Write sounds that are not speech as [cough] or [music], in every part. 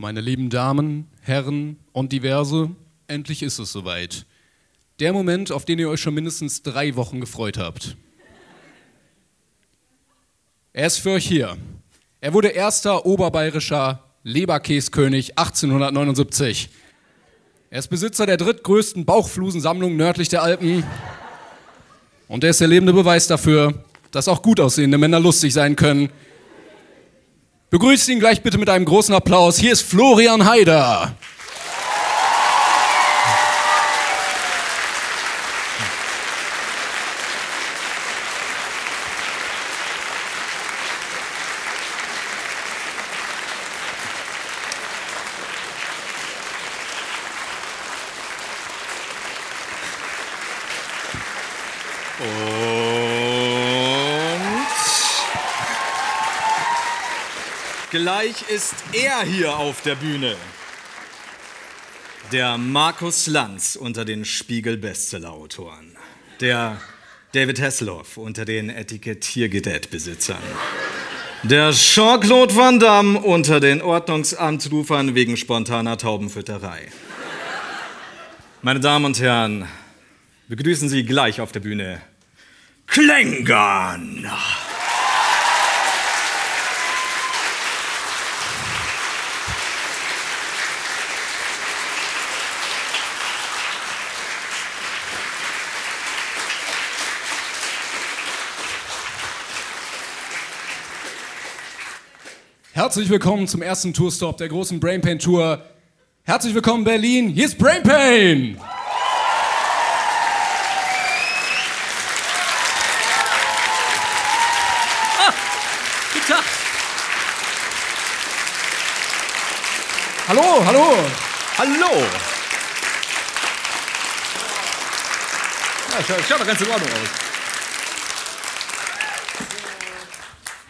Meine lieben Damen, Herren und diverse, endlich ist es soweit. Der Moment, auf den ihr euch schon mindestens drei Wochen gefreut habt. Er ist für euch hier. Er wurde erster oberbayerischer Leberkäskönig 1879. Er ist Besitzer der drittgrößten Bauchflusensammlung nördlich der Alpen. Und er ist der lebende Beweis dafür, dass auch gut aussehende Männer lustig sein können. Begrüßt ihn gleich bitte mit einem großen Applaus. Hier ist Florian Haider. Gleich ist er hier auf der Bühne. Der Markus Lanz unter den Spiegel-Bestseller-Autoren. Der David Hasselhoff unter den Etikettiergerätbesitzern. Der Jean-Claude Van Damme unter den Ordnungsamtrufern wegen spontaner Taubenfütterei. Meine Damen und Herren, begrüßen Sie gleich auf der Bühne Klängern. Herzlich willkommen zum ersten Tourstop der großen Brain Pain Tour. Herzlich willkommen Berlin. Hier ist Brain Pain. Guten Tag. Hallo, hallo. Hallo. Ja, schaut doch ganz in Ordnung aus.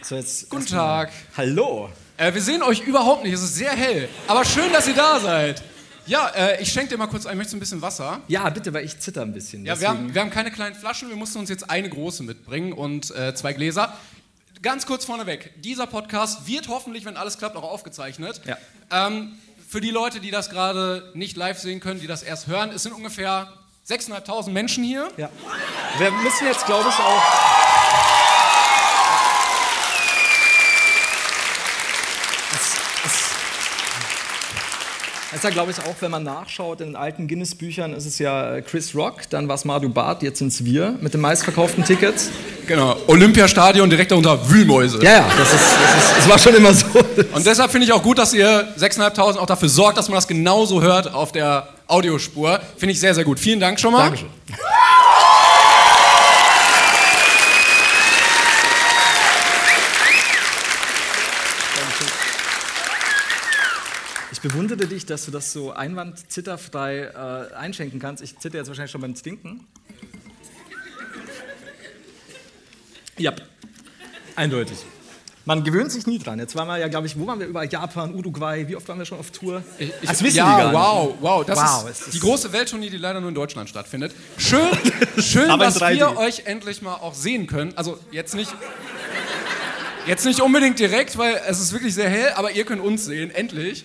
So, Guten Tag. Hallo. Äh, wir sehen euch überhaupt nicht. Es ist sehr hell. Aber schön, dass ihr da seid. Ja, äh, ich schenke dir mal kurz ein. Möchtest du ein bisschen Wasser? Ja, bitte, weil ich zitter ein bisschen. Ja, wir haben, wir haben keine kleinen Flaschen. Wir mussten uns jetzt eine große mitbringen und äh, zwei Gläser. Ganz kurz vorneweg. Dieser Podcast wird hoffentlich, wenn alles klappt, auch aufgezeichnet. Ja. Ähm, für die Leute, die das gerade nicht live sehen können, die das erst hören, es sind ungefähr 6.500 Menschen hier. ja. Wir müssen jetzt, glaube ich, auch. Es ist ja, glaube ich, auch, wenn man nachschaut, in den alten Guinness-Büchern ist es ja äh, Chris Rock, dann war es Mario Barth, jetzt sind es wir mit den meistverkauften Tickets. Genau. Olympiastadion direkt darunter Wühlmäuse. Ja, ja, das, ist, das, ist, das war schon immer so. Und deshalb finde ich auch gut, dass ihr 6.500 auch dafür sorgt, dass man das genauso hört auf der Audiospur. Finde ich sehr, sehr gut. Vielen Dank schon mal. Dankeschön. Ich bewundere dich, dass du das so einwandzitterfrei äh, einschenken kannst. Ich zitter jetzt wahrscheinlich schon beim Stinken. Ja, eindeutig. Man gewöhnt sich nie dran. Jetzt waren wir ja, glaube ich, wo waren wir überall? Japan, Uruguay. Wie oft waren wir schon auf Tour? Ich, das wissen ja, die gar wow, nicht. wow. Das Wow, ist ist- die große Welttournee, die leider nur in Deutschland stattfindet. Schön, [laughs] schön dass 3D. wir euch endlich mal auch sehen können. Also jetzt nicht, jetzt nicht unbedingt direkt, weil es ist wirklich sehr hell, aber ihr könnt uns sehen, endlich.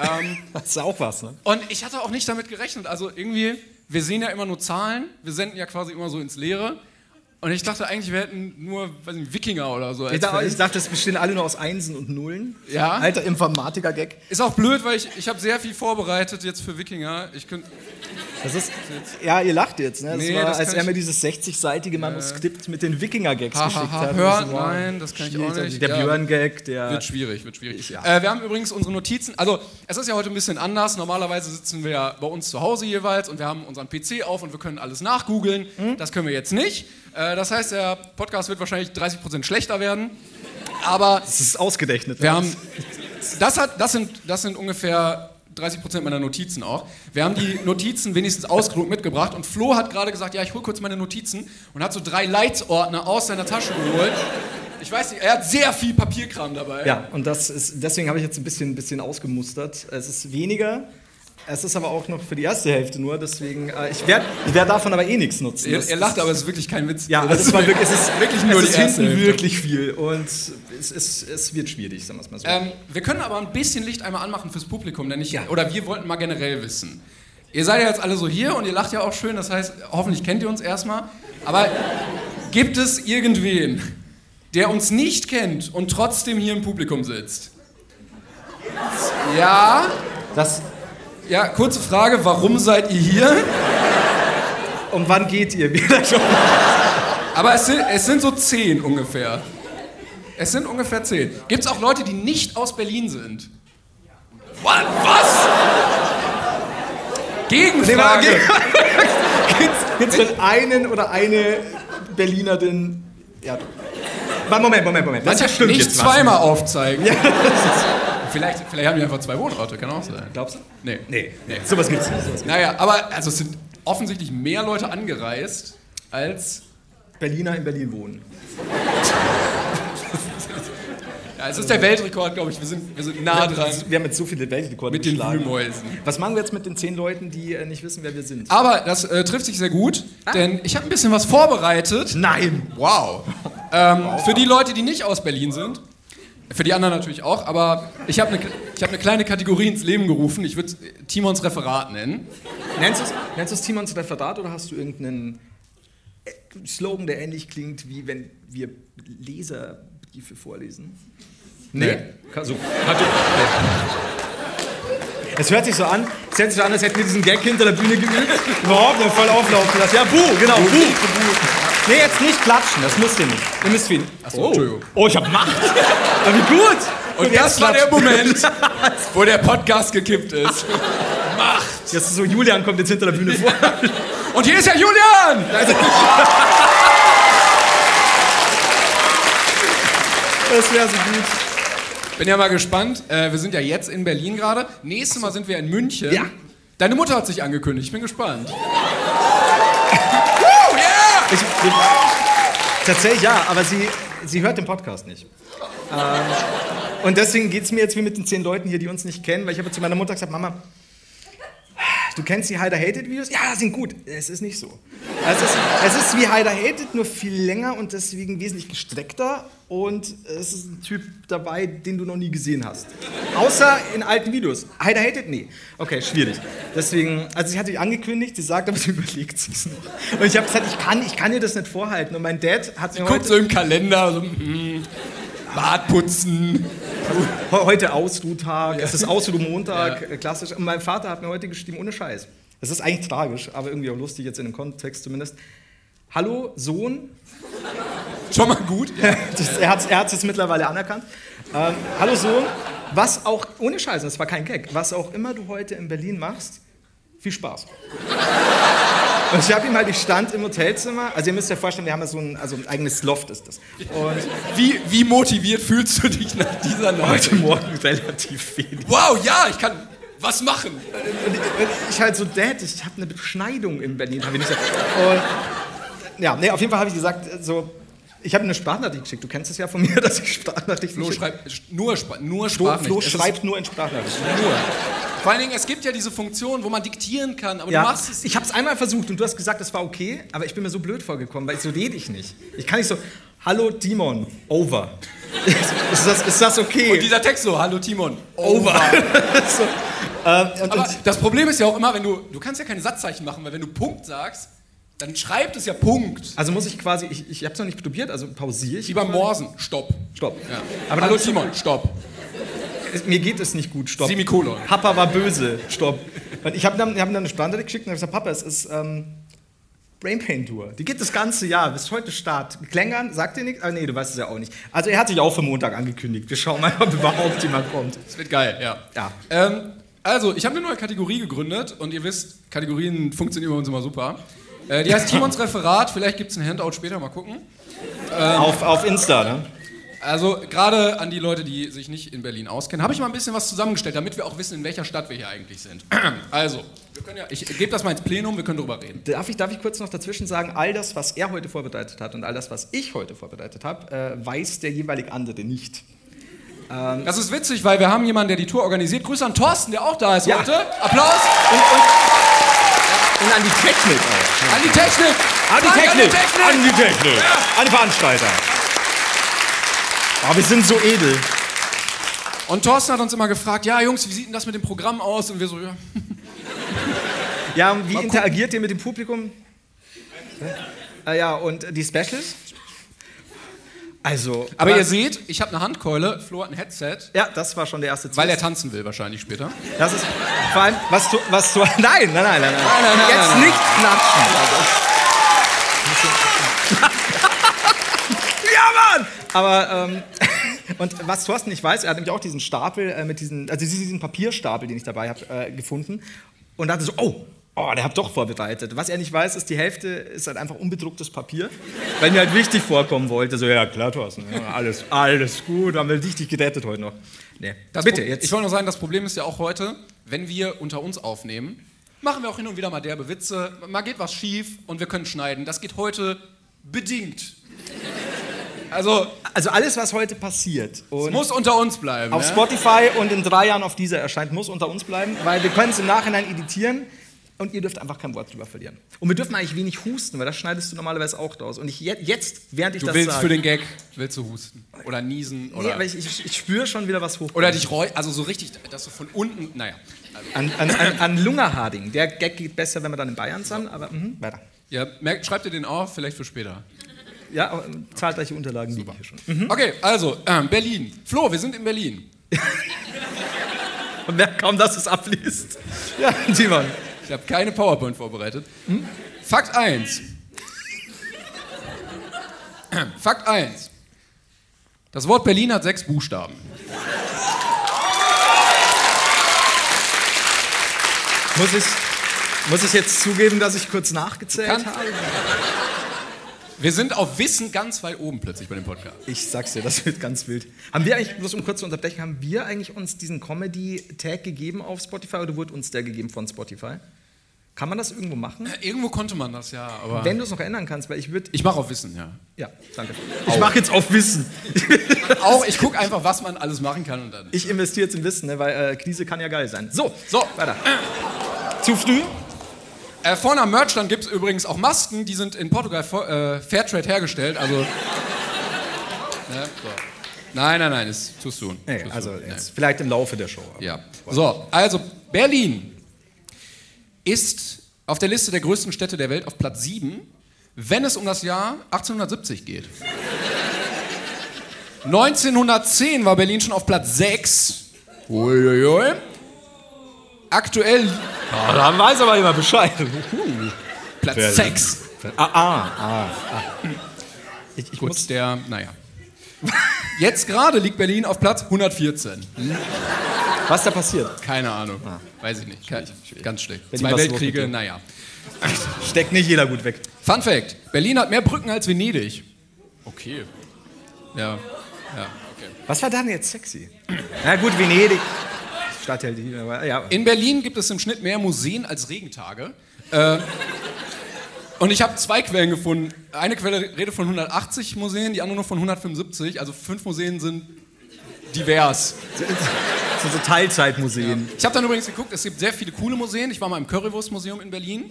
Ähm, [laughs] Das ist auch was, ne? und ich hatte auch nicht damit gerechnet. Also irgendwie, wir sehen ja immer nur Zahlen, wir senden ja quasi immer so ins Leere. Und ich dachte eigentlich, wir hätten nur weiß nicht, Wikinger oder so. Ich dachte, ich dachte, das bestehen alle nur aus Einsen und Nullen. Ja? Alter Informatiker-Gag. Ist auch blöd, weil ich, ich habe sehr viel vorbereitet jetzt für Wikinger. Ich könnte Das ist, ja, ihr lacht jetzt, ne? Das Nee, war, das als er mir dieses 60-seitige Manuskript mit den Wikinger-Gags geschickt ha, ha, hat. Das war nein, das kann ich auch nicht. Der Ja. Björn-Gag, der... Wird schwierig, wird schwierig. Ja. Äh, wir haben übrigens unsere Notizen, also es ist ja heute ein bisschen anders. Normalerweise sitzen wir ja bei uns zu Hause jeweils und wir haben unseren PC auf und wir können alles nachgoogeln. Hm? Das können wir jetzt nicht. Äh, das heißt, der Podcast wird wahrscheinlich 30% schlechter werden. Aber Das ist ausgedächtet. wir haben, das, hat, das, sind, das sind ungefähr 30% meiner Notizen auch. Wir haben die Notizen wenigstens ausgedruckt mitgebracht und Flo hat gerade gesagt, ja, ich hole kurz meine Notizen und hat so drei Leitsordner aus seiner Tasche geholt. Ich weiß nicht, er hat sehr viel Papierkram dabei. Ja, und das ist, deswegen habe ich jetzt ein bisschen, ein bisschen ausgemustert. Es ist weniger, es ist aber auch noch für die erste Hälfte nur, deswegen, äh, ich werde ich werd davon aber eh nichts nutzen. Er, Das- er lacht, aber es ist wirklich kein Witz. Ja, es, war wirklich, es ist wirklich nur es die ist erste hinten Hälfte. wirklich viel und es, ist, es wird schwierig, sagen wir es mal so. Ähm, wir können aber ein bisschen Licht einmal anmachen fürs Publikum, denn ich, Ja. oder wir wollten mal generell wissen. Ihr seid ja jetzt alle so hier und ihr lacht ja auch schön, das heißt, hoffentlich kennt ihr uns erstmal. Aber gibt es irgendwen, der uns nicht kennt und trotzdem hier im Publikum sitzt? Ja, Das, ja, kurze Frage, warum seid ihr hier? und wann geht ihr wieder [laughs] schon? Aber es sind, es sind so zehn ungefähr. Es sind ungefähr zehn. Gibt es auch Leute, die nicht aus Berlin sind? Wa- Was? Gegenfrage. [laughs] Gibt es denn einen oder eine Berlinerin? Ja. Moment, Moment, Moment. Das Manche stimmt nicht jetzt was zweimal aufzeigen. Vielleicht, vielleicht haben die einfach zwei Wohnorte, kann auch sein. Glaubst du? Nee. Nee, nee. Sowas gibt's nicht. Sowas Naja, aber also es sind offensichtlich mehr Leute angereist als. Berliner in Berlin wohnen. Ja, es ist der Weltrekord, glaube ich. Wir sind, wir sind nah wir, Ah, dran. haben, wir haben jetzt so viele Weltrekorde Mit den. Wühlmäusen. Was machen wir jetzt mit den zehn Leuten, die äh, nicht wissen, wer wir sind? Aber das äh, trifft sich sehr gut, denn ich habe ein bisschen was vorbereitet. Nein! Wow. Ähm, Für die Leute, die nicht aus Berlin sind, für die anderen natürlich auch, aber ich habe eine ich hab eine kleine Kategorie ins Leben gerufen. Ich würde Timons Referat nennen. Nennst du es Timons Referat oder hast du irgendeinen äh, Slogan, der ähnlich klingt, wie wenn wir Leserbriefe vorlesen? Nee. Ka- So, Es hört sich so an, es hört sich so an, als hätten wir diesen Gag hinter der Bühne geübt. Überhaupt voll auflaufen lassen. Ja, buh, genau, buh. Nee, jetzt nicht klatschen, das müsst ihr nicht. Ihr müsst viel. Achso, Entschuldigung. Oh, ich hab Macht. [laughs] Ja, wie gut. Und jetzt das war der. Moment, [laughs] wo der Podcast gekippt ist. Jetzt ist so, Julian kommt jetzt hinter der Bühne vor. [laughs] Und hier ist ja Julian! Das wäre so gut. Bin ja mal gespannt. Äh, wir sind ja jetzt in Berlin gerade. Nächstes Mal sind wir in München. Ja. Deine Mutter hat sich angekündigt. Ich bin gespannt. Ich, ich, tatsächlich ja, aber sie, sie hört den Podcast nicht. Ähm, und deswegen geht es mir jetzt wie mit den zehn Leuten hier, die uns nicht kennen, weil ich habe zu meiner Mutter gesagt, Mama, du kennst die Heider Hated Videos? Ja, sind gut. Es ist nicht so. Es ist, es ist wie Heider Hated, nur viel länger und deswegen wesentlich gestreckter und es ist ein Typ dabei, den du noch nie gesehen hast. Außer in alten Videos. Heider Hated? Nee. Okay, schwierig. Deswegen, also sie hat sich angekündigt, sie sagt, aber sie [laughs] überlegt sich noch. Und ich habe gesagt, ich kann, ich kann ihr das nicht vorhalten. Und mein Dad hat mir Guckt heute, so im Kalender, so, mm, Bart putzen. He- heute Ausruhtag, es ist Ausruhmontag, äh, klassisch. Und mein Vater hat mir heute geschrieben, ohne Scheiß. Es ist eigentlich tragisch, aber irgendwie auch lustig, jetzt in dem Kontext zumindest. Hallo, Sohn. Schon mal gut. Ja. [laughs] Das, er hat es jetzt mittlerweile anerkannt. Ähm, hallo, Sohn. Was auch, ohne Scheiß, das war kein Gag, was auch immer du heute in Berlin machst, viel Spaß. Und ich habe ihm halt, ich stand im Hotelzimmer, also ihr müsst euch vorstellen, wir haben ja so ein, also ein eigenes Loft ist das. Und Wie, wie motiviert fühlst du dich nach dieser Nachricht? heute Morgen relativ wenig. Wow, ja, ich kann was machen. Und ich, und ich halt so, Dad, ich habe eine Beschneidung in Berlin. Hab ich nicht. Und ja, nee, auf jeden Fall habe ich gesagt, so, ich habe eine Sprachnachricht geschickt. Du kennst es ja von [laughs] mir, dass ich Sprachnachrichten Flo schreibt nur, Spa nur Flo, Sprachnachrichten. Flo Es ist schreibt nur in Sprachnachrichten. nur. Vor allen Dingen, es gibt ja diese Funktion, wo man diktieren kann, aber du Ja, machst es ich habe es einmal versucht und du hast gesagt, das war okay, aber ich bin mir so blöd vorgekommen, weil so rede ich nicht. Ich kann nicht so, hallo Timon, over. [laughs] ist, das, ist das okay? Und dieser Text so, hallo Timon, over. [laughs] so, ähm, und, Aber und, das Problem ist ja auch immer, wenn du, du kannst ja keine Satzzeichen machen, weil wenn du Punkt sagst, dann schreibt es ja Punkt. also muss ich quasi, ich, ich habe es noch nicht probiert, also pausiere ich. Wie beim Morsen, stopp. Stopp. Ja. Aber hallo Timon, stopp. Es- Mir geht es nicht gut, stopp. Semikolon. Papa war böse, stopp. Und ich habe dann, hab dann eine Sprachnachricht geschickt und habe gesagt, Papa, es ist ähm, Brain Pain Tour. Die geht das ganze Jahr, bis heute Start. Klängern, sagt ihr nichts? Ah nee, du weißt es ja auch nicht. Also er hat sich auch für Montag angekündigt. Wir schauen mal, ob überhaupt jemand kommt. Das wird geil, ja. Ja. Ähm, also, ich habe eine neue Kategorie gegründet und ihr wisst, Kategorien funktionieren bei uns immer super. Äh, die heißt Timons Referat, vielleicht gibt es ein Handout später, mal gucken. Auf, auf Insta, ne? Also gerade an die Leute, die sich nicht in Berlin auskennen, habe ich mal ein bisschen was zusammengestellt, damit wir auch wissen, in welcher Stadt wir hier eigentlich sind. [clears throat] Also, wir können ja, ich gebe das mal ins Plenum, wir können darüber reden. Darf ich, darf ich kurz noch dazwischen sagen, all das, was er heute vorbereitet hat und all das, was ich heute vorbereitet habe, äh, weiß der jeweilig andere nicht. Das ist witzig, weil wir haben jemanden, der die Tour organisiert. Grüße an Thorsten, der auch da ist Ja. heute. Applaus Und, und, und an die Technik. An die Technik. An die Technik! An die Technik. An die Veranstalter! Aber wir sind so edel. Und Thorsten hat uns immer gefragt, ja Jungs, wie sieht denn das mit dem Programm aus? Und wir so, ja. [laughs] Ja, und wie interagiert ihr mit dem Publikum? Äh, ja, und die Specials? Also. Aber ihr seht, ich habe eine Handkeule, Flo hat ein Headset, Ja, das war schon der erste weil er tanzen will wahrscheinlich später. Das ist. Vor allem, was du. Was du [laughs] nein, nein, nein, nein, nein. nein, nein, Jetzt nein, nein. nicht klatschen. [laughs] ja, Mann! Aber, ähm, [laughs] und was Thorsten nicht weiß, er hat nämlich auch diesen Stapel äh, mit diesen, also diesen Papierstapel, den ich dabei habe, äh, gefunden. Und dachte so, oh, oh, der hat doch vorbereitet. Was er nicht weiß, ist, die Hälfte ist halt einfach unbedrucktes Papier, weil mir halt wichtig vorkommen wollte. So, ja, klar, Thorsten, ja, alles, alles gut, haben wir dich gerettet heute noch. Nee, Das bitte, Pro- jetzt. Ich wollte nur sagen, das Problem ist ja auch heute, wenn wir unter uns aufnehmen, machen wir auch hin und wieder mal derbe Witze, mal geht was schief und wir können schneiden. Das geht heute bedingt. Also, Also alles, was heute passiert es muss unter uns bleiben. auf ja? Spotify und in drei Jahren auf dieser erscheint, muss unter uns bleiben, weil wir können es im Nachhinein editieren und ihr dürft einfach kein Wort drüber verlieren. Und wir dürfen eigentlich wenig husten, weil das schneidest du normalerweise auch draus. Und ich je- jetzt, während ich Du das willst sage, für den Gag, willst du husten oder niesen nee, oder, weil ich, ich, ich spüre schon wieder was hoch. oder dich reu, also so richtig, dass du von unten, naja. An, an, an, an Lungerharding. Der Gag geht besser, wenn wir dann in Bayern sind, aber mhm, weiter. ja, merkt, schreibt ihr den auf, vielleicht für später. Ja, aber, ähm, zahlreiche Unterlagen liegen hier schon. Okay, also, ähm, Berlin. Flo, wir sind in Berlin. [laughs] Und wer kaum, dass es abliest. Ja, Timon. Ich habe keine PowerPoint vorbereitet. Fakt 1. Fakt 1. Das Wort Berlin hat sechs Buchstaben. Muss ich, muss ich jetzt zugeben, dass ich kurz nachgezählt Kann- habe? Wir sind auf Wissen ganz weit oben plötzlich bei dem Podcast. Ich sag's dir, das wird ganz wild. Haben wir eigentlich, bloß um kurz zu unterbrechen, haben wir eigentlich uns diesen Comedy-Tag gegeben auf Spotify oder wurde uns der gegeben von Spotify? Kann man das irgendwo machen? Irgendwo konnte man das ja, aber. Wenn du es noch ändern kannst, weil ich würde. ich mache auf Wissen, ja. Ja, danke. Ich mache jetzt auf Wissen. [laughs] Auch, ich gucke einfach, was man alles machen kann und dann. Ich investiere jetzt in Wissen, ne, weil äh, Krise kann ja geil sein. So, So. weiter. Zu früh? Äh, vorne am Merchstand gibt es übrigens auch Masken, die sind in Portugal äh, Fairtrade hergestellt, also. [laughs] ne, so. Nein, nein, nein, ist zu soon. Nee, Too also soon. jetzt, vielleicht im Laufe der Show. Ja. So, also Berlin ist auf der Liste der größten Städte der Welt auf Platz 7, wenn es um das Jahr 1870 geht. 1910 war Berlin schon auf Platz 6. Uiuiui. Aktuell Ah, dann weiß aber jemand Bescheid. Platz Berlin. 6. Ah, ah, ah. ah. Ich, ich Gut, muss, der, naja. Jetzt gerade liegt Berlin auf Platz 114. was da passiert? Keine Ahnung. Weiß ich nicht. Kein, ganz schlecht. Wenn Zwei die Weltkriege, naja. Steckt nicht jeder gut weg. Fun Fact: Berlin hat mehr Brücken als Venedig. Okay. Ja. Ja, okay. Was war da denn jetzt sexy? Na gut, Venedig. Stadtheld, aber ja. In Berlin gibt es im Schnitt mehr Museen als Regentage. Äh, und ich habe zwei Quellen gefunden. Eine Quelle redet von 180 Museen, die andere nur von 175. Also fünf Museen sind divers. So, so Teilzeitmuseen. Ich habe dann übrigens geguckt, es gibt sehr viele coole Museen. Ich war mal im Currywurst-Museum in Berlin.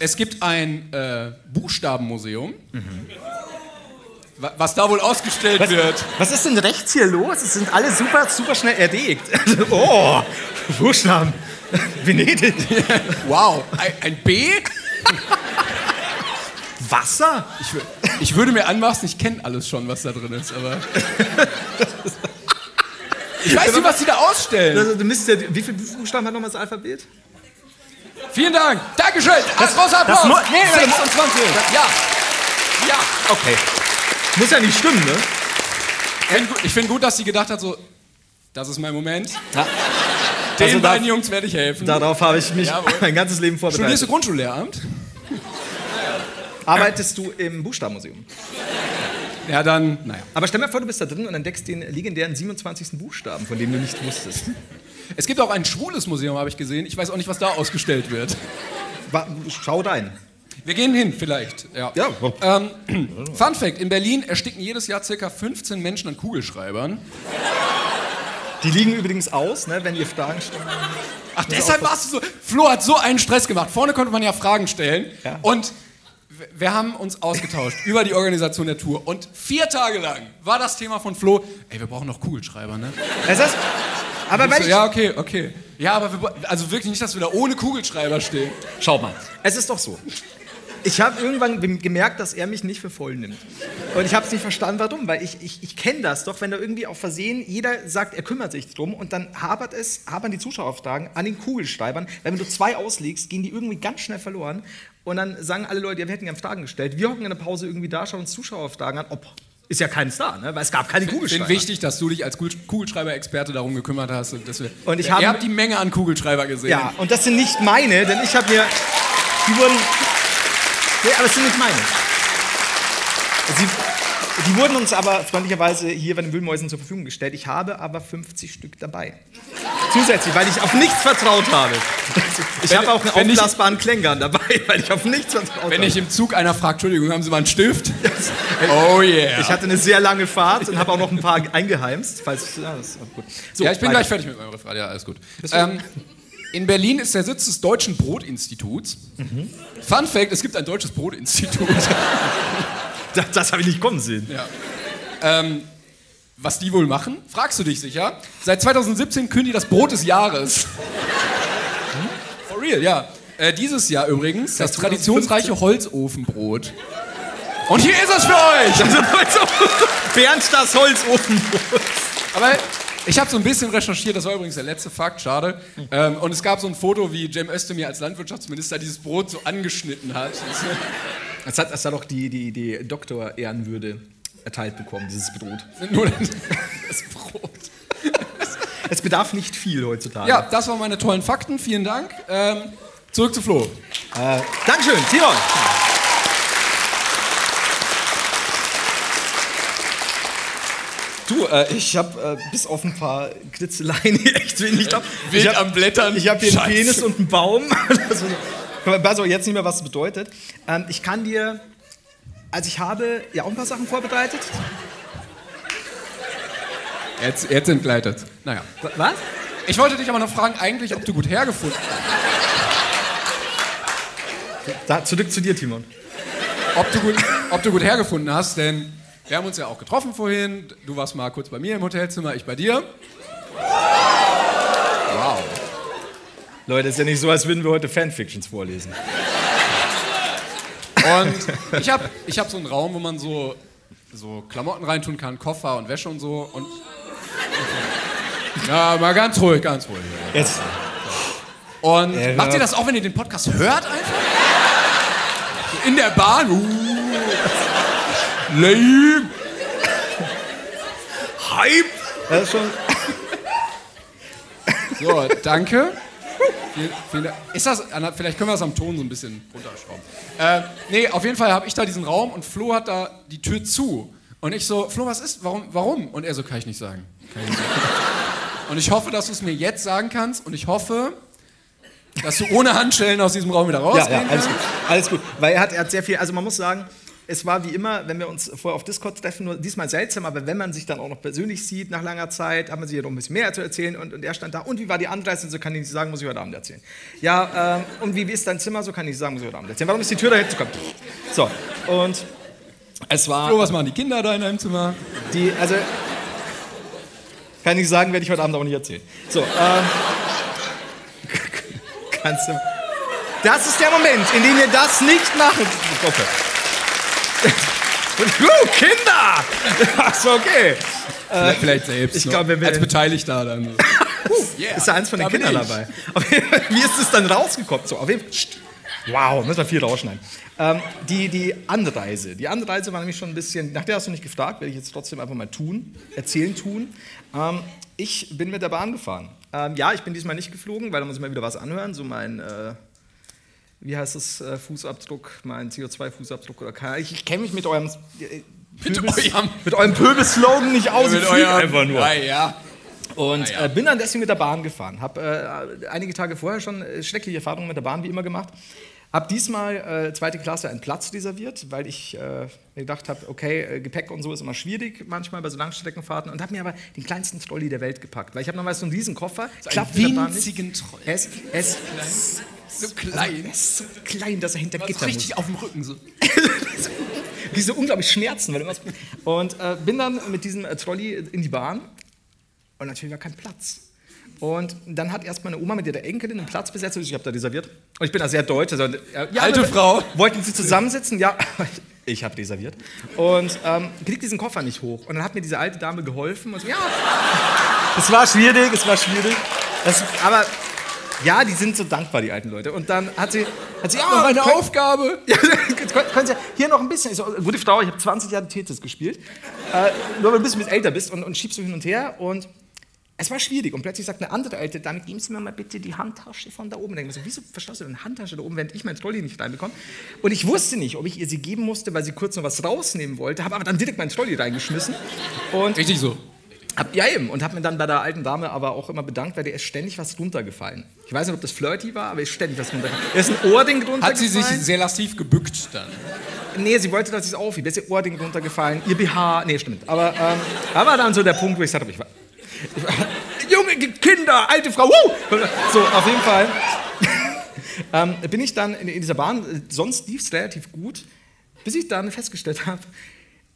Es gibt ein äh, Buchstabenmuseum, wa- was da wohl ausgestellt Was, wird. was ist denn rechts hier los? Es sind alle super, super schnell erregt. [laughs] oh, Buchstaben. [laughs] Venedig. Wow, ein, ein B? Wasser? Ich, ich würde mir anmaßen, ich kenne alles schon, was da drin ist, aber. Ich weiß nicht, was sie da ausstellen. Also, du müsstest ja, wie viele Buchstaben hat nochmal das Alphabet? Vielen Dank. Dankeschön. Das, großer das Applaus. mu- nee, das- 26. Ja. Ja. Okay. Muss ja nicht stimmen, ne? Ich finde gut, dass sie gedacht hat, so, das ist mein Moment. Ja. Den Also beiden Jungs werde ich helfen. Darauf habe ich mich Jawohl. mein ganzes Leben Studierst du vorbereitet. Grundschullehramt? Arbeitest du im Buchstabenmuseum? Ja, dann, naja. Aber stell dir vor, du bist da drin und entdeckst den legendären 27. Buchstaben, von dem du nicht wusstest. Es gibt auch ein schwules Museum, habe ich gesehen. Ich weiß auch nicht, was da ausgestellt wird. Schau rein. Wir gehen hin, vielleicht. Ja. Ja. Ähm, Fun Fact: In Berlin ersticken jedes Jahr ca. 15 Menschen an Kugelschreibern. Die liegen übrigens aus, ne, wenn ihr Fragen stellt. Ach, deshalb warst du so. Flo hat so einen Stress gemacht. Vorne konnte man ja Fragen stellen. Ja. Und wir haben uns ausgetauscht [laughs] über die Organisation der Tour. Und vier Tage lang war das Thema von Flo: Ey, wir brauchen noch Kugelschreiber, ne? Es ist, aber weil so, ich, ja, okay, okay. Ja, aber wir, also wirklich nicht, dass wir da ohne Kugelschreiber stehen. Schau mal, es ist doch so. Ich habe irgendwann gem- gemerkt, dass er mich nicht für voll nimmt. Und ich habe es nicht verstanden, warum. Weil ich, ich, ich kenne das doch, wenn da irgendwie auf Versehen jeder sagt, er kümmert sich drum und dann habert es, habern die Zuschauerauftragen an den Kugelschreibern. Weil wenn du zwei auslegst, gehen die irgendwie ganz schnell verloren. Und dann sagen alle Leute, ja, wir hätten gerne Fragen gestellt. Wir hocken in der Pause irgendwie da, schauen uns Zuschauerauftragen an. Ob, ist ja kein Star, ne? weil es gab keine Ich finde Kugelschreiber. wichtig, dass du dich als Kugel- Kugelschreiber-Experte darum gekümmert hast. Und dass wir, Und ich ihr habe- habt die Menge an Kugelschreiber gesehen. Ja, und das sind nicht meine, denn ich habe mir. Die wurden. Nee, aber es sind nicht meine. Sie, die wurden uns aber freundlicherweise hier bei den Wühlmäusen zur Verfügung gestellt. Ich habe aber 50 Stück dabei. Zusätzlich, weil ich auf nichts vertraut habe. Ich Wenn- habe auch einen wenn aufblasbaren Klängern dabei, weil ich auf nichts vertraut Wenn habe. ich im Zug einer fragt, Entschuldigung, haben Sie mal einen Stift? Oh yeah. Ich hatte eine sehr lange Fahrt und habe auch noch ein paar eingeheimst. Falls, ja, das gut. So, ja, ich bin weiter. gleich fertig mit meinem Referat. Ja, alles gut. Ähm, in Berlin ist der Sitz des Deutschen Brotinstituts. Mhm. Fun Fact: Es gibt ein deutsches Brotinstitut. [laughs] Das, das habe ich nicht kommen sehen. ja. ähm, was die wohl machen? Fragst du dich sicher? Seit 2017 künden die das Brot des Jahres. Hm? For real, ja. Äh, dieses Jahr übrigens das traditionsreiche Holzofenbrot. Und hier ist es für euch! Also, Bernd das Holzofenbrot. Aber ich habe so ein bisschen recherchiert, das war übrigens der letzte Fakt, schade. Ähm, und es gab so ein Foto, wie Cem Özdemir als Landwirtschaftsminister dieses Brot so angeschnitten hat. [laughs] Es hat, es hat auch die, die, die Doktor-Ehrenwürde erteilt bekommen, dieses Brot. Nur [laughs] das Brot. Es bedarf nicht viel heutzutage. Ja, das waren meine tollen Fakten, vielen Dank. Ähm, zurück zu Flo. Äh, Dankeschön, Timon. Du, äh, ich habe äh, bis auf ein paar Kritzeleien echt wenig drauf. Wild ich hab, am Blättern. Ich habe hier einen Scheiße. Penis und einen Baum. [laughs] also, jetzt nicht mehr, was das bedeutet. Ähm, ich kann dir, also ich habe ja auch ein paar Sachen vorbereitet. Jetzt, jetzt entgleitet. Naja. Was? Ich wollte dich aber noch fragen, eigentlich, ob du gut hergefunden Da, zurück zu dir, Timon. ob du gut, ob du gut hergefunden hast, denn wir haben uns ja auch getroffen vorhin. Du warst mal kurz bei mir im Hotelzimmer, ich bei dir. Wow. Leute, ist ja nicht so, als würden wir heute Fanfictions vorlesen. Und ich habe ich hab so einen Raum, wo man so, so Klamotten reintun kann, Koffer und Wäsche und so. Und ja, mal ganz ruhig, ganz ruhig. Jetzt. Und Er macht ihr das auch, wenn ihr den Podcast hört einfach? In der Bahn? Uh. Lame. Hype! Das ist schon. So, danke. Vielen, vielen Dank. Ist das, vielleicht können wir das am Ton so ein bisschen runterschrauben. Äh, nee, auf jeden Fall habe ich da diesen Raum und Flo hat da die Tür zu. Und ich so, Flo, was ist? Warum? Warum? Und er so, kann ich nicht sagen. Kann ich nicht sagen. Und ich hoffe, dass du es mir jetzt sagen kannst und ich hoffe, dass du ohne Handschellen aus diesem Raum wieder Ja, rausgehen ja, alles gut. Alles gut. Weil er hat, er hat sehr viel, also man muss sagen, es war wie immer, wenn wir uns vorher auf Discord treffen, nur diesmal seltsam, aber wenn man sich dann auch noch persönlich sieht nach langer Zeit, hat man sich ja noch ein bisschen mehr zu erzählen und, und er stand da, und wie war die Anreise? So kann ich nicht sagen, muss ich heute Abend erzählen. Ja, ähm, und wie, wie ist dein Zimmer? So kann ich nicht sagen, muss ich heute Abend erzählen. Warum ist die Tür da hinzukommen? So, und es war... Flo, was machen die Kinder da in deinem Zimmer? Die, also, kann ich sagen, werde ich heute Abend auch nicht erzählen. So, ähm, [laughs] kannst du. Das ist der Moment, in dem wir das nicht machen. Gruppe. Uh, Kinder! Achso, okay. Vielleicht, vielleicht selbst. ich noch. glaub, wenn wir- Als Beteiligter dann. [laughs] Yeah, Ist da eins von den da Kindern dabei? Wie ist es dann rausgekommen? So, auf jeden Fall. Wow, müssen wir viel rausschneiden. Ähm, die, die Anreise. Die Anreise war nämlich schon ein bisschen, nach der hast du nicht gefragt, werde ich jetzt trotzdem einfach mal tun, erzählen tun. Ähm, ich bin mit der Bahn gefahren. Ähm, ja, ich bin diesmal nicht geflogen, weil da muss ich mal wieder was anhören. So mein, äh, wie heißt das, äh, Fußabdruck, mein CO2-Fußabdruck oder keine Ich, ich kenne mich mit eurem äh, Mit eurem- mit eurem Pöbel-Slogan nicht aus. ich Mit eurem- einfach nur. Ja, ja. Und Ah, ja. äh, bin dann deswegen mit der Bahn gefahren. Habe äh, einige Tage vorher schon äh, schreckliche Erfahrungen mit der Bahn wie immer gemacht. Hab diesmal äh, zweite Klasse einen Platz reserviert, weil ich äh, mir gedacht habe, okay, äh, Gepäck und so ist immer schwierig manchmal bei so Langstreckenfahrten und habe mir aber den kleinsten Trolley der Welt gepackt, weil ich habe noch mal so einen riesen Koffer, klappt der Bahn nicht. winzigen Trolley. Ist, er ist So klein. ist so klein, dass er hinter Gitter muss. richtig auf dem Rücken so. [laughs] die so unglaublich schmerzen. Weil und äh, bin dann mit diesem äh, Trolley in die Bahn und natürlich war kein Platz. Und dann hat erst meine Oma mit ihrer Enkelin einen Platz besetzt. Ich habe da reserviert. Und ich bin da sehr deutsch. Also, äh, ja, Alte Frau. Wollten sie zusammensitzen? Ja, [laughs] ich habe reserviert. Und ähm, krieg diesen Koffer nicht hoch. Und dann hat mir diese alte Dame geholfen. Und so, ja, [laughs] es war schwierig, es war schwierig. Das, aber ja, die sind so dankbar, die alten Leute. Und dann hat sie, hat sie ja, Noch eine könnt- Aufgabe. [laughs] ja, können, können Sie hier noch ein bisschen. Ich so, gute Frau, ich habe 20 Jahre Tetris gespielt. Äh, nur weil du ein bisschen älter bist und, und schiebst so hin und her. Und es war schwierig. Und plötzlich sagt eine andere alte Dame, geben Sie mir mal bitte die Handtasche von da oben. Und ich so, wieso verstaust du denn eine Handtasche da oben, während ich mein Trolley nicht reinbekomme? Und ich wusste nicht, ob ich ihr sie geben musste, weil sie kurz noch was rausnehmen wollte. Habe aber dann direkt meinen Trolley reingeschmissen. Und Richtig so. hab, ja eben. Und habe mir dann bei der alten Dame aber auch immer bedankt, weil dir ist ständig was runtergefallen. Ich weiß nicht, ob das flirty war, aber ist ständig was runtergefallen. Er ist ein Ohrding runtergefallen. Hat sie sich sehr lastiv gebückt dann. Nee, sie wollte, dass ich es aufhiebe. Jetzt ist ihr Ohrding runtergefallen, ihr BH. Nee, stimmt. Aber ähm, da war dann so der Punkt, wo ich sagte, ich war. Junge, Kinder, alte Frau, wuh! So, auf jeden Fall. [laughs] ähm, bin ich dann in, in dieser Bahn, sonst lief es relativ gut, bis ich dann festgestellt habe,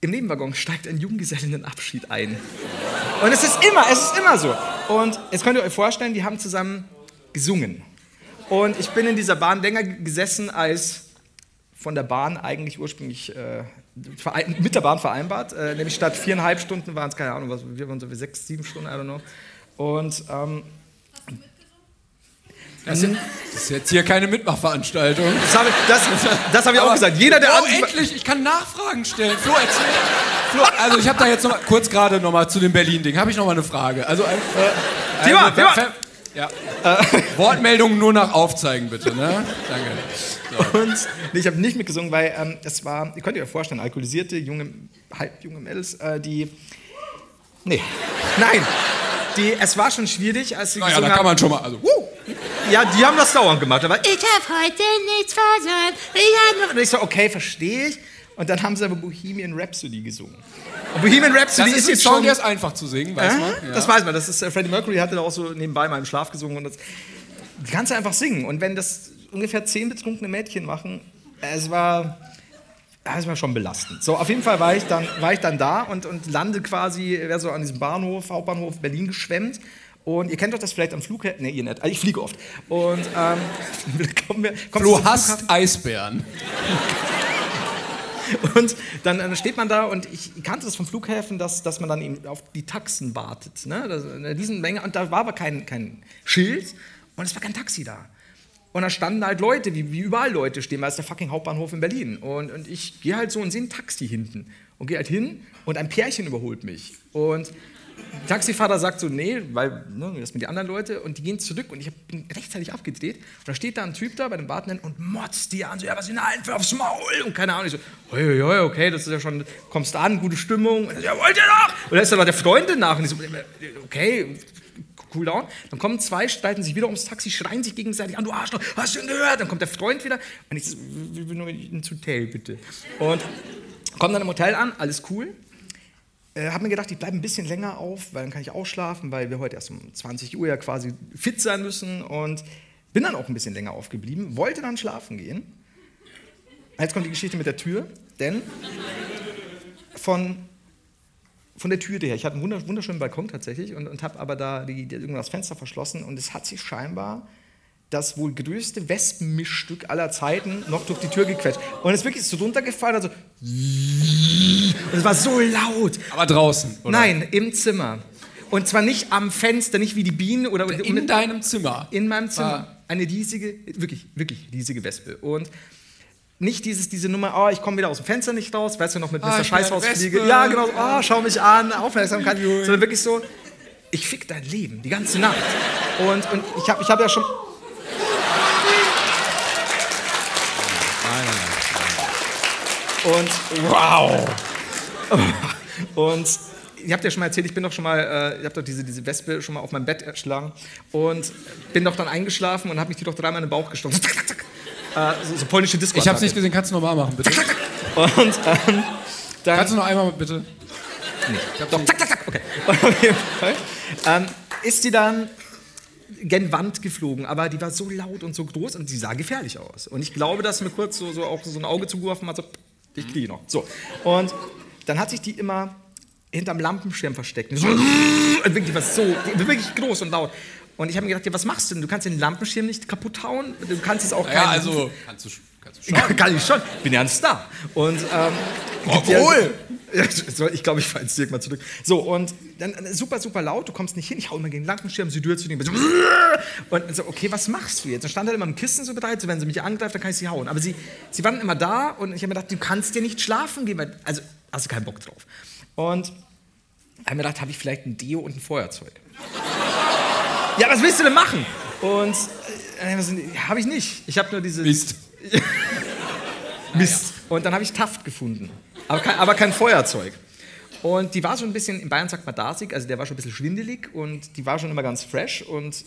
im Nebenwaggon steigt ein Junggesellenabschied ein. Und es ist immer, es ist immer so. Und jetzt könnt ihr euch vorstellen, die haben zusammen gesungen. Und ich bin in dieser Bahn länger gesessen als von der Bahn eigentlich ursprünglich äh, mit der Bahn vereinbart. Äh, nämlich statt viereinhalb Stunden waren es, keine Ahnung, was, wir waren so wie sechs, sieben Stunden, I don't know. Und ähm, Das ist, jetzt hier keine Mitmachveranstaltung. das habe ich, das, das hab ich auch gesagt. Jeder, der oh, endlich, ich kann Nachfragen stellen. Flo, erzähl. Flo, also ich habe da jetzt noch mal, kurz gerade noch mal zu dem Berlin-Ding, habe ich noch mal eine Frage. Also, äh, Thema, also, Thema. Ja. [laughs] Wortmeldungen nur nach Aufzeigen, bitte. Ne? Danke. Und nee, ich habe nicht mitgesungen, weil ähm, es war, ihr könnt euch vorstellen, alkoholisierte, junge, halb junge Mädels, äh, die. Nee, nein. Die, es war schon schwierig, als sie Naja, da gesungen kann haben. man schon mal. Also, Ja, die haben das dauernd gemacht. Aber ich habe heute nichts versäumt. Ich hab... Und ich so, okay, verstehe ich. Und dann haben sie aber Bohemian Rhapsody gesungen. Bohemian das Rhapsody ist ist ein jetzt Song, schon. der ist einfach zu singen, weiß Äh? man. Ja. Das weiß man. Das ist, äh, Freddie Mercury hatte da auch so nebenbei in meinem Schlaf gesungen. Und das, kannst du einfach singen. Und wenn das ungefähr zehn betrunkene Mädchen machen, es war, es war schon belastend. So, auf jeden Fall war ich dann, war ich dann da und, und lande quasi, wäre so an diesem Bahnhof, Hauptbahnhof Berlin geschwemmt. Und ihr kennt doch das vielleicht am Flughafen. Nee, ihr nicht. Also ich fliege oft. Und ähm, [laughs] kommen wir, kommt Flo hasst Eisbären. [laughs] Und dann, steht man da und ich kannte das vom Flughäfen, dass, dass man dann eben auf die Taxen wartet. Ne? In diesen Menge, und da war aber kein, kein Schild und es war kein Taxi da. Und da standen halt Leute, wie, wie überall Leute stehen, weil es der fucking Hauptbahnhof in Berlin. Und, und ich gehe halt so und sehe ein Taxi hinten. Und gehe halt hin und ein Pärchen überholt mich. Und Taxifahrer sagt so, nee, weil ne, das sind die anderen Leute und die gehen zurück und ich bin rechtzeitig abgedreht und da steht da ein Typ da bei dem Wartenden und motzt die an, so, ja, was sind denn aufs Maul und keine Ahnung. Ich so, hoi, hoi, okay, das ist ja schon, kommst an, gute Stimmung. Und so, ja, wollt ihr noch? Und da ist dann noch der Freundin nach und ich so, okay, cool down. Dann kommen zwei, streiten sich wieder ums Taxi, schreien sich gegenseitig an, du Arschloch, hast du ihn gehört? Dann kommt der Freund wieder und ich so, wir will nur ins Hotel, bitte. Und kommen dann im Hotel an, alles cool. Äh, habe mir gedacht, ich bleibe ein bisschen länger auf, weil dann kann ich ausschlafen, weil wir heute erst um 20 Uhr ja quasi fit sein müssen. Und bin dann auch ein bisschen länger aufgeblieben, wollte dann schlafen gehen. Jetzt kommt die Geschichte mit der Tür, denn von, von der Tür her, ich hatte einen wunder- wunderschönen Balkon tatsächlich und, und habe aber da die, irgendwann das Fenster verschlossen und es hat sich scheinbar das wohl größte Wespenmischstück aller Zeiten noch durch die Tür gequetscht. Und es ist wirklich so runtergefallen, also und es war so laut. Aber draußen, oder? Nein, im Zimmer. Und zwar nicht am Fenster, nicht wie die Bienen oder In deinem Zimmer. in meinem Zimmer. War- Eine riesige, wirklich, wirklich riesige Wespe. Und nicht dieses, diese Nummer, oh, ich komme wieder aus dem Fenster nicht raus, weißt du noch, mit Ah, Mr. eine Scheißhausfliege. Ja, genau, oh, schau mich an, Aufmerksamkeit. Sondern wirklich so, ich fick dein Leben, die ganze Nacht. Und, und ich habe ich hab ja schon... Und wow. [laughs] Und ihr habt ja schon mal erzählt, ich bin doch schon mal, äh, ich habe doch diese, diese Wespe schon mal auf meinem Bett erschlagen und bin doch dann eingeschlafen und habe mich die doch dreimal in den Bauch gestochen. Zack, zack, zack. Äh, so, so polnische disco Ich hab's nicht gesehen, kannst du nochmal machen, bitte? Und ähm, dann... Kannst du noch einmal, bitte? Doch, zack, zack, zack. Okay. [laughs] Auf jeden Fall ähm, ist die dann gen Wand geflogen, aber die war so laut und so groß und sie sah gefährlich aus. Und ich glaube, dass mir kurz so, so auch so ein Auge zugeworfen hat, so, ich kriege noch. So. Und dann hat sich die immer hinterm Lampenschirm versteckt. Und so, und wirklich, war so, wirklich groß und laut. Und ich habe mir gedacht, ja, was machst du denn? Du kannst den Lampenschirm nicht kaputt hauen. Du kannst es auch Ja, keinen- also, kannst du, kannst du ja, [laughs] schon. kann ich schon. Bin ja ein Star. Und, ähm, Obwohl. Ich glaube, ich fahre ins Dirk mal zurück. So, und dann äh, super, super laut, du kommst nicht hin, ich hau immer gegen den Lampenschirm, sie rührt zu so, Und so, okay, was machst du jetzt? Dann stand er immer im Kissen so bereit, so, wenn sie mich angreift, dann kann ich sie hauen. Aber sie, sie waren immer da und ich habe mir gedacht, du kannst dir nicht schlafen gehen, weil, also hast du keinen Bock drauf. Und habe mir gedacht, habe ich vielleicht ein Deo und ein Feuerzeug? ja, was willst du denn machen? Und äh, habe ich nicht. Ich habe nur diese. Mist. [laughs] Mist. Und dann habe ich Taft gefunden. Aber kein, aber kein Feuerzeug. Und die war so ein bisschen, in Bayern sagt man dasig, also der war schon ein bisschen schwindelig und die war schon immer ganz fresh und.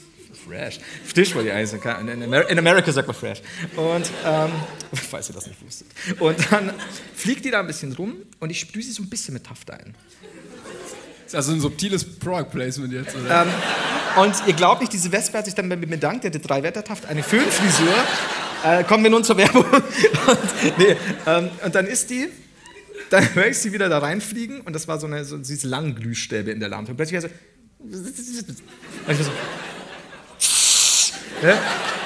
Fresh. Frisch wollte ich eigentlich sagen. In, Amer in America sagt man fresh. Und, ähm, [laughs] falls ihr das nicht wusstet. Und dann fliegt die da ein bisschen rum und ich sprühe sie so ein bisschen mit Taft ein. Ist also ein subtiles Product Placement jetzt, oder? Ähm, und ihr glaubt nicht, diese Wespe hat sich dann bei mir bedankt, die hatte drei Wettertaft, eine Föhnfrisur. Äh, kommen wir nun zur Werbung. [laughs] Und, nee, ähm, und dann ist die, dann [laughs] höre ich sie wieder da reinfliegen und das war so eine, so diese langen Glühstäbe in der Lampe. Und plötzlich war so, [laughs] und ich war so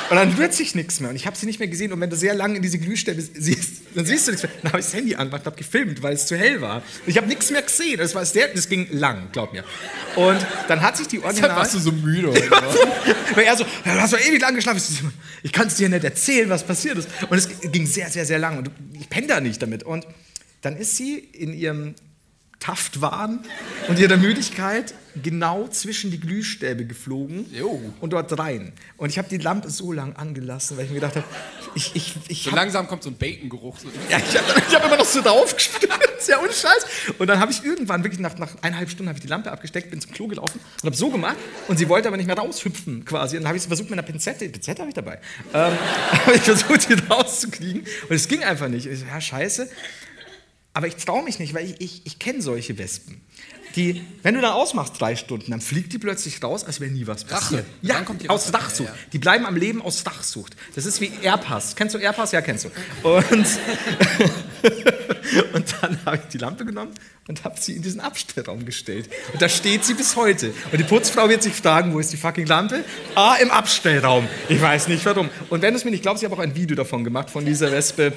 Und dann rührt sich nichts mehr und ich habe sie nicht mehr gesehen und wenn du sehr lange in diese Glühstäbe siehst, dann siehst du nichts mehr. Dann habe ich das Handy angemacht und habe gefilmt, weil es zu hell war. Und ich habe nichts mehr gesehen. Das, war sehr, das ging lang, glaub mir. Und dann hat sich die Deshalb Original... warst du so müde. Oder? [laughs] Weil er so, ja, du hast doch ewig lang geschlafen. Ich kann es dir nicht erzählen, was passiert ist. Und es ging sehr, sehr, sehr lang. Und ich penne da nicht damit. Und dann ist sie in ihrem Taftwahn und ihrer Müdigkeit genau zwischen die Glühstäbe geflogen Jo. und dort rein. Und ich habe die Lampe so lang angelassen, weil ich mir gedacht habe, ich, ich, ich So hab- langsam kommt so ein Bacon-Geruch. So. ja, ich habe hab immer noch so drauf gespürt. Ja, ohne Scheiß. Und dann habe ich irgendwann, wirklich nach, nach eineinhalb Stunden, habe ich die Lampe abgesteckt, bin zum Klo gelaufen und habe so gemacht. Und sie wollte aber nicht mehr raushüpfen, quasi. Und dann habe ich versucht mit einer Pinzette, Pinzette habe ich dabei, ähm, [laughs] habe ich versucht, sie rauszukriegen. Und es ging einfach nicht. Ich so, ja, scheiße. Aber ich traue mich nicht, weil ich, ich, ich kenne solche Wespen. Die, wenn du dann ausmachst drei Stunden, dann fliegt die plötzlich raus, als wäre nie was passiert. Ja, Dann kommt die aus Rache. Rachsucht. Ja, ja. Die bleiben am Leben aus Rachsucht. Das ist wie Airpass. Kennst du Airpass? Ja, kennst du. Und, [laughs] und dann habe ich die Lampe genommen und habe sie in diesen Abstellraum gestellt. Und da steht sie bis heute. Und die Putzfrau wird sich fragen, wo ist die fucking Lampe? Ah, im Abstellraum. Ich weiß nicht warum. Und wenn du es mir nicht glaubst, ich habe auch ein Video davon gemacht, von dieser Wespe.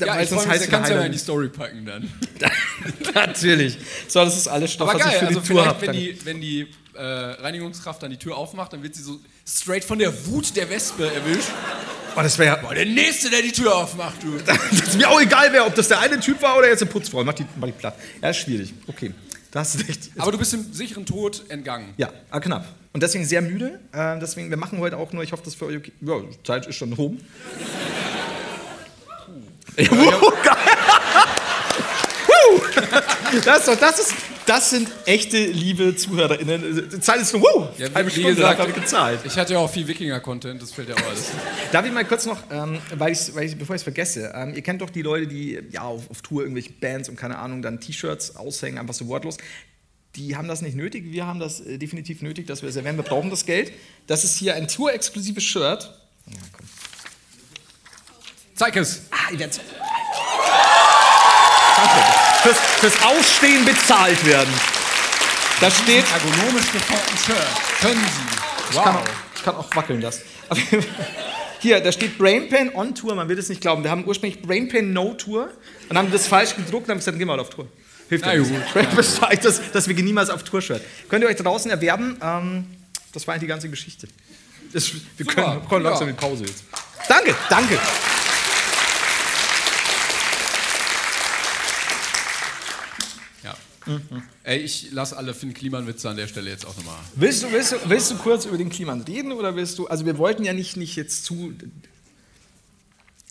Ja, Weil ich sonst heißt kannst du ja in die Story packen dann. [laughs] Natürlich. So, das ist alles Stoff, Aber was ich geil, für die also Tour vielleicht, habe. wenn die, wenn die äh, Reinigungskraft dann die Tür aufmacht, dann wird sie so straight von der Wut der Wespe erwischt. Oh, das wäre Boah, der Nächste, der die Tür aufmacht, du. [laughs] Das ist mir auch egal, wer, ob das der eine Typ war oder jetzt eine Putzfrau. Mach die, mach die platt. Ja, ist schwierig. Okay. Da hast du recht. Aber du bist dem sicheren Tod entgangen. ja, ah, knapp. Und deswegen sehr müde. Äh, deswegen, wir machen heute auch nur, ich hoffe, das ist für euch okay. Ja, die Zeit ist schon rum. Ja, wow, geil. Wuh. Das, ist doch, das, ist, das sind echte, liebe ZuhörerInnen. Die Zeit ist schon, wow, Ja, halbe Stunde gesagt, habe ich gezahlt. Ich hatte ja auch viel Wikinger-Content, das fällt ja auch alles. Darf ich mal kurz noch, ähm, weil ich, weil ich, bevor ich es vergesse, ähm, ihr kennt doch die Leute, die ja auf, auf Tour irgendwelche Bands und keine Ahnung, dann T-Shirts aushängen, einfach so wortlos. Die haben das nicht nötig, wir haben das äh, definitiv nötig, dass wir es erwähnen. Wir brauchen das Geld. Das ist hier ein Tour-exklusives Shirt. Ja, komm. Zeig es. Ah, ihr werdet's- Danke. Fürs, fürs Ausstehen bezahlt werden. Da steht, Ergonomisch geformten Shirt. Können Sie. Ich kann, auch, ich kann auch wackeln das. [laughs] Hier, da steht Brainpan on Tour, man wird es nicht glauben. Wir haben ursprünglich Brainpan No Tour und haben das falsch gedruckt und haben gesagt, dann gehen wir halt auf Tour. Hilft ja gut. [laughs] dass, dass wir gehen niemals auf Tour-Shirt. Könnt ihr euch draußen erwerben. Ähm, das war eigentlich die ganze Geschichte. Das, wir Super, können, können ja. langsam in Pause jetzt. Danke, danke. Ja. Ey, ich lasse alle Finn Kliman-Witze an der Stelle jetzt auch nochmal. Willst du, willst, du, willst du kurz über den Kliman reden oder willst du, also wir wollten ja nicht, nicht jetzt zu,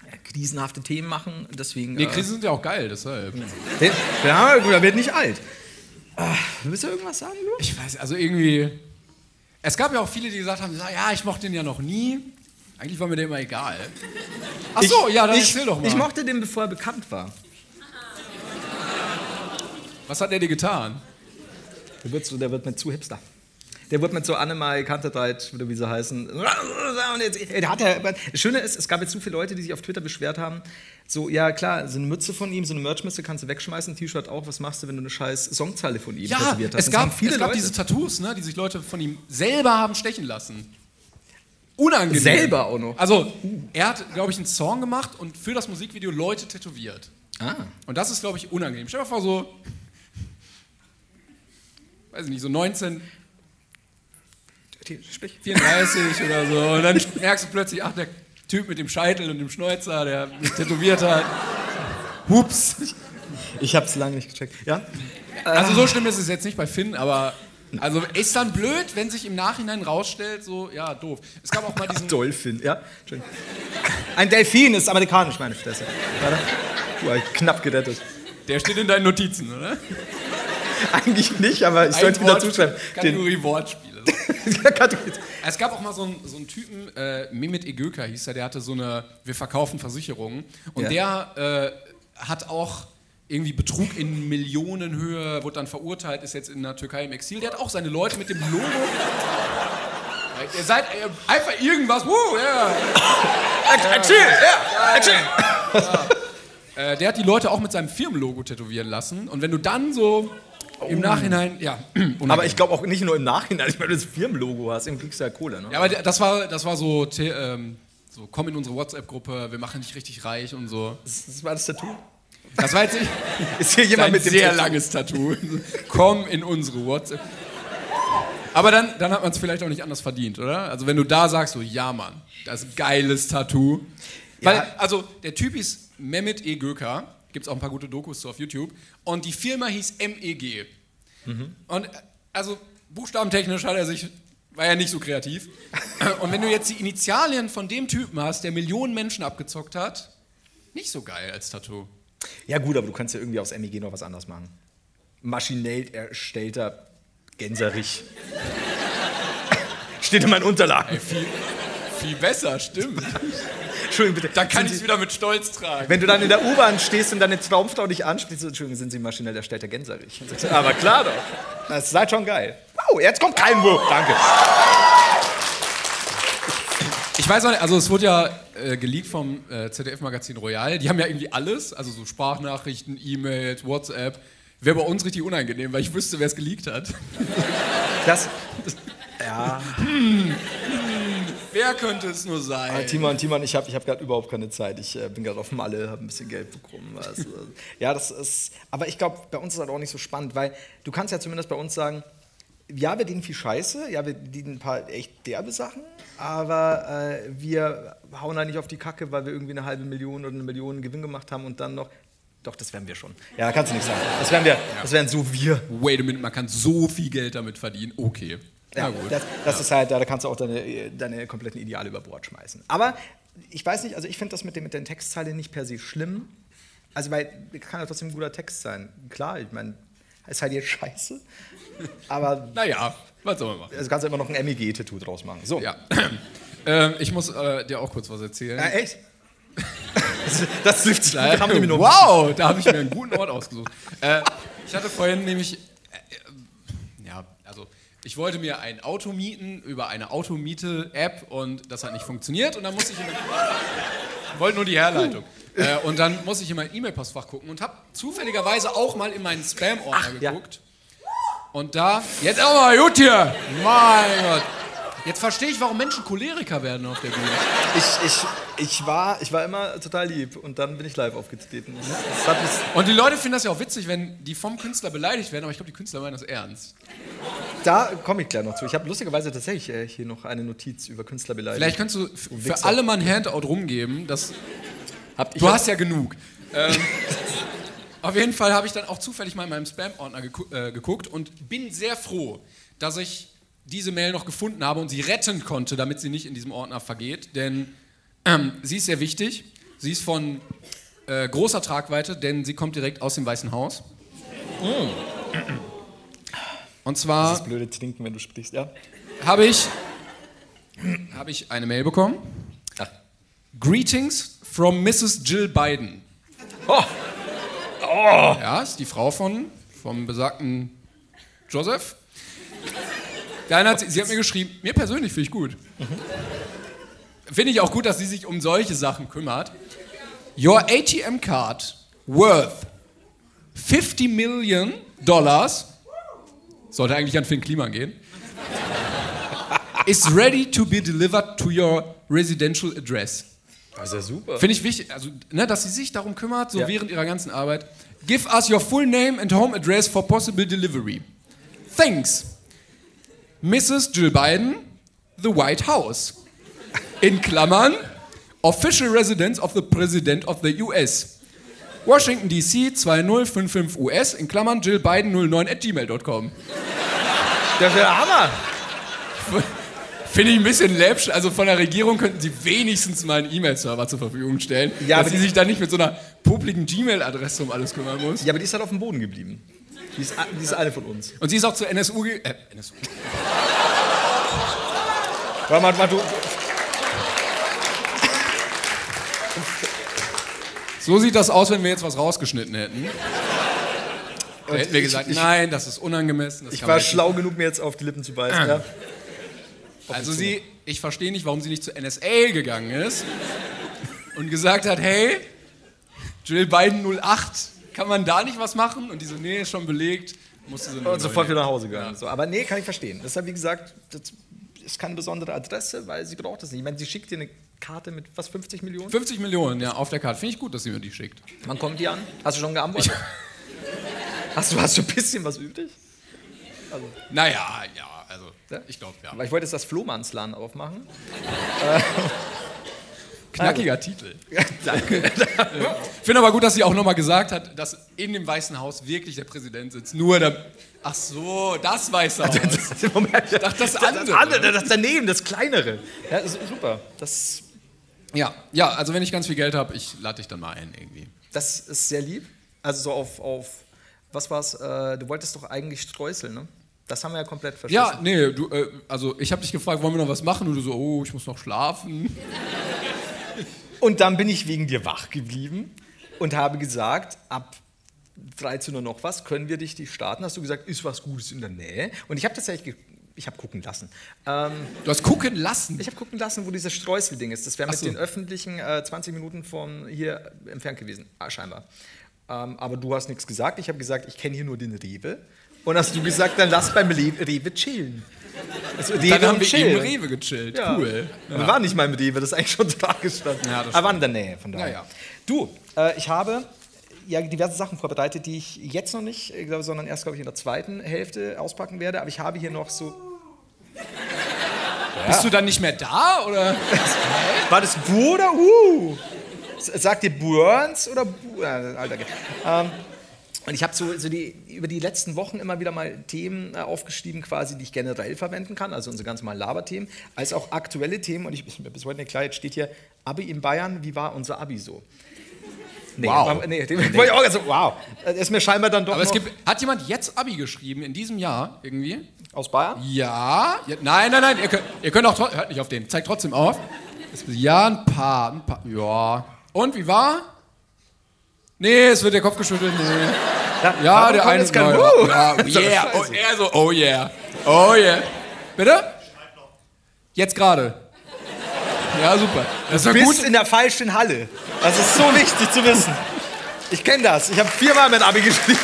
ja, krisenhafte Themen machen. Deswegen. Nee, äh, Krisen sind ja auch geil, deshalb. ja, gut, er wird nicht alt. Ah, willst du irgendwas sagen, Lu? Ich weiß, also irgendwie. Es gab ja auch viele, die gesagt haben, ja, ich mochte den ja noch nie. Eigentlich war mir der immer egal. Ach so, ja, dann ich, erzähl doch mal. Ich mochte den, bevor er bekannt war. Was hat der dir getan? Der wird, so, der wird mit zu Hipster. Der wird mit so Annemai Kanterteit, oder wie sie heißen. Und jetzt, der hat ja, das Schöne ist, es gab jetzt so viele Leute, die sich auf Twitter beschwert haben. So, ja klar, so eine Mütze von ihm, so eine Merchmütze kannst du wegschmeißen, ein T-Shirt auch. Was machst du, wenn du eine scheiß Songzeile von ihm Ja, tätowiert hast? es gab, viele es gab Leute. diese Tattoos, ne, die sich Leute von ihm selber haben stechen lassen. Unangenehm. Selber auch noch. Also, er hat, glaube ich, einen Song gemacht und für das Musikvideo Leute tätowiert. Ah. Und das ist, glaube ich, unangenehm. Stell dir mal vor, so, weiß ich nicht, so 19, Sprich. 34 oder so. Und dann merkst du plötzlich, ach, der Typ mit dem Scheitel und dem Schnäuzer, der mich tätowiert hat. Hups. Ich hab's lange nicht gecheckt. Ja? Also so schlimm ist es jetzt nicht bei Finn, aber also ist dann blöd, wenn sich im Nachhinein rausstellt, so, ja, doof. Es gab auch mal diesen... Dolphin, ja? Schön. Ein Delfin ist amerikanisch, meine Fresse. Warte. Ich knapp gerettet. Der steht in deinen Notizen, oder? [laughs] Eigentlich nicht, aber ich sollte Ein wieder Wort- zuschreiben. Den, Kategorie Wortspiele. [laughs] Kategorie. Es gab auch mal so einen, so einen Typen, äh, Mehmet Egöka hieß er, der hatte so eine, wir verkaufen Versicherungen. Und der äh, hat auch irgendwie Betrug in Millionenhöhe, wurde dann verurteilt, ist jetzt in der Türkei im Exil. Der hat auch seine Leute mit dem Logo. [laughs] Ihr seid äh, einfach irgendwas. Wuh, ja. Äh, der hat die Leute auch mit seinem Firmenlogo tätowieren lassen. Und wenn du dann so im Nachhinein, ja. [clears throat] Aber ich glaube auch nicht nur im Nachhinein, ich meine, das Firmenlogo hast, dann kriegst du ja Kohle, ne? Ja, aber das war, das war so, ähm, so, komm in unsere WhatsApp-Gruppe, wir machen dich richtig reich und so. Das, das war das Tattoo. Das war jetzt nicht [laughs] Ist hier jemand mit dem sehr Tattoo? langes Tattoo. komm in unsere WhatsApp. Aber dann, dann hat man es vielleicht auch nicht anders verdient, oder? Also wenn du da sagst, so, ja Mann, das ist ein geiles Tattoo. Weil, Ja. also der Typ hieß Mehmet E. Göker, gibt es auch ein paar gute Dokus zu auf YouTube. Und die Firma hieß MEG. Und äh, also buchstabentechnisch hat er sich, war er nicht so kreativ. [laughs] Und wenn du jetzt die Initialien von dem Typen hast, der Millionen Menschen abgezockt hat, nicht so geil als Tattoo. Ja gut, aber du kannst ja irgendwie aus MEG noch was anderes machen. Maschinell erstellter Gänserich. [laughs] Steht in meinen Unterlagen. Ey, viel, viel besser, stimmt. Entschuldigung, bitte. Dann kann ich es wieder mit Stolz tragen. Wenn du dann in der U-Bahn stehst und deine Traumfrau dich anspricht, so, Entschuldigung, sind Sie maschinell erstellter Gänserich? Und sagst du, Aber klar doch. Das seid schon geil. Wow, jetzt kommt kein Wurf. Danke. Ich weiß auch nicht, also es wurde ja äh, geleakt vom äh, ZDF-Magazin Royal. Die haben ja irgendwie alles, also so Sprachnachrichten, E-Mails, WhatsApp. Wäre bei uns richtig unangenehm, weil ich wüsste, wer es geleakt hat. Das, [laughs] ja. Wer könnte es nur sein? Ah, Timon, Timon, ich habe ich hab gerade überhaupt keine Zeit. Ich äh, bin gerade auf Malle, habe ein bisschen Geld bekommen. Also, [laughs] ja, das ist. Aber ich glaube, bei uns ist das auch nicht so spannend, weil du kannst ja zumindest bei uns sagen, ja, wir dienen viel Scheiße, ja, wir dienen ein paar echt derbe Sachen, aber äh, wir hauen da nicht auf die Kacke, weil wir irgendwie eine halbe Million oder eine Million Gewinn gemacht haben und dann noch. Doch, das wären wir schon. Ja, kannst du nicht sagen. Das wären wir. Das wären so wir. Wait a minute, man kann so viel Geld damit verdienen. Okay. Ja, gut. Das, das ist halt, da kannst du auch deine, deine kompletten Ideale über Bord schmeißen. Aber ich weiß nicht, also ich finde das mit, dem, mit den Textzeilen nicht per se schlimm. Also, weil kann ja trotzdem ein guter Text sein. Klar, ich meine, ist halt jetzt scheiße. Aber [laughs] Naja, was soll man machen? also kannst du immer noch ein MEG-Tattoo draus machen. So. Ja. [clears throat] ähm, ich muss äh, dir auch kurz was erzählen. Äh, echt? [laughs] das, trifft sich. Minute. wow, da habe ich mir einen guten Ort ausgesucht. Äh, ich hatte vorhin nämlich, äh, äh, ja, also ich wollte mir ein Auto mieten über eine Automiete-App und das hat nicht funktioniert und dann musste ich, in, [laughs] wollte nur die Herleitung. Äh, und dann muss ich in mein E-Mail-Postfach gucken und habe zufälligerweise auch mal in meinen Spam-Ordner ja. geguckt. Und da, jetzt auch mal gut hier, mein Gott. Jetzt verstehe ich, warum Menschen Choleriker werden auf der Bühne. Ich, ich, ich, war, ich war immer total lieb und dann bin ich live aufgetreten. Und die Leute finden das ja auch witzig, wenn die vom Künstler beleidigt werden, aber ich glaube, die Künstler meinen das ernst. da komme ich gleich noch zu. Ich habe lustigerweise tatsächlich äh, hier noch eine Notiz über Künstlerbeleidigung. Vielleicht kannst du für alle mal ein Handout rumgeben. Das, Habt- ich du hab- hast ja genug. Ähm, [laughs] auf jeden Fall habe ich dann auch zufällig mal in meinem Spam-Ordner äh, geguckt und bin sehr froh, dass ich diese Mail noch gefunden habe und sie retten konnte, damit sie nicht in diesem Ordner vergeht. Denn ähm, sie ist sehr wichtig. Sie ist von äh, großer Tragweite, denn sie kommt direkt aus dem Weißen Haus. Und zwar Das blöde Trinken, wenn du sprichst, ja? habe ich, habe ich eine Mail bekommen. Ach. Greetings from Mrs. Jill Biden. Oh, Ja, ist die Frau von vom besagten Joseph. Dann hat sie, sie hat mir geschrieben, mir persönlich finde ich gut. Finde ich auch gut, dass sie sich um solche Sachen kümmert. Your ATM card worth 50 Million Dollars, sollte eigentlich an Finn Kliman gehen, is ready to be delivered to your residential address. das ist ja super. Finde ich wichtig, also, ne, dass sie sich darum kümmert, so Ja. während ihrer ganzen Arbeit. Give us your full name and home address for possible delivery. Thanks. Mrs. Jill Biden, The White House. In Klammern, Official Residence of the President of the US. Washington DC 2055 US, in Klammern Jill Biden 09 at gmail.com. Das ist der Hammer. Finde ich ein bisschen läppsch. Also von der Regierung könnten sie wenigstens mal einen E-Mail-Server zur Verfügung stellen, Ja, dass sie sich dann nicht mit so einer publiken Gmail-Adresse um alles kümmern muss. Ja, aber die ist halt auf dem Boden geblieben. Die ist, die ist eine von uns. Und sie ist auch zur NSU, ge äh, NSU. Warte mal, mal, du, So sieht das aus, wenn wir jetzt was rausgeschnitten hätten. Da hätten wir ich- gesagt, ich- nein, das ist unangemessen. Das ich war schlau genug, mir jetzt auf die Lippen zu beißen. Ja. nicht. Also sie, ich verstehe nicht, warum sie nicht zur NSA gegangen ist und gesagt hat, hey, Jill Biden 08, kann man da nicht was machen? Und die so, nee, ist schon belegt. Musste sie Und sofort wieder nach Hause gegangen. So, aber nee, kann ich verstehen. Deshalb, wie gesagt, das ist keine besondere Adresse, weil sie braucht das nicht. Ich meine, sie schickt dir eine Karte mit was, 50 Millionen? 50 Millionen, ja, auf der Karte. Finde ich gut, dass sie mir die schickt. Wann kommt die an? Hast du schon geantwortet? [laughs] Hast du, hast du ein bisschen was übrig? Naja, ja, also, Ja? ich glaube, ja. Weil ich wollte jetzt das Flohmannsland aufmachen. [laughs] Knackiger Titel. [laughs] Danke. Ich finde aber gut, dass sie auch nochmal gesagt hat, dass in dem Weißen Haus wirklich der Präsident sitzt. Nur der. Ach so, das Weiße [laughs] Haus. [laughs] Moment, ich dachte, das Das andere. andere, das daneben, das kleinere. Ja, das ist super. Das, Ja, ja, also wenn ich ganz viel Geld habe, ich lade dich dann mal ein irgendwie. das ist sehr lieb. Also so auf, auf was war's? Äh, du wolltest doch eigentlich streuseln, ne? Das haben wir ja komplett verschissen. Ja, nee, du, äh, also ich habe dich gefragt, wollen wir noch was machen? Und du so, oh, ich muss noch schlafen. Und dann bin ich wegen dir wach geblieben und habe gesagt, ab 13 Uhr noch was, können wir dich die starten? Hast du gesagt, ist was Gutes in der Nähe? Und ich habe tatsächlich, ich habe gucken lassen. Ähm, Du hast gucken lassen. ich habe gucken lassen, wo dieses Streuselding ist. Das wäre mit so. den öffentlichen äh, 20 Minuten von hier entfernt gewesen, ah, scheinbar. Ähm, aber du hast nichts gesagt. Ich habe gesagt, ich kenne hier nur den Rewe. Und hast du gesagt, dann lass beim Le Rewe chillen. Also dann haben wir chillen. eben Rewe gechillt. Ja. Cool. Und wir waren nicht mal im Rewe, das ist eigentlich schon da gestanden. Ja, Aber waren in der Nähe, von daher. Ja, ja. Du, äh, ich habe ja diverse Sachen vorbereitet, die ich jetzt noch nicht, äh, glaube, sondern erst, glaube ich, in der zweiten Hälfte auspacken werde. Aber ich habe hier noch so. [laughs] Bist du dann nicht mehr da? Oder? [laughs] War das Bu oder U? Sagt ihr Burns oder Bu? Ja, Alter. Ähm, und ich habe so, so die, über die letzten Wochen immer wieder mal Themen äh, aufgeschrieben, quasi, die ich generell verwenden kann, also unsere ganz normalen Laberthemen, als auch aktuelle Themen. Und ich ist mir bis heute nicht klar, jetzt steht hier Abi in Bayern, wie war unser Abi so? Nee, Wow. war- nee, [laughs] ich auch so, wow. Das ist mir scheinbar dann doch Aber es gibt, hat jemand jetzt Abi geschrieben in diesem Jahr irgendwie? aus Bayern. Ja. ja nein, nein, nein. Ihr könnt, ihr könnt auch, hört nicht auf den, zeigt trotzdem auf. Ja, ein paar, ein paar. Ja. Und wie war? Nee, es wird der Kopf geschüttelt. Nee. Ja, warum der eine kein ja, ja, ist doch yeah. Oh, er so, oh yeah. Oh yeah. Bitte? Jetzt gerade. Ja, super. Das Du bist gut. in der falschen Halle. Das ist so wichtig zu wissen. Ich kenne das. Ich habe viermal mit Abi geschrieben.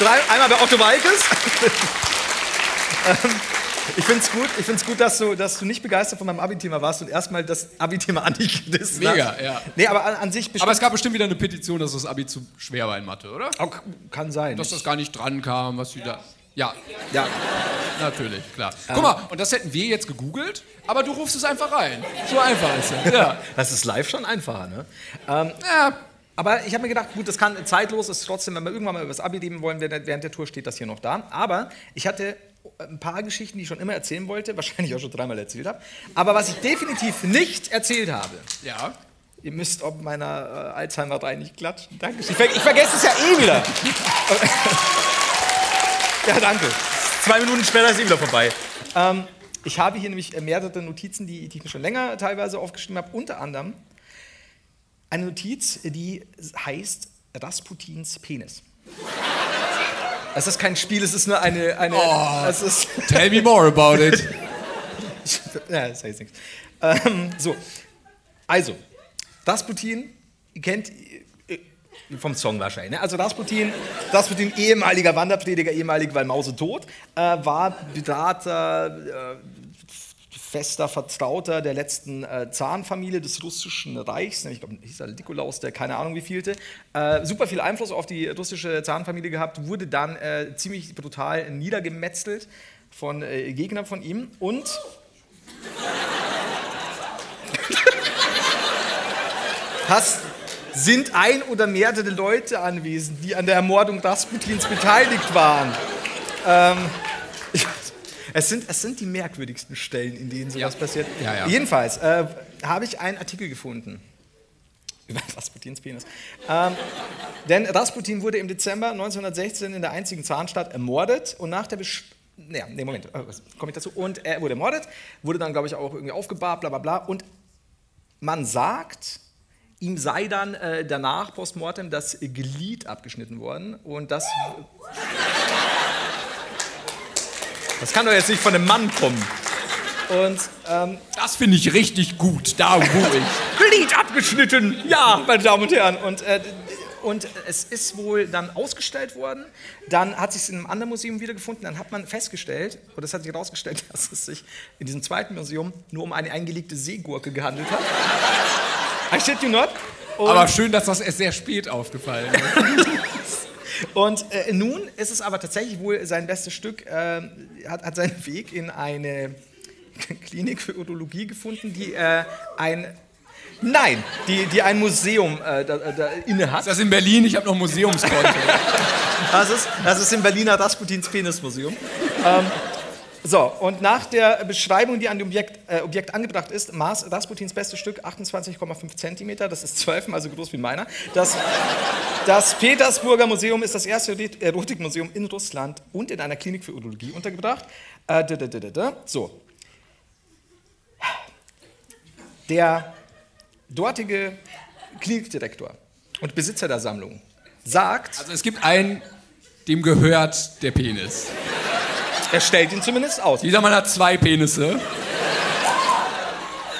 Drei, einmal bei Otto Walkes. [laughs] Ähm, ich finde es gut, ich find's gut dass, du, dass du nicht begeistert von meinem Abi-Thema warst und erstmal das Abi-Thema [laughs] angeknissen Mega, hast. ja. Nee, aber an, an sich bestimmt. Aber es gab bestimmt wieder eine Petition, dass das Abi zu schwer war in Mathe, oder? auch, kann sein. Dass das gar nicht dran kam, was wieder. Ja, ja. natürlich, klar. Guck mal, und das hätten wir jetzt gegoogelt, aber du rufst es einfach rein. So einfach ist es. Ja. [laughs] Das ist live schon einfacher, ne? Ähm, ja. Aber ich habe mir gedacht, gut, das kann zeitlos ist trotzdem, wenn wir irgendwann mal über das Abi reden wollen, während der Tour steht das hier noch da. Aber ich hatte ein paar Geschichten, die ich schon immer erzählen wollte, [laughs] wahrscheinlich auch schon dreimal erzählt habe. Aber was ich definitiv nicht erzählt habe, Ja. Ihr müsst ob meiner äh, Alzheimer 3 nicht klatschen. Dankeschön. Ich, ver ich vergesse es ja eh wieder. [laughs] ja, danke. Zwei Minuten später ist eh wieder vorbei. Ähm, ich habe hier nämlich mehrere Notizen, die, die ich mir schon länger teilweise aufgeschrieben habe. Unter anderem eine Notiz, die heißt Rasputins Penis. Es ist kein Spiel, es ist nur eine. eine Oh. es ist, [laughs] Tell me more about it. ja, das heißt nichts. Ähm, so, also, Rasputin, ihr kennt äh, vom Song wahrscheinlich. Ne? Also Rasputin, Rasputin, ehemaliger Wanderprediger, ehemalig weil Mause tot, äh, war Berater, äh, fester Vertrauter der letzten äh, Zarenfamilie des russischen Reichs, nämlich, ich glaube, hieß er Nikolaus, der keine Ahnung wie vielte, äh, super viel Einfluss auf die russische Zarenfamilie gehabt, wurde dann äh, ziemlich brutal niedergemetzelt von äh, Gegnern von ihm und [laughs] hast, sind ein oder mehrere Leute anwesend, die an der Ermordung Rasputins beteiligt waren. Ähm, es, sind, es sind die merkwürdigsten Stellen, in denen sowas Ja. passiert. Ja, ja. Jedenfalls äh, habe ich einen Artikel gefunden [laughs] über Rasputins Penis. Ähm, denn Rasputin wurde im Dezember 1916 in der einzigen Zahnstadt ermordet und nach der Besch ja, nee, Moment, äh, komme ich dazu. Und er wurde ermordet, wurde dann, glaube ich, auch irgendwie aufgebahrt, bla bla bla. Und man sagt, ihm sei dann äh, danach postmortem das Glied abgeschnitten worden und das. [laughs] Das kann doch jetzt nicht von einem Mann kommen. Und ähm, Das finde ich richtig gut, da wo ich. Glied abgeschnitten, ja, meine Damen und Herren. Und, äh, und es ist wohl dann ausgestellt worden. Dann hat sich es in einem anderen Museum wiedergefunden. Dann hat man festgestellt, oder es hat sich herausgestellt, [laughs] dass es sich in diesem zweiten Museum nur um eine eingelegte Seegurke gehandelt hat. I shit you not. Und, Aber schön, dass das erst sehr spät aufgefallen ist. [laughs] und äh, nun ist es aber tatsächlich wohl sein bestes Stück, äh, hat, hat seinen Weg in eine [laughs] Klinik für Urologie gefunden, die äh, ein Nein, die, die ein Museum äh, da, da inne hat. Ist das in Berlin? Ich habe noch Museumskonto. Das ist, das ist im Berliner Rasputins Penismuseum. ähm, so, und nach der Beschreibung, die an dem Objekt, äh, Objekt angebracht ist, maß Rasputins bestes Stück 28,5 cm, das ist zwölfmal so groß wie meiner. Das, das Petersburger Museum ist das erste Erotikmuseum in Russland und in einer Klinik für Urologie untergebracht. Äh, da, da, da. So. Der dortige Klinikdirektor und Besitzer der Sammlung sagt, Also es gibt einen, dem gehört der Penis. Er stellt ihn zumindest aus. Dieser Mann hat zwei Penisse.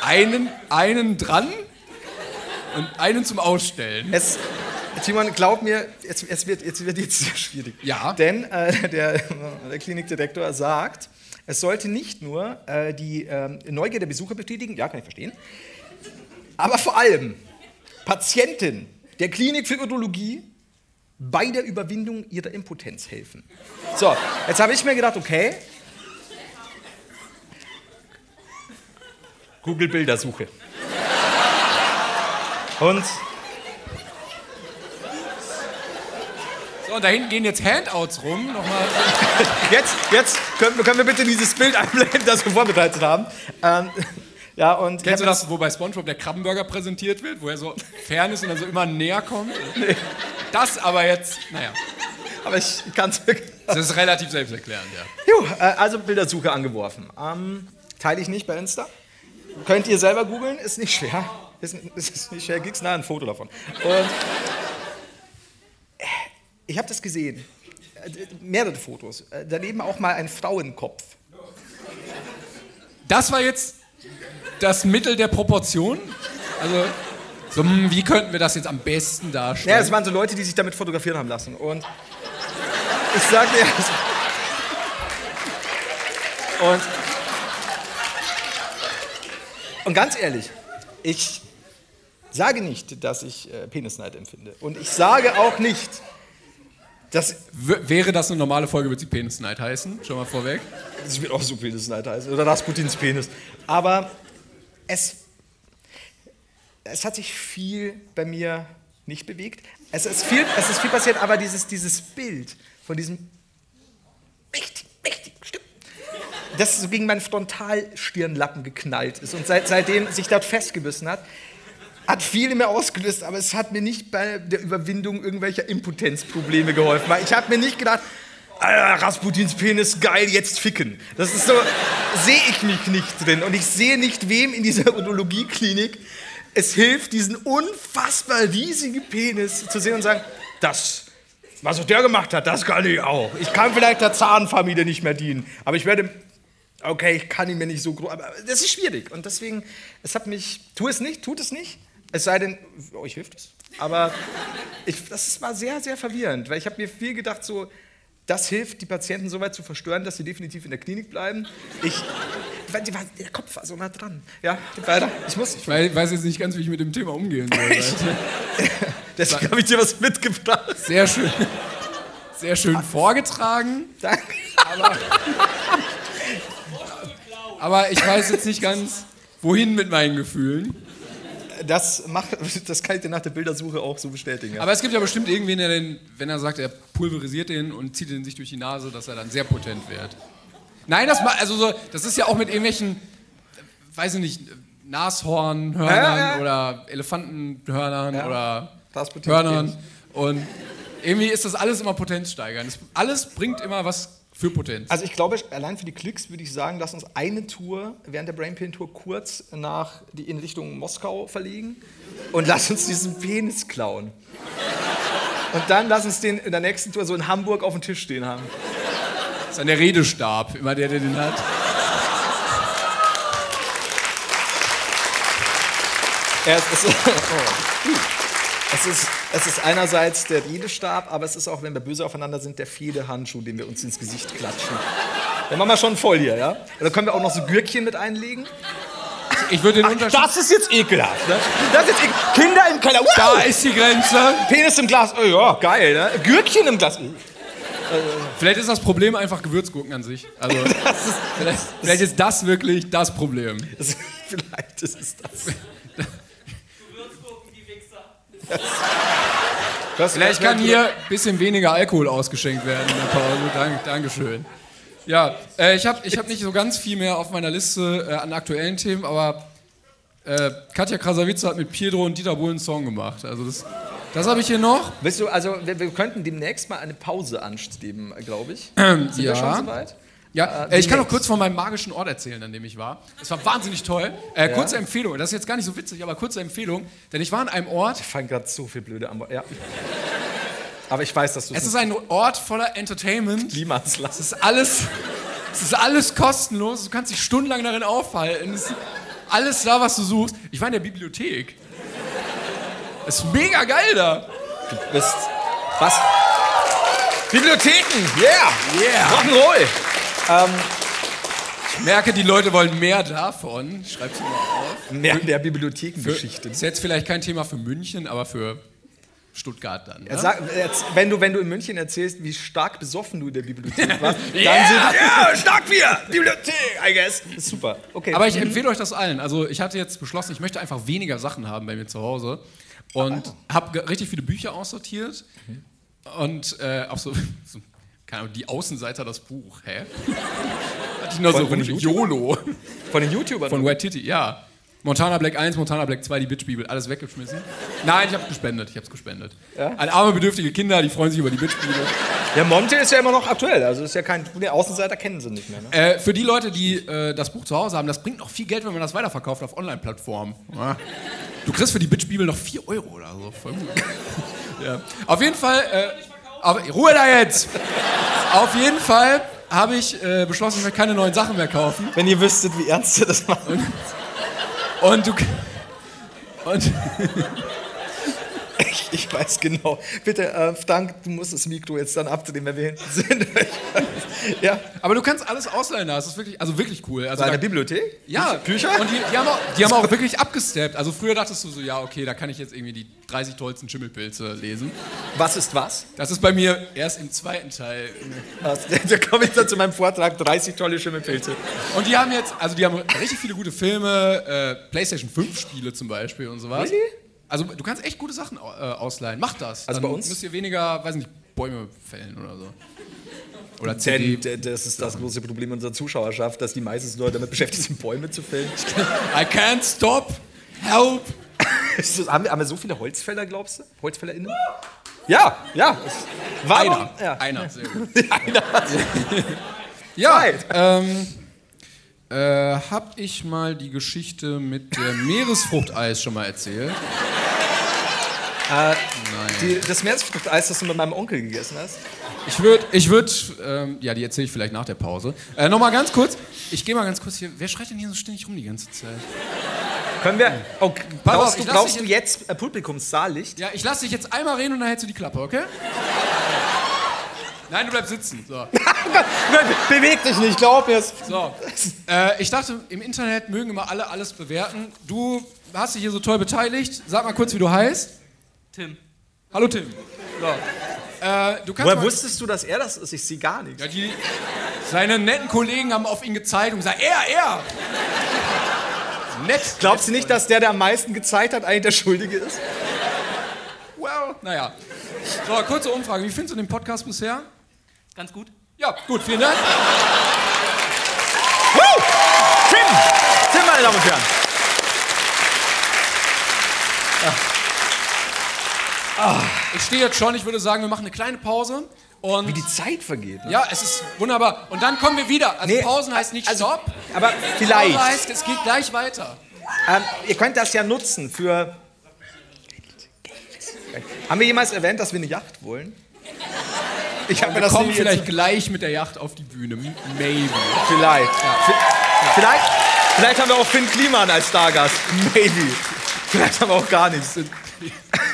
Einen, einen dran und einen zum Ausstellen. Es, Timon, glaub mir, es, es wird, jetzt wird jetzt sehr schwierig. Ja. Denn äh, der, der Klinikdirektor sagt, es sollte nicht nur äh, die ähm, Neugier der Besucher befriedigen, ja, kann ich verstehen, aber vor allem Patienten der Klinik für Urologie bei der Überwindung ihrer Impotenz helfen. So, jetzt habe ich mir gedacht, okay, Google Bildersuche. Und So, und da hinten gehen jetzt Handouts rum. Nochmal. [laughs] Jetzt, jetzt können, können wir bitte dieses Bild einblenden, das wir vorbereitet haben. Ähm, ja, und Kennst du das, wo bei Spongebob der Krabbenburger präsentiert wird, wo er so fern ist und dann so immer näher kommt? Nee. Das aber jetzt, naja, Aber ich kann es wirklich. das ist relativ selbsterklärend, ja. Juh, äh, also Bildersuche angeworfen. Ähm, teile ich nicht bei Insta. Könnt ihr selber googeln, ist nicht schwer. Ist, ist nicht schwer, kriegst nachher ein Foto davon. Und äh, ich habe das gesehen. Äh, Mehrere Fotos. Daneben auch mal ein Frauenkopf. Das war jetzt das Mittel der Proportion? Also, so, hm, wie könnten wir das jetzt am besten Ja, darstellen? es waren so Leute, die sich damit fotografieren haben lassen. Und ich sag dir. Und, und ganz ehrlich, ich sage nicht, dass ich äh, Penisneid empfinde. Und ich sage auch nicht, dass. W wäre das eine normale Folge, würde sie Penis Night heißen? Schon mal vorweg. Es wird auch so Penisneid heißen. Oder Rasputins Penis. Aber es, es hat sich viel bei mir nicht bewegt. Es ist viel, es ist viel passiert, aber dieses, dieses Bild von diesem mächtigen, mächtigen Stück, das so gegen meinen Frontalstirnlappen geknallt ist und seit, seitdem sich dort festgebissen hat, hat viel in mir ausgelöst, aber es hat mir nicht bei der Überwindung irgendwelcher Impotenzprobleme geholfen. Weil ich habe mir nicht gedacht, Rasputins Penis, geil, jetzt ficken. Das ist so, sehe ich mich nicht drin. Und ich sehe nicht, wem in dieser Urologieklinik es hilft, diesen unfassbar riesigen Penis zu sehen und sagen, das, was auch der gemacht hat, das kann ich auch. Ich kann vielleicht der Zahnfamilie nicht mehr dienen, aber ich werde okay, ich kann ihn mir nicht so groß, aber das ist schwierig. Und deswegen, es hat mich, tu es nicht, tut es nicht. Es sei denn, euch hilft es. Aber ich, das war sehr, sehr verwirrend, weil ich habe mir viel gedacht, so, das hilft, die Patienten so weit zu verstören, dass sie definitiv in der Klinik bleiben. Ich, war, der Kopf war so nah dran. Ja, weiter. Ich muss. Ich weiß, jetzt nicht ganz, wie ich mit dem Thema umgehen soll. du? [laughs] Deswegen habe ich dir was mitgebracht. Sehr schön. Sehr schön vorgetragen, Danke. aber ich weiß jetzt nicht ganz, wohin mit meinen Gefühlen. Das, macht, [laughs] das kann ich dir nach der Bildersuche auch so bestätigen. Ja. Aber es gibt ja bestimmt irgendwen, der den, wenn er sagt, er pulverisiert den und zieht den sich durch die Nase, dass er dann sehr potent wird. Nein, das, also so, das ist ja auch mit irgendwelchen, weiß ich nicht, Nashornhörnern Ja, ja, oder Elefantenhörnern oder Hörnern. Und irgendwie ist das alles immer potenzsteigernd. Alles bringt immer was für Potenz. Also ich glaube, allein für die Klicks würde ich sagen, lass uns eine Tour während der Brainpain Tour kurz nach die in Richtung Moskau verlegen und lass uns diesen Penis klauen. Und dann lass uns den in der nächsten Tour so in Hamburg auf dem Tisch stehen haben. Das ist dann der Redestab, immer der, der den hat. Ja, es, ist, [laughs] oh. Es, ist, es ist einerseits der Redestab, aber es ist auch, wenn wir böse aufeinander sind, der Fehdehandschuh, den wir uns ins Gesicht klatschen. Dann machen wir schon voll hier, ja? Da können wir auch noch so Gürkchen mit einlegen. Ich würde den Unterschied. Das ist jetzt ekelhaft, ne? Das ist jetzt ekel Kinder im Keller. Wow. Da ist die Grenze. Penis im Glas. Oh ja, geil, ne? Gürkchen im Glas. Vielleicht ist das Problem einfach Gewürzgurken an sich. Also, [laughs] vielleicht, vielleicht ist das wirklich das Problem. [laughs] Vielleicht ist es das. Das Vielleicht kann hier ein bisschen weniger Alkohol ausgeschenkt werden in der Pause. Dank, Dankeschön. Ja, äh, ich habe ich hab nicht so ganz viel mehr auf meiner Liste äh, an aktuellen Themen, aber äh, Katja Krasavice hat mit Pietro und Dieter Bohlen einen Song gemacht. Also das, das habe ich hier noch. Willst du, also wir, wir könnten demnächst mal eine Pause anstreben, glaube ich. Sind wir schon soweit? Ja, Äh, äh, ich kann noch kurz von meinem magischen Ort erzählen, an dem ich war. Es war wahnsinnig toll. Äh, Kurze Empfehlung, das ist jetzt gar nicht so witzig, aber kurze Empfehlung, denn ich war an einem Ort, Ich fallen gerade so viel blöde an. Ja. Aber ich weiß, dass du es ist ein Ort voller Entertainment. Klimas Es ist alles, es ist alles kostenlos. Du kannst dich stundenlang darin aufhalten. Es ist alles da, was du suchst. Ich war in der Bibliothek. Es ist mega geil da. bist. Was? Bibliotheken, yeah! Yeah. Rock'n'Roll! Ich merke, die Leute wollen mehr davon. Ich schreib's mir mal auf. Mehr der Bibliothekengeschichte. ist jetzt vielleicht kein Thema für München, aber für Stuttgart dann. Ja, Ne? Sag, wenn, du, wenn du in München erzählst, wie stark besoffen du in der Bibliothek [laughs] warst, dann Yeah, sind ja, stark wir! Bibliothek, I guess. Ist super. Okay. Aber ich empfehle euch das allen. Also ich hatte jetzt beschlossen, ich möchte einfach weniger Sachen haben bei mir zu Hause und habe richtig viele Bücher aussortiert und äh, auch so, [laughs] so keine Ahnung, die Außenseiter das Buch. Hä? [laughs] Hatte ich nur so Von- von rum, den YOLO von den YouTubern. von Wet Titty, ja. Montana Black 1, Montana Black 2, die Bitch-Bibel, alles weggeschmissen. Nein, ich habe gespendet, ich habe es gespendet. An arme, bedürftige Kinder, die freuen sich über die Bitch-Bibel. ja, Monte ist ja immer noch aktuell. Also ist ja kein. Die Außenseiter kennen sie nicht mehr. Ne? Äh, für die Leute, die äh, das Buch zu Hause haben, das bringt noch viel Geld, wenn man das weiterverkauft auf Online-Plattformen. Ja. Du kriegst für die Bitch-Bibel noch 4 Euro oder so. Voll gut. [laughs] ja. Auf jeden Fall. Äh, auf, Ruhe da jetzt! auf jeden Fall habe ich äh, beschlossen, ich möchte keine neuen Sachen mehr kaufen. Wenn ihr wüsstet, wie ernst ihr das macht. Und du. Und. Ich, ich weiß genau. Bitte, äh, Frank, du musst das Mikro jetzt dann abdrehen, wenn wir hinten sind. [laughs] ja. Aber du kannst alles ausleihen da. Das ist wirklich, also wirklich cool. Also Bei da, der Bibliothek? Ja, Bücher? Und die, die, haben auch, die haben auch wirklich abgesteppt. Also früher dachtest du so, ja, okay, da kann ich jetzt irgendwie die 30 tollsten Schimmelpilze lesen. Was ist was? Das ist bei mir erst im zweiten Teil. Was? [laughs] Da komme ich dann zu meinem Vortrag, 30 tolle Schimmelpilze. Und die haben jetzt, also die haben richtig viele gute Filme, äh, PlayStation 5 Spiele zum Beispiel und sowas. Really? Also du kannst echt gute Sachen äh, ausleihen. Mach das. Also Dann bei uns- müsst ihr weniger, weiß nicht, Bäume fällen oder so. Oder CD. Denn das ist das große Problem unserer Zuschauerschaft, dass die meisten Leute damit beschäftigt sind, Bäume zu fällen. [laughs] I can't stop. Help. [laughs] Haben, wir, haben wir so viele Holzfäller, glaubst du? HolzfällerInnen? Ja, ja. Warum? Einer. Ja. Einer, sehr gut. [laughs] Einer. Ja, ähm, äh, hab ich mal die Geschichte mit der Meeresfruchteis schon mal erzählt? Die, das Meeresfruchteis, das du mit meinem Onkel gegessen hast. Ich würde, ich würde, ähm, ja, die erzähle ich vielleicht nach der Pause. Äh, Nochmal ganz kurz, ich gehe mal ganz kurz hier, wer schreit denn hier so ständig rum die ganze Zeit? Können wir. Oh, ich du, dich du jetzt äh, Publikumssaallicht? Ja, ich lasse dich jetzt einmal reden und dann hältst du die Klappe, okay? Nein, du bleibst sitzen. So. [laughs] Beweg dich nicht, glaub mir. So. Äh, ich dachte, im Internet mögen immer alle alles bewerten. Du hast dich hier so toll beteiligt. Sag mal kurz, wie du heißt. Tim. Hallo Tim. So. Äh, du kannst Woher mal, wusstest du, dass er das ist? Ich sehe gar nichts. ja, die, seine netten Kollegen haben auf ihn gezeigt und gesagt, er, er. Nett. Glaubst du nicht, dass der, der am meisten gezeigt hat, eigentlich der Schuldige ist? Well, naja. So, kurze Umfrage. Wie findest du den Podcast bisher? Ganz gut. Ja, gut, vielen Dank. Tim! Tim, meine Damen und Herren. Ich stehe jetzt schon. Ich würde sagen, wir machen eine kleine Pause. Und Wie die Zeit vergeht. Ne? ja, es ist wunderbar. Und dann kommen wir wieder. Also Nee, Pausen heißt nicht also, Stopp. Aber vielleicht. Pause heißt, es geht gleich weiter. Ähm, ihr könnt das ja nutzen für. Haben wir jemals erwähnt, dass wir eine Yacht wollen? Ich habe mir Wir das kommen nämlich vielleicht gleich mit der Yacht auf die Bühne. Maybe. Vielleicht. V- Vielleicht, vielleicht haben wir auch Finn Kliman als Stargast. Maybe. Vielleicht haben wir auch gar nichts.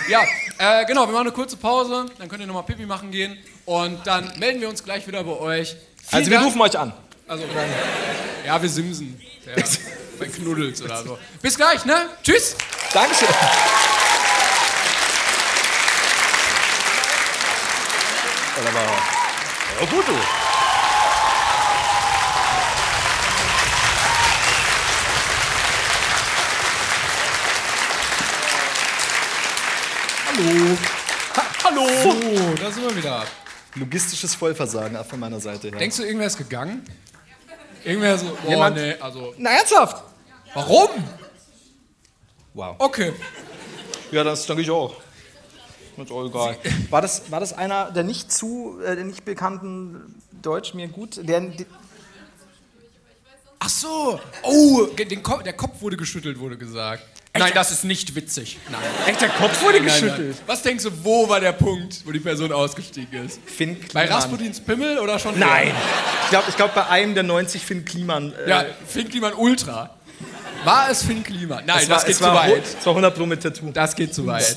Ja, äh, genau, wir machen eine kurze Pause. Dann könnt ihr nochmal Pipi machen gehen. Und dann melden wir uns gleich wieder bei euch. Vielen Also wir Dank. rufen euch an. Also, ja, wir simsen. Ja, bei Knuddels oder so. Bis gleich, ne? Tschüss. Dankeschön. Oder war ja, gut, du. Hallo. Ha Hallo. So, da sind wir wieder. Logistisches Vollversagen auch von meiner Seite her. Denkst du, irgendwer ist gegangen? Irgendwer so, boah, Jemand- nee, also, Na, ernsthaft? warum? Wow. Okay. Ja, das denke ich auch. Ist auch egal. [laughs] War das, war das einer der nicht zu, äh, der nicht bekannten Deutsch mir gut? Der, die, Ach so. Oh, den Ko der Kopf wurde geschüttelt, wurde gesagt. Nein, das ist nicht witzig. Nein. echt, der Kopf wurde Nein, geschüttelt. nein. Was denkst du, wo war der Punkt, wo die Person ausgestiegen ist? Finn Bei Kliman. Rasputins Pimmel oder schon? Nein. Ich glaube, ich glaub, bei einem der 90 Finn Kliman. Äh, Ja, Finn Kliman Ultra. War es Finn Kliman? Nein, es war, das geht es zu war, weit. Es war 100 Pro mit Tattoo. Das geht zu weit.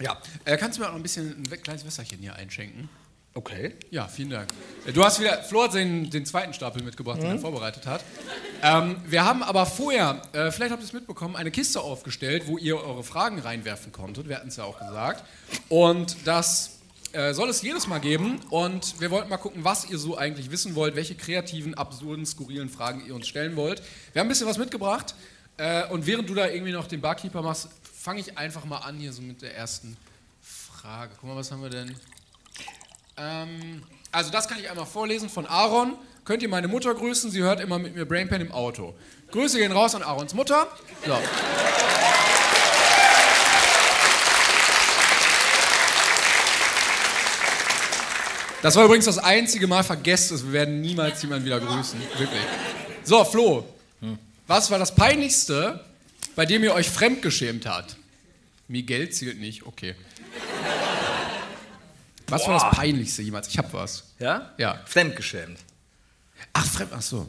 Ja. Äh, kannst du mir auch noch ein bisschen ein kleines Wässerchen hier einschenken? Okay. Ja, vielen Dank. Äh, Du hast wieder, Flo hat den, den zweiten Stapel mitgebracht, den er vorbereitet hat. Ähm, wir haben aber vorher, äh, vielleicht habt ihr es mitbekommen, eine Kiste aufgestellt, wo ihr eure Fragen reinwerfen konntet. Wir hatten es ja auch gesagt. Und das äh, soll es jedes Mal geben. Und wir wollten mal gucken, was ihr so eigentlich wissen wollt, welche kreativen, absurden, skurrilen Fragen ihr uns stellen wollt. Wir haben ein bisschen was mitgebracht. Äh, und während du da irgendwie noch den Barkeeper machst, fange ich einfach mal an hier so mit der ersten Frage. Guck mal, was haben wir denn? Ähm, also das kann ich einmal vorlesen von Aaron. Könnt ihr meine Mutter grüßen? Sie hört immer mit mir Brainpan im Auto. Grüße gehen raus an Aarons Mutter. So. Das war übrigens das einzige Mal, vergesst es, wir werden niemals jemanden wieder grüßen. Wirklich. So, Flo. Was war das Peinlichste, bei dem ihr euch fremdgeschämt habt? Miguel zählt nicht, okay. Was war das Peinlichste jemals? Ich hab was. Ja? Ja. Fremdgeschämt. Ach, fremd, ach so.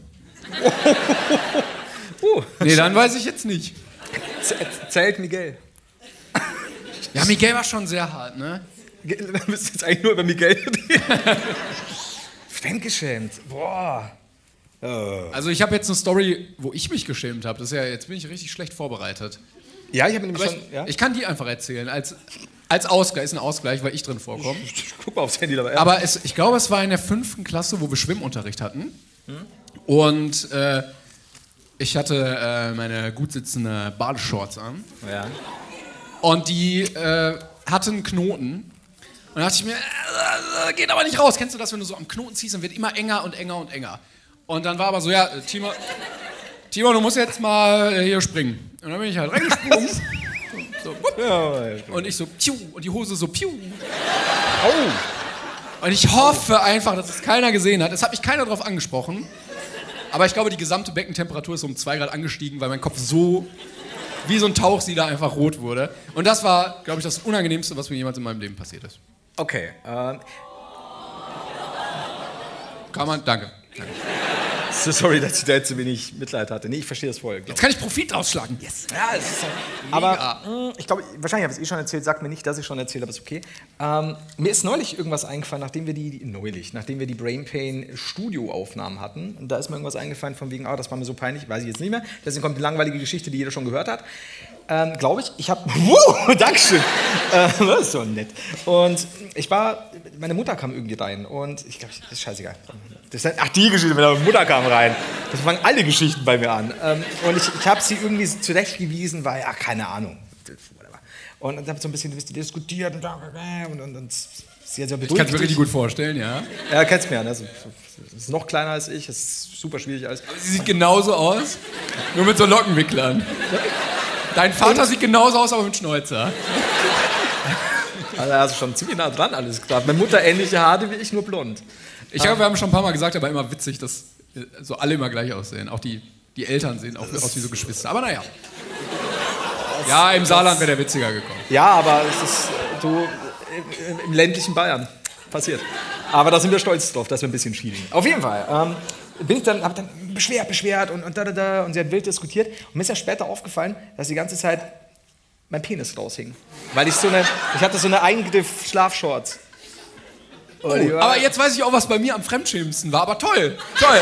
[laughs] Uh, Nee, dann weiß ich jetzt nicht. zählt Miguel. Ja, Miguel war schon sehr hart, ne? Wir müssen [laughs] jetzt eigentlich nur über Miguel reden. [laughs] Fremdgeschämt. Boah. Also ich habe jetzt eine Story, wo ich mich geschämt habe. Das ist ja, jetzt bin ich richtig schlecht vorbereitet. Ja, ich habe nämlich Aber schon. ich, Ja? ich kann die einfach erzählen. Als, als Ausgleich, ist ein Ausgleich, weil ich drin vorkomme. guck mal aufs Handy dabei. Ja. Aber es, ich glaube, es war in der fünften Klasse, wo wir Schwimmunterricht hatten. Und äh, ich hatte äh, meine gut sitzende Badeshorts an. ja. Und die äh, hatten Knoten. Und da dachte ich mir, äh, äh, geht aber nicht raus. Kennst du das, wenn du so am Knoten ziehst, dann wird immer enger und enger und enger. Und dann war aber so, ja, äh, Timo, Timo, du musst jetzt mal äh, hier springen. Und dann bin ich halt reingesprungen. [laughs] So, und ich so, piu, und die Hose so, piu. Und ich hoffe einfach, dass es keiner gesehen hat. Es hat mich keiner darauf angesprochen. Aber ich glaube, die gesamte Beckentemperatur ist um 2 Grad angestiegen, weil mein Kopf so wie so ein Tauchsieder einfach rot wurde. Und das war, glaube ich, das Unangenehmste, was mir jemals in meinem Leben passiert ist. Okay, ähm, Kann man, danke. danke. So sorry, dass ich da jetzt so wenig Mitleid hatte. Nee, ich verstehe das voll. Jetzt kann ich Profit rausschlagen. Yes. Ja, es ist so. Aber mh, ich glaube, wahrscheinlich habe ich es eh schon erzählt. Sagt mir nicht, dass ich schon erzählt habe, ist okay. Ähm, mir ist neulich irgendwas eingefallen, nachdem wir die, die neulich, nachdem wir die Brain Pain Studioaufnahmen hatten. Und da ist mir irgendwas eingefallen von wegen, ah, das war mir so peinlich, weiß ich jetzt nicht mehr. Deswegen kommt die langweilige Geschichte, die jeder schon gehört hat. Ähm, glaube ich, ich habe. [laughs] Wow, Dankeschön. äh, das ist so nett. Und ich war, meine Mutter kam irgendwie rein und ich glaube, das ist scheißegal. Das ist, ach, die Geschichte, meine Mutter kam rein. Das fangen alle Geschichten bei mir an. Ähm, und ich, ich habe sie irgendwie zurechtgewiesen, weil, ach, keine Ahnung. Und dann habe so ein bisschen diskutiert und, und, und, und sie hat so Ich kann es mir richtig gut vorstellen, ja. Ja, kennst mir. Ne? So, so, ist noch kleiner als ich, ist super schwierig alles. Sie sieht genauso aus, nur mit so Lockenwicklern. Dein Vater sieht genauso aus, aber mit Schnäuzer. Also, also schon ziemlich nah dran alles klar. Meine Mutter ähnliche Haare wie ich, nur blond. Ich glaube, wir haben schon ein paar Mal gesagt, aber immer witzig, dass äh, so alle immer gleich aussehen. Auch die, die Eltern sehen auch aus wie so Geschwister. Aber naja. Ja, im Saarland wäre der witziger gekommen. Ja, aber es ist so im, im ländlichen Bayern passiert. Aber da sind wir stolz drauf, dass wir ein bisschen schielen. Auf jeden Fall. Ähm, bin ich dann, habe dann beschwert, beschwert und, und da, da, da und sie hat wild diskutiert. Und mir ist ja später aufgefallen, dass die ganze Zeit mein Penis raushing. Weil ich so eine, ich hatte so eine Eingriff Schlafshorts. Oh, aber jetzt weiß ich auch, was bei mir am fremdschämendsten war. Aber toll, toll. [laughs]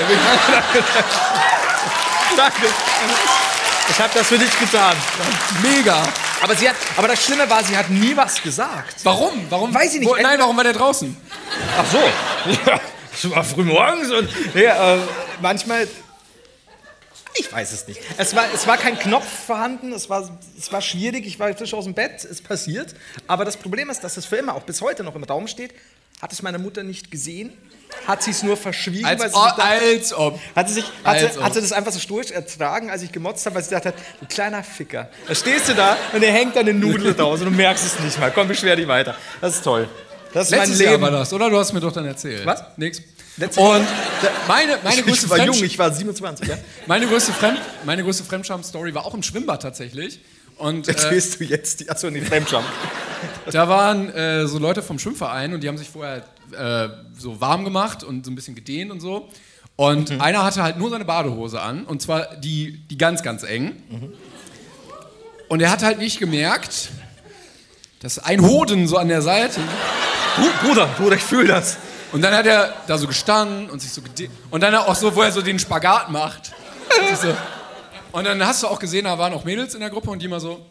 Danke. Ich habe das für dich getan. Mega. Aber, sie hat, aber das Schlimme war, sie hat nie was gesagt. Warum? Warum? Weiß ich nicht. Wo, nein, warum war der draußen? Ach so. [laughs] Ja, es war früh morgens und ja, äh, manchmal. Ich weiß es nicht. Es war, es war kein Knopf vorhanden, es war, es war schwierig, ich war frisch aus dem Bett, es passiert. Aber das Problem ist, dass es für immer, auch bis heute noch im Raum steht. Hat es meine Mutter nicht gesehen? Hat sie es nur verschwiegen? Als, weil sie dachte- als ob. Hat sie, sich, hat, sie, hat sie das einfach so stoisch ertragen, als ich gemotzt habe, weil sie gedacht hat, du kleiner Ficker. Da stehst du da und dir hängt deine Nudel raus und du merkst es nicht mal. Komm, beschwer dich weiter. Das ist toll. Das ist Letztes mein Jahr Leben. war das, oder? Du hast mir doch dann erzählt. Was? Nix. Und meine, meine, ich, größte [laughs] ich war Fremdsch- jung, ich war 27. Ja? meine größte, Fremd meine größte Fremdscham-Story war auch im Schwimmbad tatsächlich. Und äh, Erzählst du jetzt die, achso, nee, Fremdscham. [laughs] da waren äh, so Leute vom Schwimmverein und die haben sich vorher äh, so warm gemacht und so ein bisschen gedehnt und so. Und Mhm. einer hatte halt nur seine Badehose an und zwar die, die ganz, ganz eng. Mhm. Und er hat halt nicht gemerkt, dass ein Hoden so an der Seite. Bruder, Bruder, ich fühle das. Und dann hat er da so gestanden und sich so. Und dann auch so, wo er so den Spagat macht. Und dann hast du auch gesehen, da waren auch Mädels in der Gruppe und die mal so.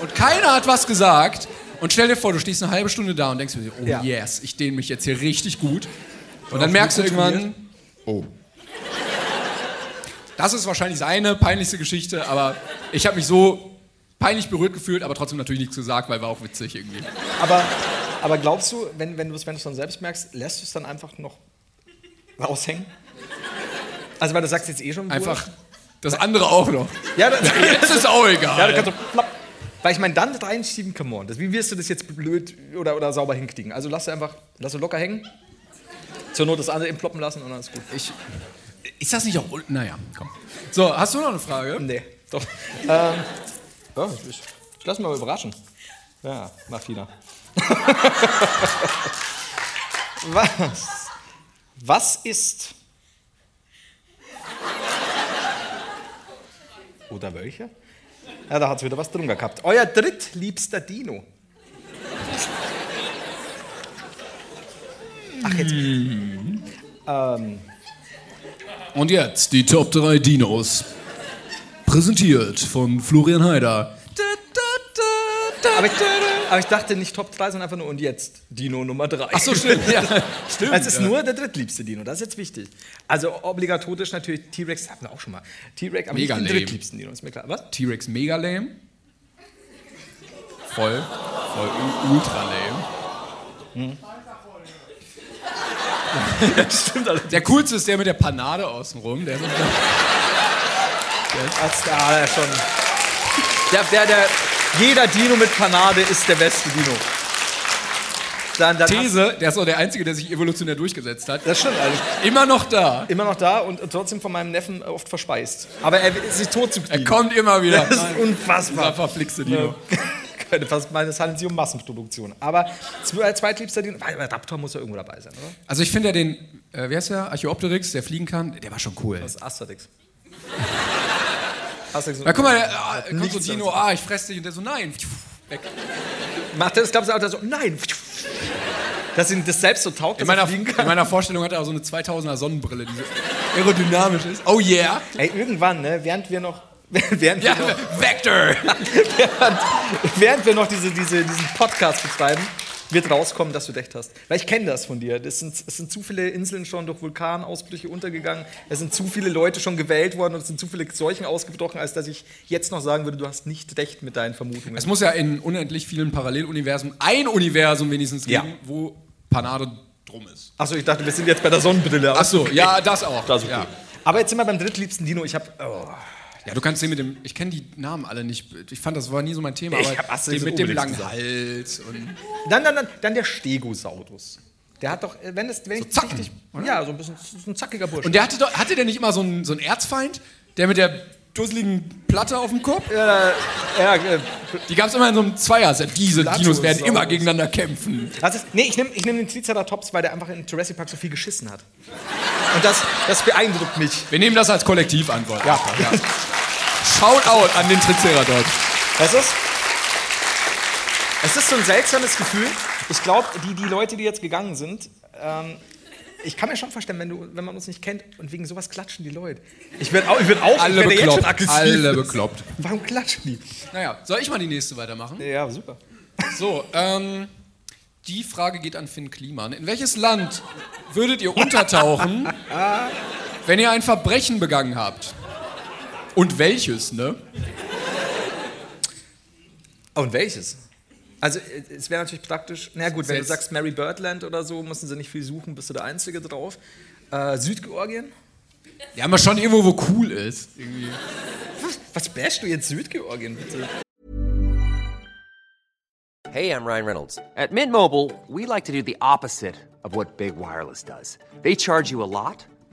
Und keiner hat was gesagt. Und stell dir vor, du stehst eine halbe Stunde da und denkst dir, oh Ja. yes, ich dehne mich jetzt hier richtig gut. Und dann merkst du irgendwann, oh. Das ist wahrscheinlich seine peinlichste Geschichte, aber ich habe mich so peinlich berührt gefühlt, aber trotzdem natürlich nichts gesagt, weil war auch witzig irgendwie. Aber, aber glaubst du, wenn, wenn du es dann selbst merkst, lässt du es dann einfach noch raushängen? Also, weil du sagst jetzt eh schon. Bruder. Einfach das andere auch noch. Ja, das, [laughs] Jetzt ist auch egal. Ja, da kannst du plopp. Weil ich meine, dann reinschieben, come on. Das, wie wirst du das jetzt blöd oder, oder sauber hinkriegen? Also lass du einfach, lass du locker hängen. Zur Not das andere eben ploppen lassen und dann ist gut. Ich, ist das nicht auch. Naja, komm. So, hast du noch eine Frage? Nee, doch. [laughs] ähm, ja, ich, ich lass mich mal überraschen. Ja, Martina. Was? Was ist. Oder welche? Ja, da hat es wieder was drunter gehabt. Euer drittliebster Dino. Ach, jetzt. Ähm, Und jetzt die Top 3 Dinos. Präsentiert von Florian Haider. aber, ich, aber ich dachte nicht Top 3, sondern einfach nur und jetzt Dino Nummer 3. Ach so, [laughs] stimmt. Ja, stimmt. Es ist ja. nur der drittliebste Dino, das ist jetzt wichtig. Also obligatorisch natürlich T-Rex, hatten wir auch schon mal. T-Rex, aber Mega nicht den lame. drittliebsten Dino, ist mir klar. Was? T-Rex mega lame. Voll. Voll ultra lame. [laughs] Stimmt, also. Der coolste ist der mit der Panade außenrum. Der ist Als, der schon. Der, der, der, Jeder Dino mit Panade ist der beste Dino. Dann, dann These, der ist auch der Einzige, der sich evolutionär durchgesetzt hat. Das stimmt alles. Immer noch da. Immer noch da und trotzdem von meinem Neffen oft verspeist. Aber er ist nicht tot zu Er kommt immer wieder. Das ist Dieser unfassbar. verflixte Dino. Könnte [laughs] fast meinen, es handelt sich um Massenproduktion. Aber zwe- zweitliebster Dino, weil Raptor muss ja irgendwo dabei sein, oder? Also ich finde ja den, äh, wie heißt der, Archaeopteryx, der fliegen kann, der war schon cool. Das ist Asterix. Asterix Na guck mal, der, ah, kommt so Dino, ah, ich fress dich und der so, nein, weg. Macht er das, glaubst du, auch, der so, nein. Dass ihm das selbst so taugt, In dass er meiner, in meiner Vorstellung hat er auch so eine 2000er Sonnenbrille, die so aerodynamisch ist. Oh yeah. Ey, irgendwann, ne, während wir noch, [laughs] während Ja, wir noch, Vector. [laughs] während, während wir noch diese, diese, diesen Podcast betreiben, wird rauskommen, dass du recht hast. Weil ich kenne das von dir. Das sind, es sind zu viele Inseln schon durch Vulkanausbrüche untergegangen. Es sind zu viele Leute schon gewählt worden und es sind zu viele Seuchen ausgebrochen, als dass ich jetzt noch sagen würde, du hast nicht recht mit deinen Vermutungen. Es muss ja in unendlich vielen Paralleluniversen ein Universum wenigstens Ja. geben, wo Panade drum ist. Achso, ich dachte, wir sind jetzt bei der Sonnenbrille. Ach so, ja, das auch. Das okay. ja. Aber jetzt sind wir beim drittliebsten Dino. Ich habe. Oh. Ja, du kannst den mit dem, ich kenne die Namen alle nicht. Ich fand, das war nie so mein Thema. Ich aber den mit dem langen Hals und Dann, dann, dann, dann der Stegosaurus. Der hat doch, äh, wenn es, wenn ich Zacken, richtig, ja, so ein bisschen, so ein zackiger Bursche. Und der hatte, doch, hatte der nicht immer so einen, so einen Erzfeind, der mit der dusseligen Platte auf dem Kopf? ja, äh, Die gab es immer in so einem Zweierset. Diese Dinos Plateosaurus. werden immer gegeneinander kämpfen. das ist, nee, ich nehme ich nehm den Triceratops, weil der einfach in Jurassic Park so viel geschissen hat. Und das, das beeindruckt mich. Wir nehmen das als Kollektivantwort. Ja. ja. Shout out an den Triceratops. Weißt du es? Es ist so ein seltsames Gefühl. Ich glaube, die, die Leute, die jetzt gegangen sind, ähm, ich kann mir schon vorstellen, wenn, du, wenn man uns nicht kennt und wegen sowas klatschen die Leute. Ich werde auch, ich werd auch Alle ich werd ja jetzt schon bekloppt. aggressiv. Alle bekloppt. Warum klatschen die? Naja, soll ich mal die nächste weitermachen? Ja, super. So, ähm, die Frage geht an Finn Kliman. In welches Land würdet ihr untertauchen, wenn ihr ein Verbrechen begangen habt? Und welches, ne? Und welches? Also äh, es wäre natürlich praktisch, na gut, wenn du sagst Mary Birdland oder so, müssen sie nicht viel suchen, bist du der Einzige drauf. Äh, Südgeorgien? Ja, aber schon irgendwo, wo cool ist. Irgendwie. Was bashst du jetzt Südgeorgien, bitte? Hey, I'm Ryan Reynolds. At Mint Mobile, we like to do the opposite of what Big Wireless does. They charge you a lot,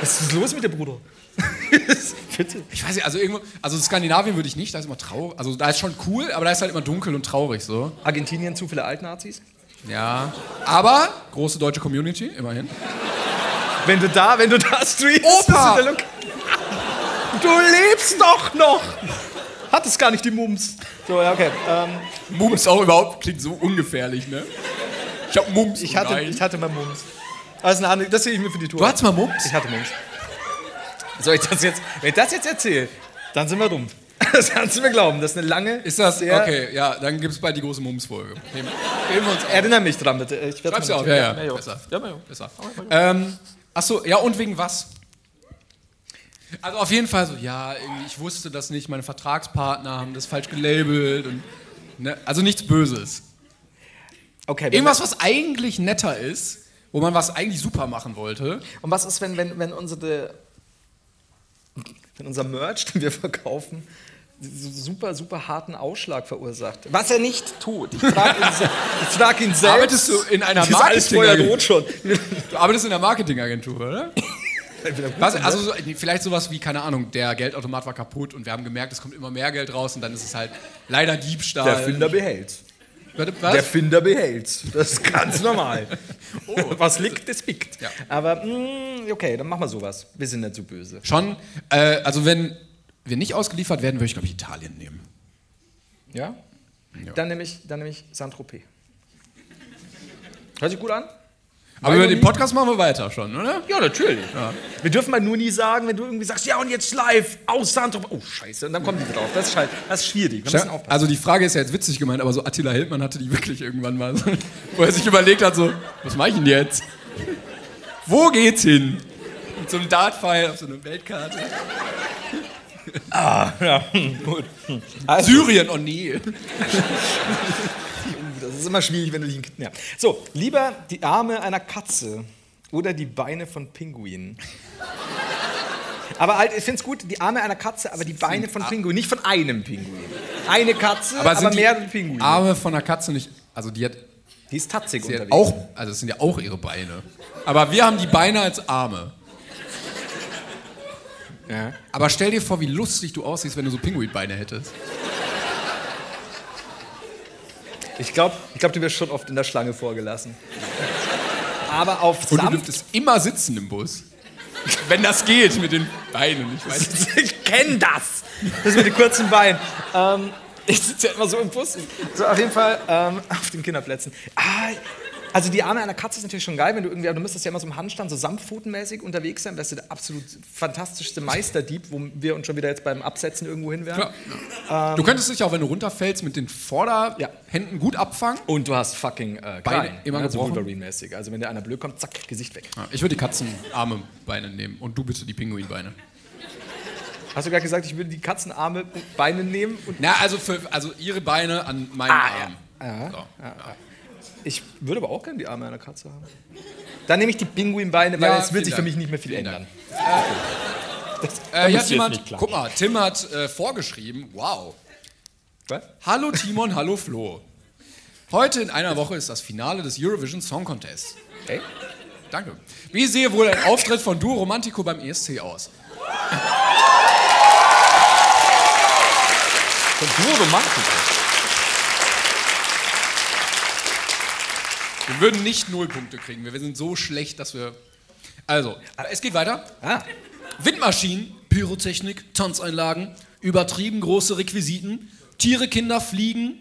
Was ist los mit dir, Bruder? [laughs] bitte. Ich weiß nicht, also irgendwo, also Skandinavien würde ich nicht, da ist immer traurig. Also da ist schon cool, aber da ist halt immer dunkel und traurig so. Argentinien zu viele Altnazis? Ja. Aber große deutsche Community, immerhin. Wenn du da, wenn du da streamst, Opa! Du lebst doch noch! Hattest gar nicht die Mums. So, ja, okay. Ähm, Mums auch überhaupt klingt so ungefährlich, ne? Ich hab Mums. ich, hatte, Nein. ich hatte mal Mums. Also eine andere, das sehe ich mir für die Tour. Du hattest mal Mums? Ich hatte Mums. Soll ich das jetzt, wenn ich das jetzt erzähle, dann sind wir dumm. [laughs] Das kannst du mir glauben. Das ist eine lange. Ist das? sehr- Okay, ja, dann gibt's bald die große Mums-Folge. Nehmen, nehmen wir uns Erinnere mich dran, bitte. Ich Schreib's ja auf, ja, ja. Besser. Ja, ja. Besser. Ähm, achso, ja, und wegen was? Also auf jeden Fall so, ja, ich wusste das nicht, meine Vertragspartner haben das falsch gelabelt und, ne, also nichts Böses. Okay, Irgendwas, was eigentlich netter ist, wo man was eigentlich super machen wollte. Und was ist, wenn, wenn, wenn, unsere, wenn unser Merch, den wir verkaufen, so super, super harten Ausschlag verursacht? Was er nicht tut. Ich frage ihn, ich frag ihn selbst. Arbeitest du in einer Das ist alles vorher Marketing- rot schon. Du arbeitest in der Marketingagentur, oder? [laughs] Was, also so, vielleicht sowas wie, keine Ahnung, der Geldautomat war kaputt und wir haben gemerkt, es kommt immer mehr Geld raus und dann ist es halt leider Diebstahl. Der Finder behält's. Was? Der Finder behält's. Das ist ganz normal. [laughs] was liegt, das pickt. Ja. Aber, mh, okay, dann machen wir sowas. Wir sind nicht so böse. Schon, äh, also wenn wir nicht ausgeliefert werden, würde ich, glaube ich, Italien nehmen. Ja? Ja. Dann nehme ich, dann nehm ich Saint-Tropez. Hört sich gut an? Aber über den Podcast machen wir weiter schon, oder? Ja, natürlich. Wir dürfen mal nur nie sagen, wenn du irgendwie sagst, ja und jetzt live aus Sandro. Oh, scheiße, und dann kommen die drauf. Das ist, halt, das ist schwierig. Also die Frage ist ja jetzt witzig gemeint, aber so Attila Hildmann hatte die wirklich irgendwann mal, wo er sich überlegt hat, so, was mache ich denn jetzt? Wo geht's hin? Mit so einem Dartpfeil auf so einer Weltkarte. ja, gut. Also, Syrien, oh nee. Das ist immer schwierig, wenn du dich... Ja. So, lieber die Arme einer Katze oder die Beine von Pinguinen. Aber halt, ich finde es gut, die Arme einer Katze, aber die Beine von Pinguinen, nicht von einem Pinguin. Eine Katze, aber, sind die mehrere Pinguine. Arme von einer Katze nicht, also die hat, die ist tatzig hat unterwegs. auch, also es sind ja auch ihre Beine. Aber wir haben die Beine als Arme. Ja. Aber stell dir vor, wie lustig du aussiehst, wenn du so Pinguinbeine hättest. Ich glaube, ich glaub, du wirst schon oft in der Schlange vorgelassen. Aber auf Und du Samt... dürftest immer sitzen im Bus. Wenn das geht mit den Beinen. Ich weiß [laughs] ich kenne das. Das mit den kurzen Beinen. Ähm, ich sitze ja immer so im Bus. So, auf jeden Fall ähm, auf den Kinderplätzen. Ah, also die Arme einer Katze ist natürlich schon geil, wenn du irgendwie, aber du müsstest ja immer so im Handstand so samtpfotenmäßig unterwegs sein. Wärst du der absolut fantastischste Meisterdieb, wo wir uns schon wieder jetzt beim Absetzen irgendwo hin wären. Klar. du könntest dich auch, wenn du runterfällst, mit den Vorderhänden gut abfangen. Und du hast fucking äh, Beine immer also gebrochen. Wolverine-mäßig. Also wenn dir einer blöd kommt, zack, Gesicht weg. Ja, ich würde die Katzenarme Beine nehmen und du bitte die Pinguinbeine. Hast du gerade gesagt, ich würde die Katzenarme Beine nehmen und Na, also, für, also ihre Beine an meinen Ah, Arm. ja. So. Ich würde aber auch gerne die Arme einer Katze haben. Dann nehme ich die Pinguinbeine, weil Ja, es wird sich für Dank. mich nicht mehr viel ändern. [laughs] Äh, Da hier musst hat du jetzt nicht jemand, guck mal, Tim hat äh, vorgeschrieben, wow. Was? Hallo Timon, hallo Flo. Heute in einer Woche ist das Finale des Eurovision Song Contest. Ey? Danke. Wie sehe wohl ein Auftritt von Duo Romantico beim ESC aus? Von Duo Romantico. Wir würden nicht null Punkte kriegen. Wir sind so schlecht, dass wir. Also, es geht weiter. Ah. Windmaschinen, Pyrotechnik, Tanzeinlagen, übertrieben große Requisiten, Tiere, Kinder, Fliegen.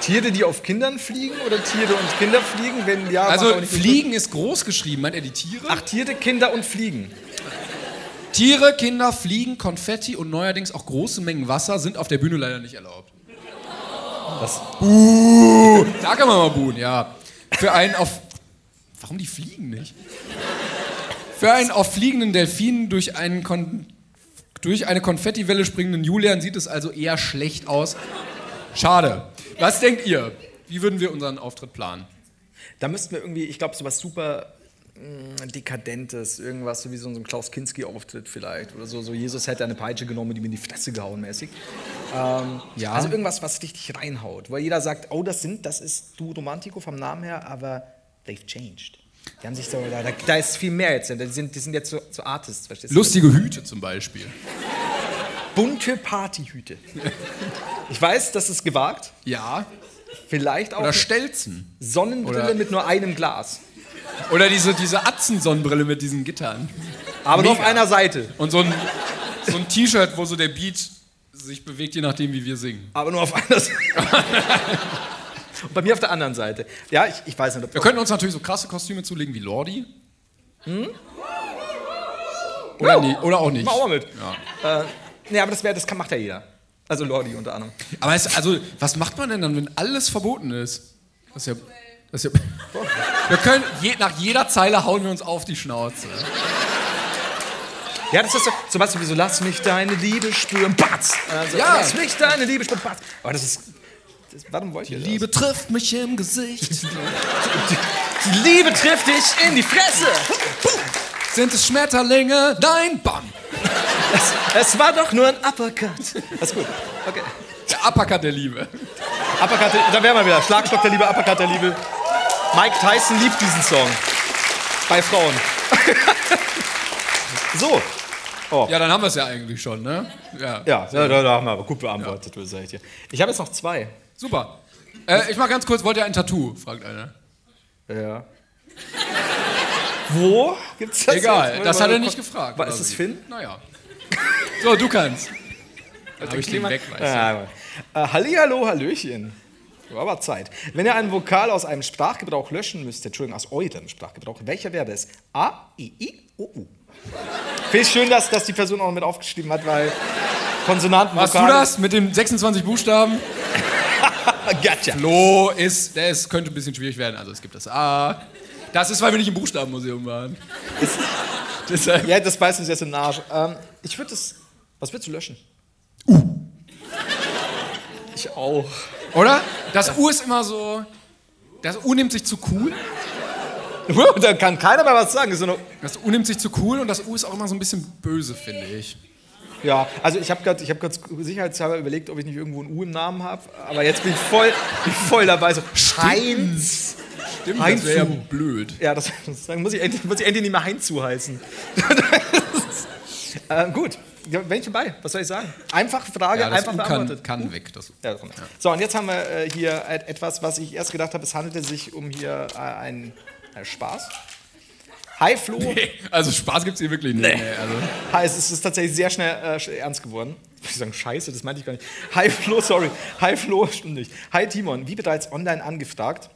Tiere, die auf Kindern fliegen oder Tiere und Kinder fliegen? Wenn ja, Also, Fliegen ist groß geschrieben. Meint er die Tiere? Ach, Tiere, Kinder und Fliegen. Tiere, Kinder, Fliegen, Konfetti und neuerdings auch große Mengen Wasser sind auf der Bühne leider nicht erlaubt. Da kann man mal buhen, ja. Für einen auf. Warum die fliegen nicht? Für einen auf fliegenden Delfin durch, einen Kon durch eine Konfettiwelle springenden Julian sieht es also eher schlecht aus. Schade. Was denkt ihr? Wie würden wir unseren Auftritt planen? Da müssten wir irgendwie, ich glaube, so was super Dekadentes, irgendwas so wie so ein Klaus Kinski-Auftritt vielleicht. Oder so, so Jesus hätte eine Peitsche genommen und ihm in die Fresse gehauen mäßig. Ähm, Ja. Also irgendwas, was richtig reinhaut. Wo jeder sagt, oh, das sind, das ist Du Romantico vom Namen her, aber they've changed. Die haben sich so, da, da- da ist viel mehr jetzt. Die sind, die sind jetzt so, so Artists, verstehst du? Lustige Hüte zum Beispiel. Bunte Partyhüte. Ich weiß, das ist gewagt. Ja. Vielleicht auch Oder Stelzen. Sonnenbrille oder- mit nur einem Glas. Oder diese, diese Atzen-Sonnenbrille mit diesen Gittern. Aber nur auf einer Seite. Und so ein, so ein T-Shirt, wo so der Beat sich bewegt, je nachdem, wie wir singen. Aber nur auf einer Seite. Und bei mir auf der anderen Seite. Ja, ich, ich weiß nicht, ob Wir könnten uns natürlich so krasse Kostüme zulegen wie Lordi. Oder, nie, oder auch nicht. Mach auch mal mit. Ja. Äh, nee, aber das, wär, das kann, macht ja jeder. Also Lordi unter anderem. Aber es, also, was macht man denn dann, wenn alles verboten ist? Das ist ja. Das ist ja wir können je, nach jeder Zeile hauen wir uns auf die Schnauze. Ja, das ist so, so was wie so, lass mich deine Liebe spüren, batz. Also, Ja. Lass mich deine Liebe spüren, batz. Aber das ist, das, warum wollt ihr das? Liebe trifft mich im Gesicht. [laughs] Die Liebe trifft dich in die Fresse. Sind es Schmetterlinge? Nein, bam. Es war doch nur ein Uppercut. Das ist gut. Okay. Der Uppercut der Liebe. Uppercut, da wären wir wieder. Schlagstock der Liebe, Uppercut der Liebe. Mike Tyson liebt diesen Song. Bei Frauen. [laughs] so. Ja, dann haben wir es ja eigentlich schon, ne? Ja. Ja, da, da, da haben wir aber gut beantwortet, ja. seid ihr. Ich habe jetzt noch zwei. Super. Äh, ich mach ganz kurz, wollt ihr ein Tattoo? fragt einer. Ja. Wo gibt's das? Egal, jetzt? das hat er nicht gefragt. War, ist es. Finn? Naja. So, du kannst. Dann hab ich den weg, weißt du. Ja, äh, Hallihallo, Hallöchen. War aber Zeit. Wenn ihr einen Vokal aus einem Sprachgebrauch löschen müsstet, Entschuldigung, aus eurem Sprachgebrauch, welcher wäre das? A, I, I, O, U. Finde ich schön, dass, dass die Person auch noch mit aufgeschrieben hat, weil Konsonanten. Hast du das mit den 26 Buchstaben? [laughs] Gotcha. Flo ist, der ist, könnte ein bisschen schwierig werden. Also es gibt das A. Das ist, weil wir nicht im Buchstabenmuseum waren. Deshalb. Ja, das beißt uns jetzt in den Arsch. Ähm, ich würde das. Was würdest du löschen? U. Ich auch. Oder? Das U ist immer so. Das U nimmt sich zu cool. da kann keiner mehr was sagen. Eine, Das U nimmt sich zu cool und das U ist auch immer so ein bisschen böse, finde ich. ja, also ich habe gerade hab grad sicherheitshalber überlegt, ob ich nicht irgendwo ein U im Namen habe. Aber jetzt bin ich voll, bin ich voll dabei. So, Heinz. Stimmt, Heinz das wäre ja blöd. Ja, das, das dann muss ich, endlich, muss ich endlich nicht mehr Heinz zu heißen. [laughs] ähm, gut, ja, ich dabei. Was soll ich sagen? Einfache Frage, Ja, einfach U kann, beantwortet. kann weg. Das. Ja. So, und jetzt haben wir äh, hier et- etwas, was ich erst gedacht habe, es handelte sich um hier äh, einen äh, Spaß. Hi Flo. Also Spaß gibt es hier wirklich nicht. Nee. Also. Hi, es ist, ist tatsächlich sehr schnell äh, ernst geworden. Ich sagen, scheiße, das meinte ich gar nicht. Hi Flo, sorry. Hi Flo, [laughs] stimmt nicht. Hi Timon, wie bereits online angefragt.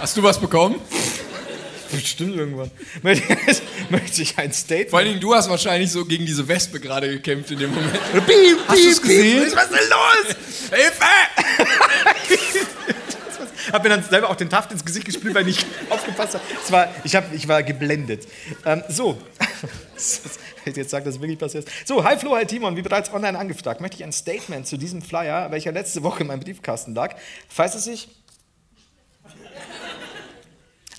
Hast du was bekommen? Bestimmt irgendwann. [laughs] Möchte, ich ein Statement. Vor allen Dingen, du hast wahrscheinlich so gegen diese Wespe gerade gekämpft in dem Moment. Piep, Hast gesehen? piep. Was ist denn los? Hilfe! [laughs] Hab mir dann selber auch den Taft ins Gesicht gespielt, weil ich nicht [laughs] aufgepasst habe. Es war, ich, hab, ich war geblendet. Ähm, so. Jetzt sage, dass es wirklich passiert. So, hi Flo, hi Timon. Wie bereits online angefragt, möchte ich ein Statement zu diesem Flyer, welcher letzte Woche in meinem Briefkasten lag, falls es sich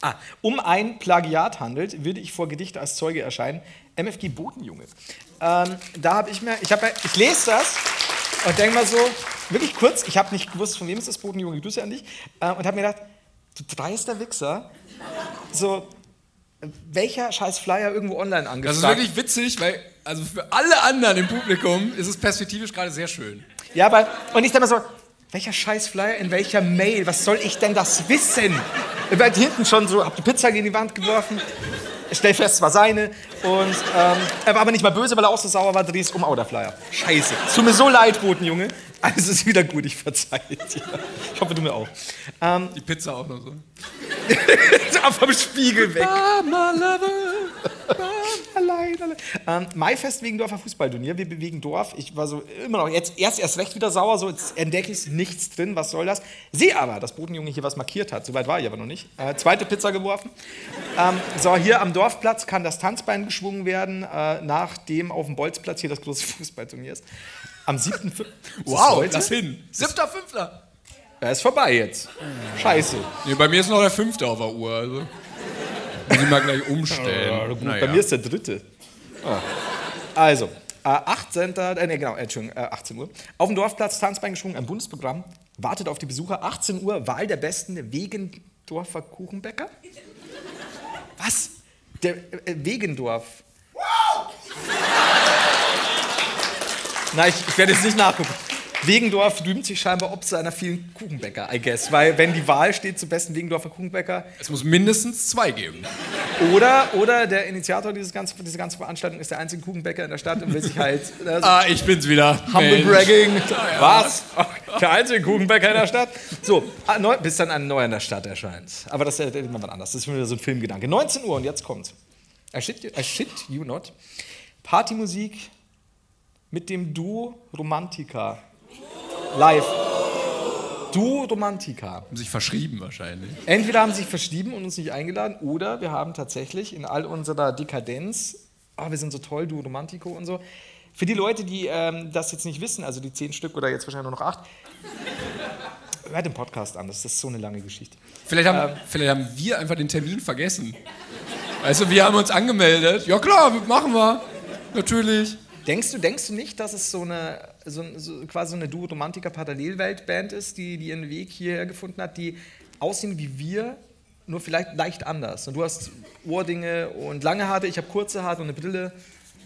ah, um ein Plagiat handelt, würde ich vor Gericht als Zeuge erscheinen. MFG Bodenjunge. Ähm, da habe ich mir, ich, hab, ich lese das und denke mal so, wirklich kurz, ich habe nicht gewusst, von wem ist das Bodenjunge, Grüße an dich, äh, und habe mir gedacht, du dreister Wichser, so, welcher scheiß Flyer irgendwo online Das angefragt. ist wirklich witzig, weil also für alle anderen im Publikum ist es perspektivisch gerade sehr schön. Ja, aber, und ich denke mal so, welcher scheiß Flyer in welcher Mail, was soll ich denn das wissen? Ich werd hinten schon so, hab die Pizza gegen die Wand geworfen, stell fest, es war seine und ähm, er war aber nicht mal böse, weil er auch so sauer war, drehst um, oh, der Flyer. Scheiße. Es tut mir so leid, Botenjunge. Alles ist wieder gut, ich verzeihe dir. Ich hoffe, du mir auch. Ähm, Die Pizza auch noch so. [laughs] Ab vom Spiegel weg. allein, allein. Ähm, Maifest Wegendorfer Fußballturnier. Wir bewegen Dorf. Ich war so immer noch, jetzt erst erst recht wieder sauer, so jetzt entdecke ich nichts drin, was soll das? Sehe aber, dass Bodenjunge hier was markiert hat. Soweit war ich aber noch nicht. Äh, zweite Pizza geworfen. Ähm, so, hier am Dorfplatz kann das Tanzbein geschwungen werden, äh, nachdem auf dem Bolzplatz hier das große [laughs] Fußballturnier ist. Am 7. Fü- Ist das Wow, lass hin. Siebter, fünfter. Ja, ist vorbei jetzt. Scheiße. Nee, bei mir ist noch der fünfte auf der Uhr. Also. Muss ich mal gleich umstellen. Ja, gut, Naja. Bei mir ist der dritte. Ah. Also, äh, 18. Äh, nee, genau, Entschuldigung, äh, 18 Uhr. Auf dem Dorfplatz Tanzbein geschwungen, ein Bundesprogramm. Wartet auf die Besucher. 18 Uhr, Wahl der besten Wegendorfer Kuchenbäcker. Was? Der äh, Wegendorf. Nein, ich, ich werde jetzt nicht nachgucken. Wegendorf rühmt sich scheinbar ob seiner vielen Kuchenbäcker, I guess. Weil, wenn die Wahl steht zum besten Wegendorfer Kuchenbäcker, Es muss mindestens zwei geben. Oder, oder der Initiator dieses ganzen, dieser ganzen Veranstaltung ist der einzige Kuchenbäcker in der Stadt und will sich halt. [laughs] äh, Ah, ich bin's wieder. Humble. Bragging. Was? Ach, Der einzige Kuchenbäcker in der Stadt? So, ah, bis dann ein neuer in der Stadt erscheint. Aber das ist was anderes. Das ist wieder so ein Filmgedanke. 19 Uhr und jetzt kommt's. I shit, you, I shit you not. Partymusik mit dem Duo Romantica. Live. Duo Romantica. Haben sich verschrieben wahrscheinlich. Entweder haben sie sich verschrieben und uns nicht eingeladen, oder wir haben tatsächlich in all unserer Dekadenz, ah, wir sind so toll, du Romantico und so. Für die Leute, die ähm, das jetzt nicht wissen, also die zehn Stück oder jetzt wahrscheinlich nur noch acht, hört den Podcast an, das ist so eine lange Geschichte. Vielleicht haben, vielleicht haben wir einfach den Termin vergessen. Du, wir haben uns angemeldet. Ja klar, machen wir. Natürlich. Denkst du, denkst du nicht, dass es so eine, so, so quasi so eine Duo-Romantiker-Parallelwelt-Band ist, die, die ihren Weg hierher gefunden hat, die aussehen wie wir, nur vielleicht leicht anders? Und du hast Ohrdinge und lange Haare, ich habe kurze Haare und eine Brille.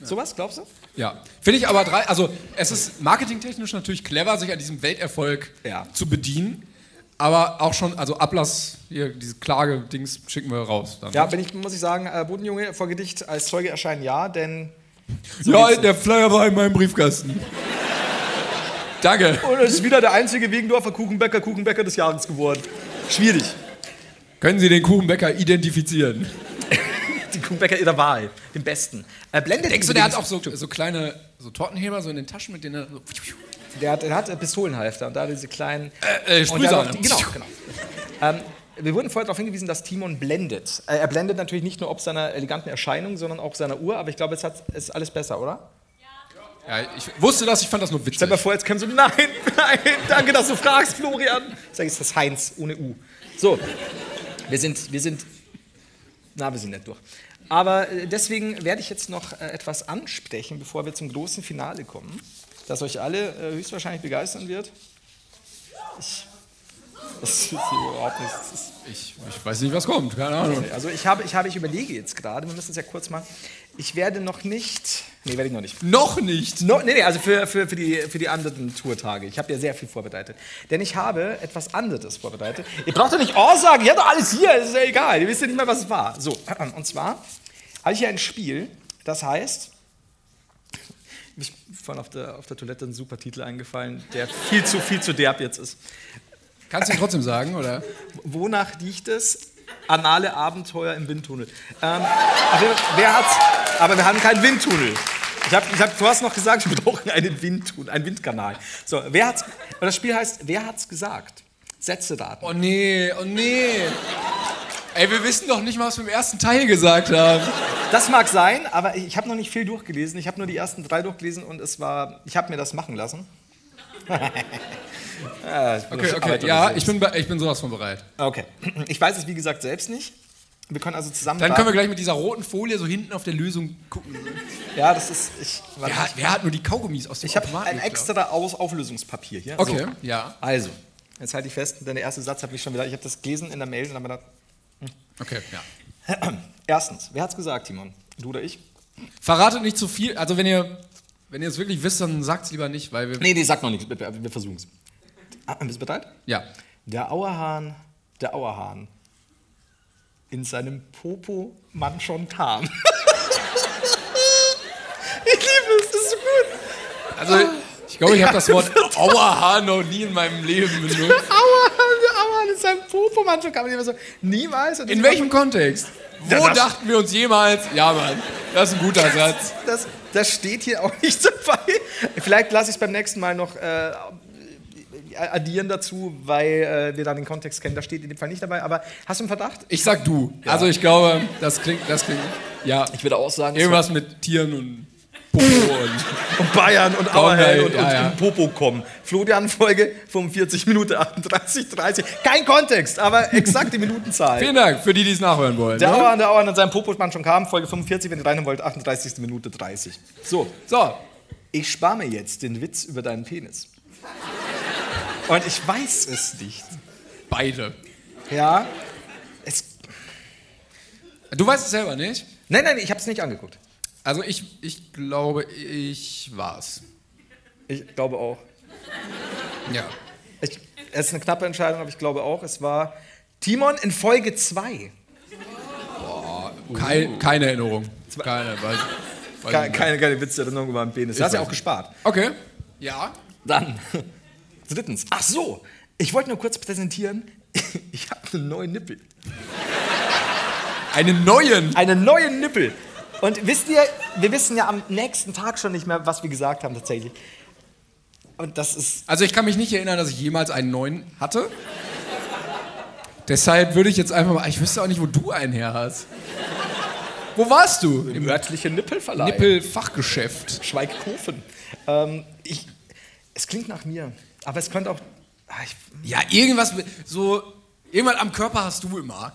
Sowas, glaubst du? Ja. Finde ich aber drei, also es ist marketingtechnisch natürlich clever, sich an diesem Welterfolg Ja. zu bedienen. Aber auch schon, also Ablass, hier, diese Klage-Dings schicken wir raus. Dann. Ja, wenn ich, muss ich sagen, äh, Bodenjunge vor Gedicht als Zeuge erscheinen, ja, denn ja geht's der Flyer war in meinem Briefkasten. Danke. Und es ist wieder der einzige Wegendorfer Kuchenbäcker, Kuchenbäcker des Jahres geworden. Schwierig. Können Sie den Kuchenbäcker identifizieren? Die Kuchenbäcker ihrer Wahl. Den besten. Äh, blendet Denkst du, der hat auch so, so kleine so Tortenheber so in den Taschen, mit denen er so Der hat, der hat äh, Pistolenhalfter und da diese kleinen. äh, und auch die- Genau, genau. [laughs] ähm, wir wurden vorher darauf hingewiesen, dass Timon blendet. Äh, er blendet natürlich nicht nur ob seiner eleganten Erscheinung, sondern auch seiner Uhr, aber ich glaube, es hat, ist alles besser, oder? Ja, ich wusste das, ich fand das nur witzig. Stell mal vor, jetzt käme so, [laughs] nein, nein, danke, dass du fragst, Florian. Sag ich, ist das Heinz ohne U. So, wir sind, wir sind, na, wir sind nicht durch. Aber äh, deswegen werde ich jetzt noch äh, etwas ansprechen, bevor wir zum großen Finale kommen, das euch alle höchstwahrscheinlich begeistern wird. Ich, das ist überhaupt nicht. Das ist, Ich, ich weiß nicht, was kommt, keine Ahnung. also ich habe, ich habe, ich überlege jetzt gerade, wir müssen es ja kurz machen. Ich werde noch nicht, nee, werde ich noch nicht. Noch nicht. No, nee, nee, also für, für, für, die, für die anderen Tourtage. Ich habe ja sehr viel vorbereitet. Denn ich habe etwas anderes vorbereitet. Ihr braucht doch nicht Oh sagen, ihr habt doch alles hier, ist ja egal. Ihr wisst ja nicht mehr, was es war. So, [clears throat] und zwar habe ich hier ein Spiel, das heißt, mir ist vorhin auf der, auf der Toilette ein super Titel eingefallen, der viel zu, viel zu derb jetzt ist. Kannst du ihn trotzdem sagen, oder? Wonach riecht es? Anale Abenteuer im Windtunnel. Ähm, aber wer hat's? Aber wir haben keinen Windtunnel. Ich hab, ich hab, du hast noch gesagt, wir brauchen einen Windtunnel, einen Windkanal. So, wer hat's? Das Spiel heißt, wer hat's gesagt? Sätze raten. Oh nee, oh nee. Ey, wir wissen doch nicht mal, was wir im ersten Teil gesagt haben. Das mag sein, aber ich habe noch nicht viel durchgelesen. Ich habe nur die ersten drei durchgelesen und es war, ich habe mir das machen lassen. [laughs] ja, ich bin Okay, okay, ja, ich bin, ich bin sowas von bereit. Okay. Ich weiß es, wie gesagt, selbst nicht. Wir können also zusammen. Dann können wir gleich mit dieser roten Folie so hinten auf der Lösung gucken. Ja, das ist. Ich, Wer hat, wer hat nur die Kaugummis aus dem ich habe ein extra Aus Auflösungspapier hier. Okay, So. ja. Also, jetzt halte ich fest, denn der erste Satz hat mich schon wieder. Ich habe das gelesen in der Mail und habe gedacht, Okay, ja. [clears throat] erstens, wer hat's gesagt, Timon? Du oder ich? Verratet nicht zu viel. Also, wenn ihr, wenn ihr es wirklich wisst, dann sagt es lieber nicht, weil wir. Nee, nee, sag noch nichts. Wir, wir versuchen es. Ah, bist du bereit? Ja. Der Auerhahn, der Auerhahn. In seinem Popo man schon kam. [laughs] ich liebe es, das ist so gut. Also, ich glaube, ich habe das Wort Auerhahn noch nie in meinem Leben benutzt. [laughs] Auerhahn, der Auerhahn in seinem Popo man schon kam. Und ich so, niemals. In welchem Kontext? Wo Ja, das- dachten wir uns jemals, ja Mann, das ist ein guter Satz. Das, das steht hier auch nicht dabei. Vielleicht lasse ich es beim nächsten Mal noch äh, addieren dazu, weil äh, wir dann den Kontext kennen. Das steht in dem Fall nicht dabei. Aber hast du einen Verdacht? Ich sag du. Also ich glaube, das klingt, das klingt, ja, Ich würde auch sagen, irgendwas mit Tieren und Popo und [laughs] und Bayern und Auerhell und, ja, und ja. in Popo kommen. Florian Folge 45 Minuten 38, 30. Kein Kontext, aber exakte Minutenzahl. [laughs] Vielen Dank für die, die es nachhören wollen. Der ne? Auer an der Auer an seinem Popo-Spann schon kam, Folge 45, wenn ihr reinhören wollt, 38. Minute 30. So, So, ich spare mir jetzt den Witz über deinen Penis. Und ich weiß es nicht. beide. Ja, es, Du weißt es selber nicht? nein, nein, ich habe es nicht angeguckt. Also ich, ich glaube, ich war's. Ich glaube auch. Ja. Ich, es ist eine knappe Entscheidung, aber ich glaube auch, es war Timon in Folge 2. Kein, keine Erinnerung. Keine, weiß, weiß Keine, keine, keine Witzerinnerung über den Penis. Du hast ja auch gespart. Okay. Ja. Dann, [laughs] drittens. Ach so, ich wollte nur kurz präsentieren, [laughs] ich habe einen neuen Nippel. Einen neuen. Einen neuen Nippel. Und wisst ihr, wir wissen ja am nächsten Tag schon nicht mehr, was wir gesagt haben tatsächlich. Und das ist, Also ich kann mich nicht erinnern, dass ich jemals einen neuen hatte. Deshalb würde ich jetzt einfach mal. Ich wüsste auch nicht, wo du einen her hast. Wo warst du? im örtlichen Nippelverleih. Nippel-Fachgeschäft. Schweigkofen. Ähm, ich, es klingt nach mir, aber es könnte auch... Ah, ich, Ja, irgendwas. So. Irgendwas am Körper hast du immer.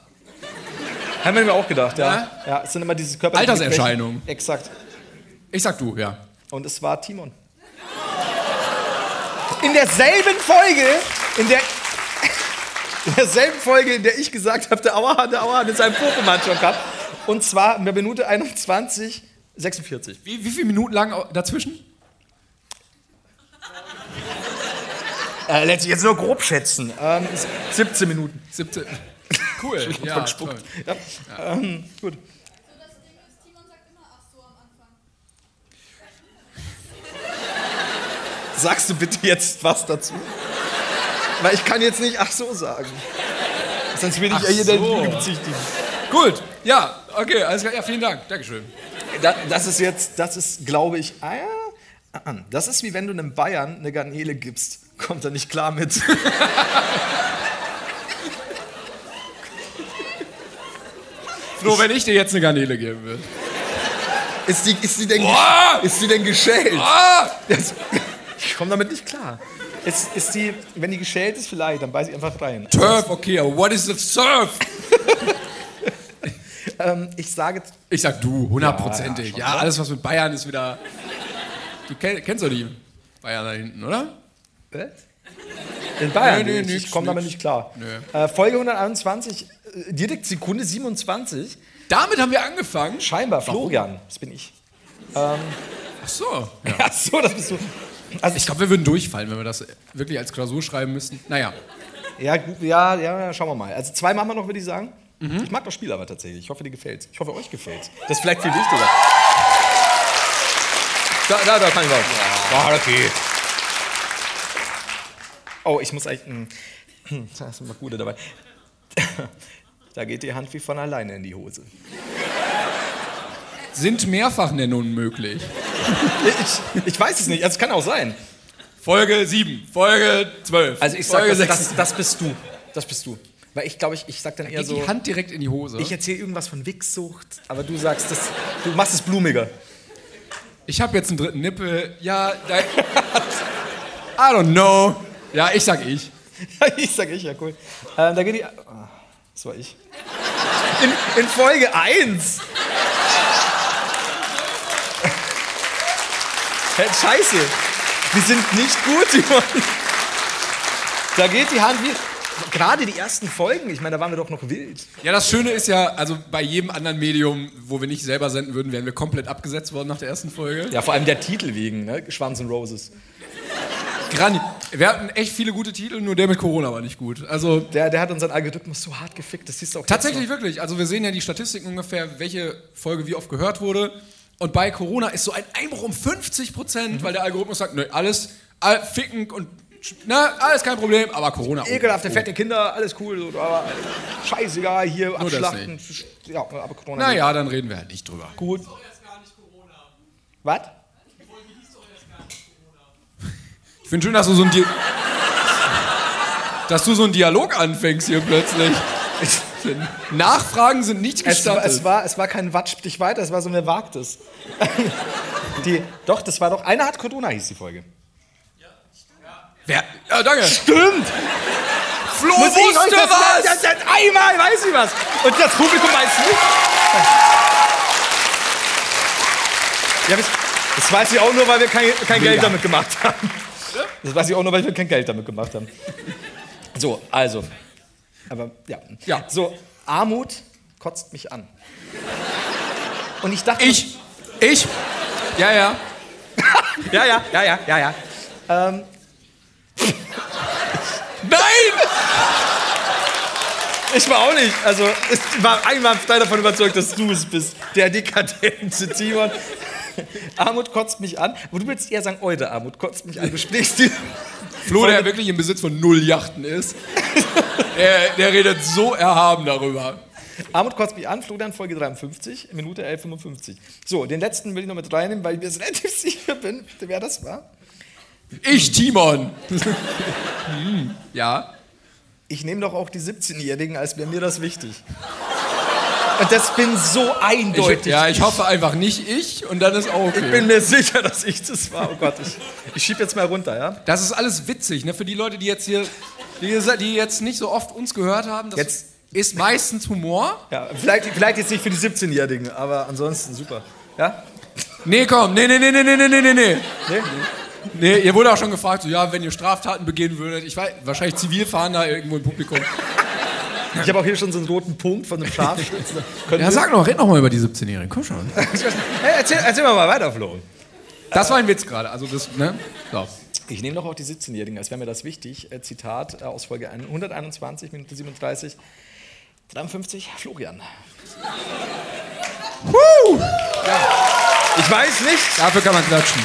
Haben wir mir auch gedacht, ja. Ja? Ja, es sind immer diese körperlichen Alterserscheinungen. Gebrechen. Exakt. Ich sag du, ja. Und es war Timon. In derselben Folge, in der, [laughs] in derselben Folge, in der ich gesagt habe, der Auer, der Auer hat in seinem Pokémon schon gehabt. Und zwar in der Minute 21, 46. Wie, wie viele Minuten lang dazwischen? Äh, lässt sich jetzt nur grob schätzen. Ähm, 17 Minuten. 17. Cool. Ich ja, gespuckt. toll. Ja. Ähm, gut. Das. Sagst du bitte jetzt was dazu? Weil ich kann jetzt nicht ach so sagen. Sonst bin ich ja hier so. Lügebezichtigen. Gut, ja, okay, alles klar. Ja, vielen Dank. Dankeschön. Da, das ist jetzt, das ist, glaube ich, ah, ja, ah, ah. das ist wie wenn du einem Bayern eine Garnele gibst. Kommt er nicht klar mit. Flo, wenn ich dir jetzt eine Garnele geben würde. Ist die, ist die, denn, Boah! ist die denn geschält? Das, [laughs] ich komme damit nicht klar. Ist, ist die, wenn die geschält ist, vielleicht, dann beiß ich einfach rein. Turf, okay, aber what is the surf? [laughs] Ähm, ich sage, Ich sag du, hundertprozentig. Ja, Ja, ne? alles was mit Bayern ist wieder. Du kenn, kennst doch die Bayern da hinten, oder? was? In Bayern, Nee, nee, ich, nix, ich komme damit nicht klar. Nö. Äh, Folge 121, äh, direkt Sekunde 27. Damit haben wir angefangen. Scheinbar, Florian, das bin ich. Ach so. Ja. [laughs] Ach so, das bist du. Also Ich glaube, wir würden durchfallen, wenn wir das wirklich als Klausur schreiben müssten. Naja. Ja, gut, ja, ja, ja, schauen wir mal. Also zwei machen wir noch, würde ich sagen. Mhm. Ich mag das Spiel aber tatsächlich. Ich hoffe, dir gefällt's. Ich hoffe, euch gefällt's. Das ist vielleicht viel wichtiger. Da, da, da kann ich was. Ja, okay. Oh, ich muss eigentlich. hm, [clears throat] Da ist mal gute dabei. Da geht die Hand wie von alleine in die Hose. Sind Mehrfachnennungen möglich? Ich, ich weiß es nicht. Also, es kann auch sein. Folge 7, Folge 12. Also ich sag, Folge das, 6. das, das bist du. Das bist du. Weil ich glaube, ich, ich sag dann eher Geht so. die Hand direkt in die Hose. Ich erzähle irgendwas von Wichsucht, aber du sagst, das, du machst es blumiger. Ich habe jetzt einen dritten Nippel. Ja, da, I don't know. Ja, ich sag ich. [laughs] ich sag ich, ja cool. Ähm, da geht die. Ah, das war ich. In, in Folge 1. Hey, Scheiße. Wir sind nicht gut, Simon. Da geht die Hand wie. Gerade die ersten Folgen, ich meine, da waren wir doch noch wild. Ja, das Schöne ist ja, also bei jedem anderen Medium, wo wir nicht selber senden würden, wären wir komplett abgesetzt worden nach der ersten Folge. Ja, vor allem der Titel wegen, ne? Schwanz und Roses. Grani. Wir hatten echt viele gute Titel, nur der mit Corona war nicht gut. Also Der, der hat unseren Algorithmus so hart gefickt, das siehst du auch tatsächlich wirklich. Also wir sehen ja die Statistiken ungefähr, welche Folge wie oft gehört wurde. Und bei Corona ist so ein Einbruch um 50 Prozent, weil der Algorithmus sagt, nö, alles all, ficken und na, alles kein Problem, aber Corona. noch. Ekelhafte, fette Kinder, alles cool, aber scheißegal, hier das abschlachten. Ja, aber Corona. Naja, dann reden wir halt nicht drüber. Gut. Was? Ich finde schön, dass du so ein Di dass du so einen Dialog anfängst hier plötzlich. Nachfragen sind nicht Es gestattet. es, war, es war kein Watsch dich weiter, es war so, wer wagt es? die, doch, das war doch, einer hat Corona, hieß die Folge. Wer? Ja, danke. Stimmt! Flo Muss ich wusste das, was! Das, das, einmal weiß ich was. Und das Publikum weiß nicht. Ja, das, das weiß ich auch nur, weil wir kein, kein Geld damit gemacht haben. Das weiß ich auch nur, weil wir kein Geld damit gemacht haben. So, also. Aber ja. Ja. So, Armut kotzt mich an. Und ich dachte. Ich, ich, ja, ja. [laughs] Ja, ja, ja, ja, ja, ja. Ähm, Nein! Ich war auch nicht. Also, ich war einwandfrei davon überzeugt, dass du es bist. Der dekadente Timon. [laughs] Armut kotzt mich an. Aber du willst eher sagen, Eude Armut kotzt mich an. Du sprichst die. [laughs] Flo, der wirklich im Besitz von null Yachten ist, der, der redet so erhaben darüber. Armut kotzt mich an, Florian, Folge 53, Minute 11,55. So, den letzten will ich noch mit reinnehmen, weil ich mir [laughs] relativ sicher bin, wer das war. Ich, Timon. Hm, ja. Ich nehme doch auch die 17-Jährigen, als wäre mir das wichtig. Und das bin so eindeutig. Ich, ja, ich hoffe einfach nicht ich und dann ist auch okay. Ich bin mir sicher, dass ich das war. Oh Gott, ich, ich schieb jetzt mal runter, ja? Das ist alles witzig, ne? Für die Leute, die jetzt hier, die, die jetzt nicht so oft uns gehört haben, das Jetzt- ist meistens Humor. Ja, vielleicht, vielleicht jetzt nicht für die 17-Jährigen, aber ansonsten super. Ja? Nee, komm, nee, nee, nee, nee, nee, nee, nee, nee. Nee? Nee, ihr wurde auch schon gefragt, so, ja, wenn ihr Straftaten begehen würdet, ich weiß, wahrscheinlich Zivilfahnder irgendwo im Publikum. Ich habe auch hier schon so einen roten Punkt von einem Scharfschützen. Können Ja, wir- sag noch, red noch mal über die 17-Jährigen, komm schon. Hey, erzähl, erzähl mal mal weiter, Flo. Das war ein Witz gerade, also das, ne? So. Ich nehme doch auch die 17-Jährigen, als wäre mir das wichtig. Äh, Zitat äh, aus Folge 121, Minute 37. 53, Florian. Ich weiß nicht, Dafür kann man klatschen.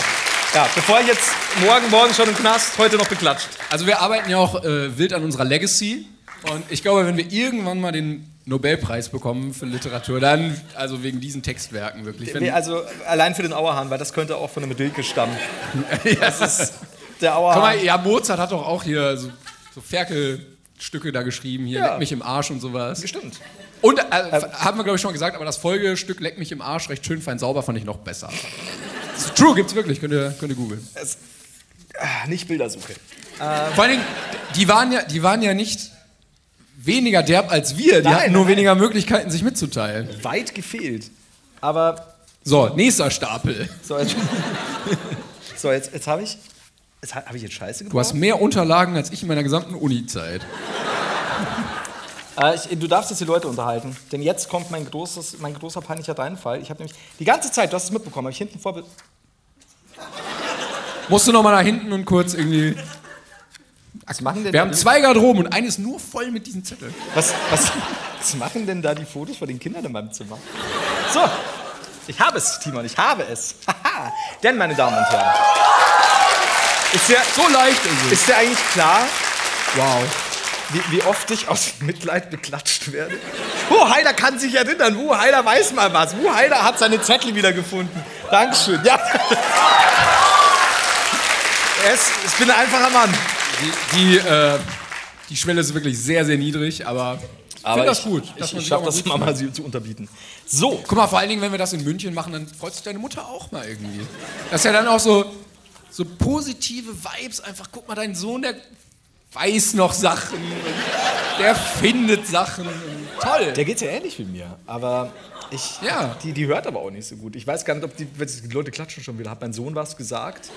Ja, bevor ich jetzt morgen, morgen schon im Knast, heute noch beklatscht. Also wir arbeiten ja auch äh, wild an unserer Legacy. Und ich glaube, wenn wir irgendwann mal den Nobelpreis bekommen für Literatur, dann, also wegen diesen Textwerken wirklich. Wenn, Nee, also allein für den Auerhahn, weil das könnte auch von der Medilke stammen. [laughs] Das ist der Auerhahn. Guck mal, ja, Mozart hat doch auch hier so, so Ferkelstücke da geschrieben, hier Ja. Leck mich im Arsch und sowas. Stimmt. Und äh, haben wir, glaube ich, schon mal gesagt, aber das Folgestück Leck mich im Arsch, recht schön, fein, sauber, fand ich noch besser. True, gibt's wirklich, könnt ihr, könnt ihr googeln. Ah, Nicht Bildersuche. Vor allen Dingen, die waren, ja, die waren ja nicht weniger derb als wir, die Nein, hatten nur nein, weniger Möglichkeiten, sich mitzuteilen. Weit gefehlt. Aber So, nächster Stapel. so, jetzt, [laughs] so, jetzt, jetzt habe ich. Jetzt habe ich jetzt Scheiße Du hast gebaut. mehr Unterlagen als ich in meiner gesamten Uni-Zeit. Äh, ich, du darfst jetzt die Leute unterhalten. Denn jetzt kommt mein, großes, mein großer peinlicher Reinfall. Ich habe nämlich die ganze Zeit, du hast es mitbekommen, habe ich hinten vor. Musst du noch mal nach hinten und kurz irgendwie. Was machen denn Wir haben zwei Garderoben und eine ist nur voll mit diesen Zetteln. Was, was, [laughs] was machen denn da die Fotos von den Kindern in meinem Zimmer? So, ich habe es, Timon, ich habe es. Haha. Denn, meine Damen und Herren, ist dir, So leicht ist es. ist dir eigentlich klar, Wow. wie, wie oft ich aus Mitleid beklatscht werde? Wu Heider kann sich erinnern, Wu Heider weiß mal was. Wu Heider hat seine Zettel wiedergefunden. Dankeschön. Ja. [laughs] Es, ich bin ein einfacher Mann. Die, die, äh, die Schwelle ist wirklich sehr, sehr niedrig, aber ich finde das gut. Ich, ich schaffe das fühlt. mal zu unterbieten. So, Guck mal, vor allen Dingen, wenn wir das in München machen, dann freut sich deine Mutter auch mal irgendwie. Das ist ja dann auch so, so positive Vibes. Einfach, guck mal, dein Sohn, der weiß noch Sachen. Der findet Sachen. Toll. Der geht ja ähnlich wie mir, aber ich, Ja. die, die hört aber auch nicht so gut. Ich weiß gar nicht, ob die, die Leute klatschen schon wieder. Hat mein Sohn was gesagt?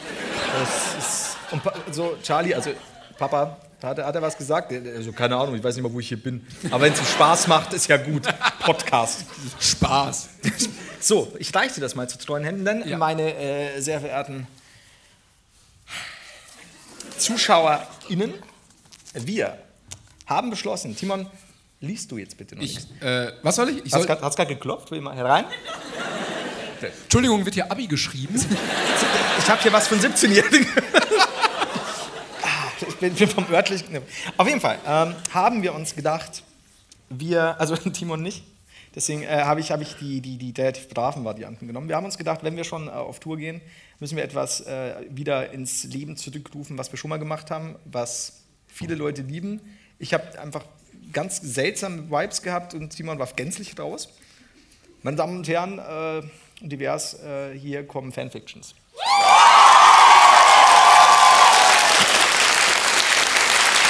Ist, und so, Charlie, also Papa, hat, er- hat er was gesagt? Also, keine Ahnung, ich weiß nicht mal, wo ich hier bin. Aber wenn es Spaß macht, ist ja gut. Podcast. Spaß. So, ich reiche dir das mal zu treuen Händen, denn Ja. meine äh, sehr verehrten ZuschauerInnen, wir haben beschlossen, Timon, liest du jetzt bitte noch Ich, nichts? äh, was soll ich? ich Hat soll, es gerade geklopft? Will mal herein? Entschuldigung, wird hier Abi geschrieben? [laughs] Ich habe hier was von 17-Jährigen. Ah, ich bin, bin vom örtlichen. Auf jeden Fall ähm, haben wir uns gedacht, wir, also [laughs] Timon nicht, deswegen äh, habe ich, hab ich die, die, die relativ braven Varianten genommen. Wir haben uns gedacht, wenn wir schon äh, auf Tour gehen, müssen wir etwas äh, wieder ins Leben zurückrufen, was wir schon mal gemacht haben, was viele Leute lieben. Ich habe einfach ganz seltsame Vibes gehabt und Timon war gänzlich raus. Meine Damen und Herren, äh, divers, äh, hier kommen Fanfictions.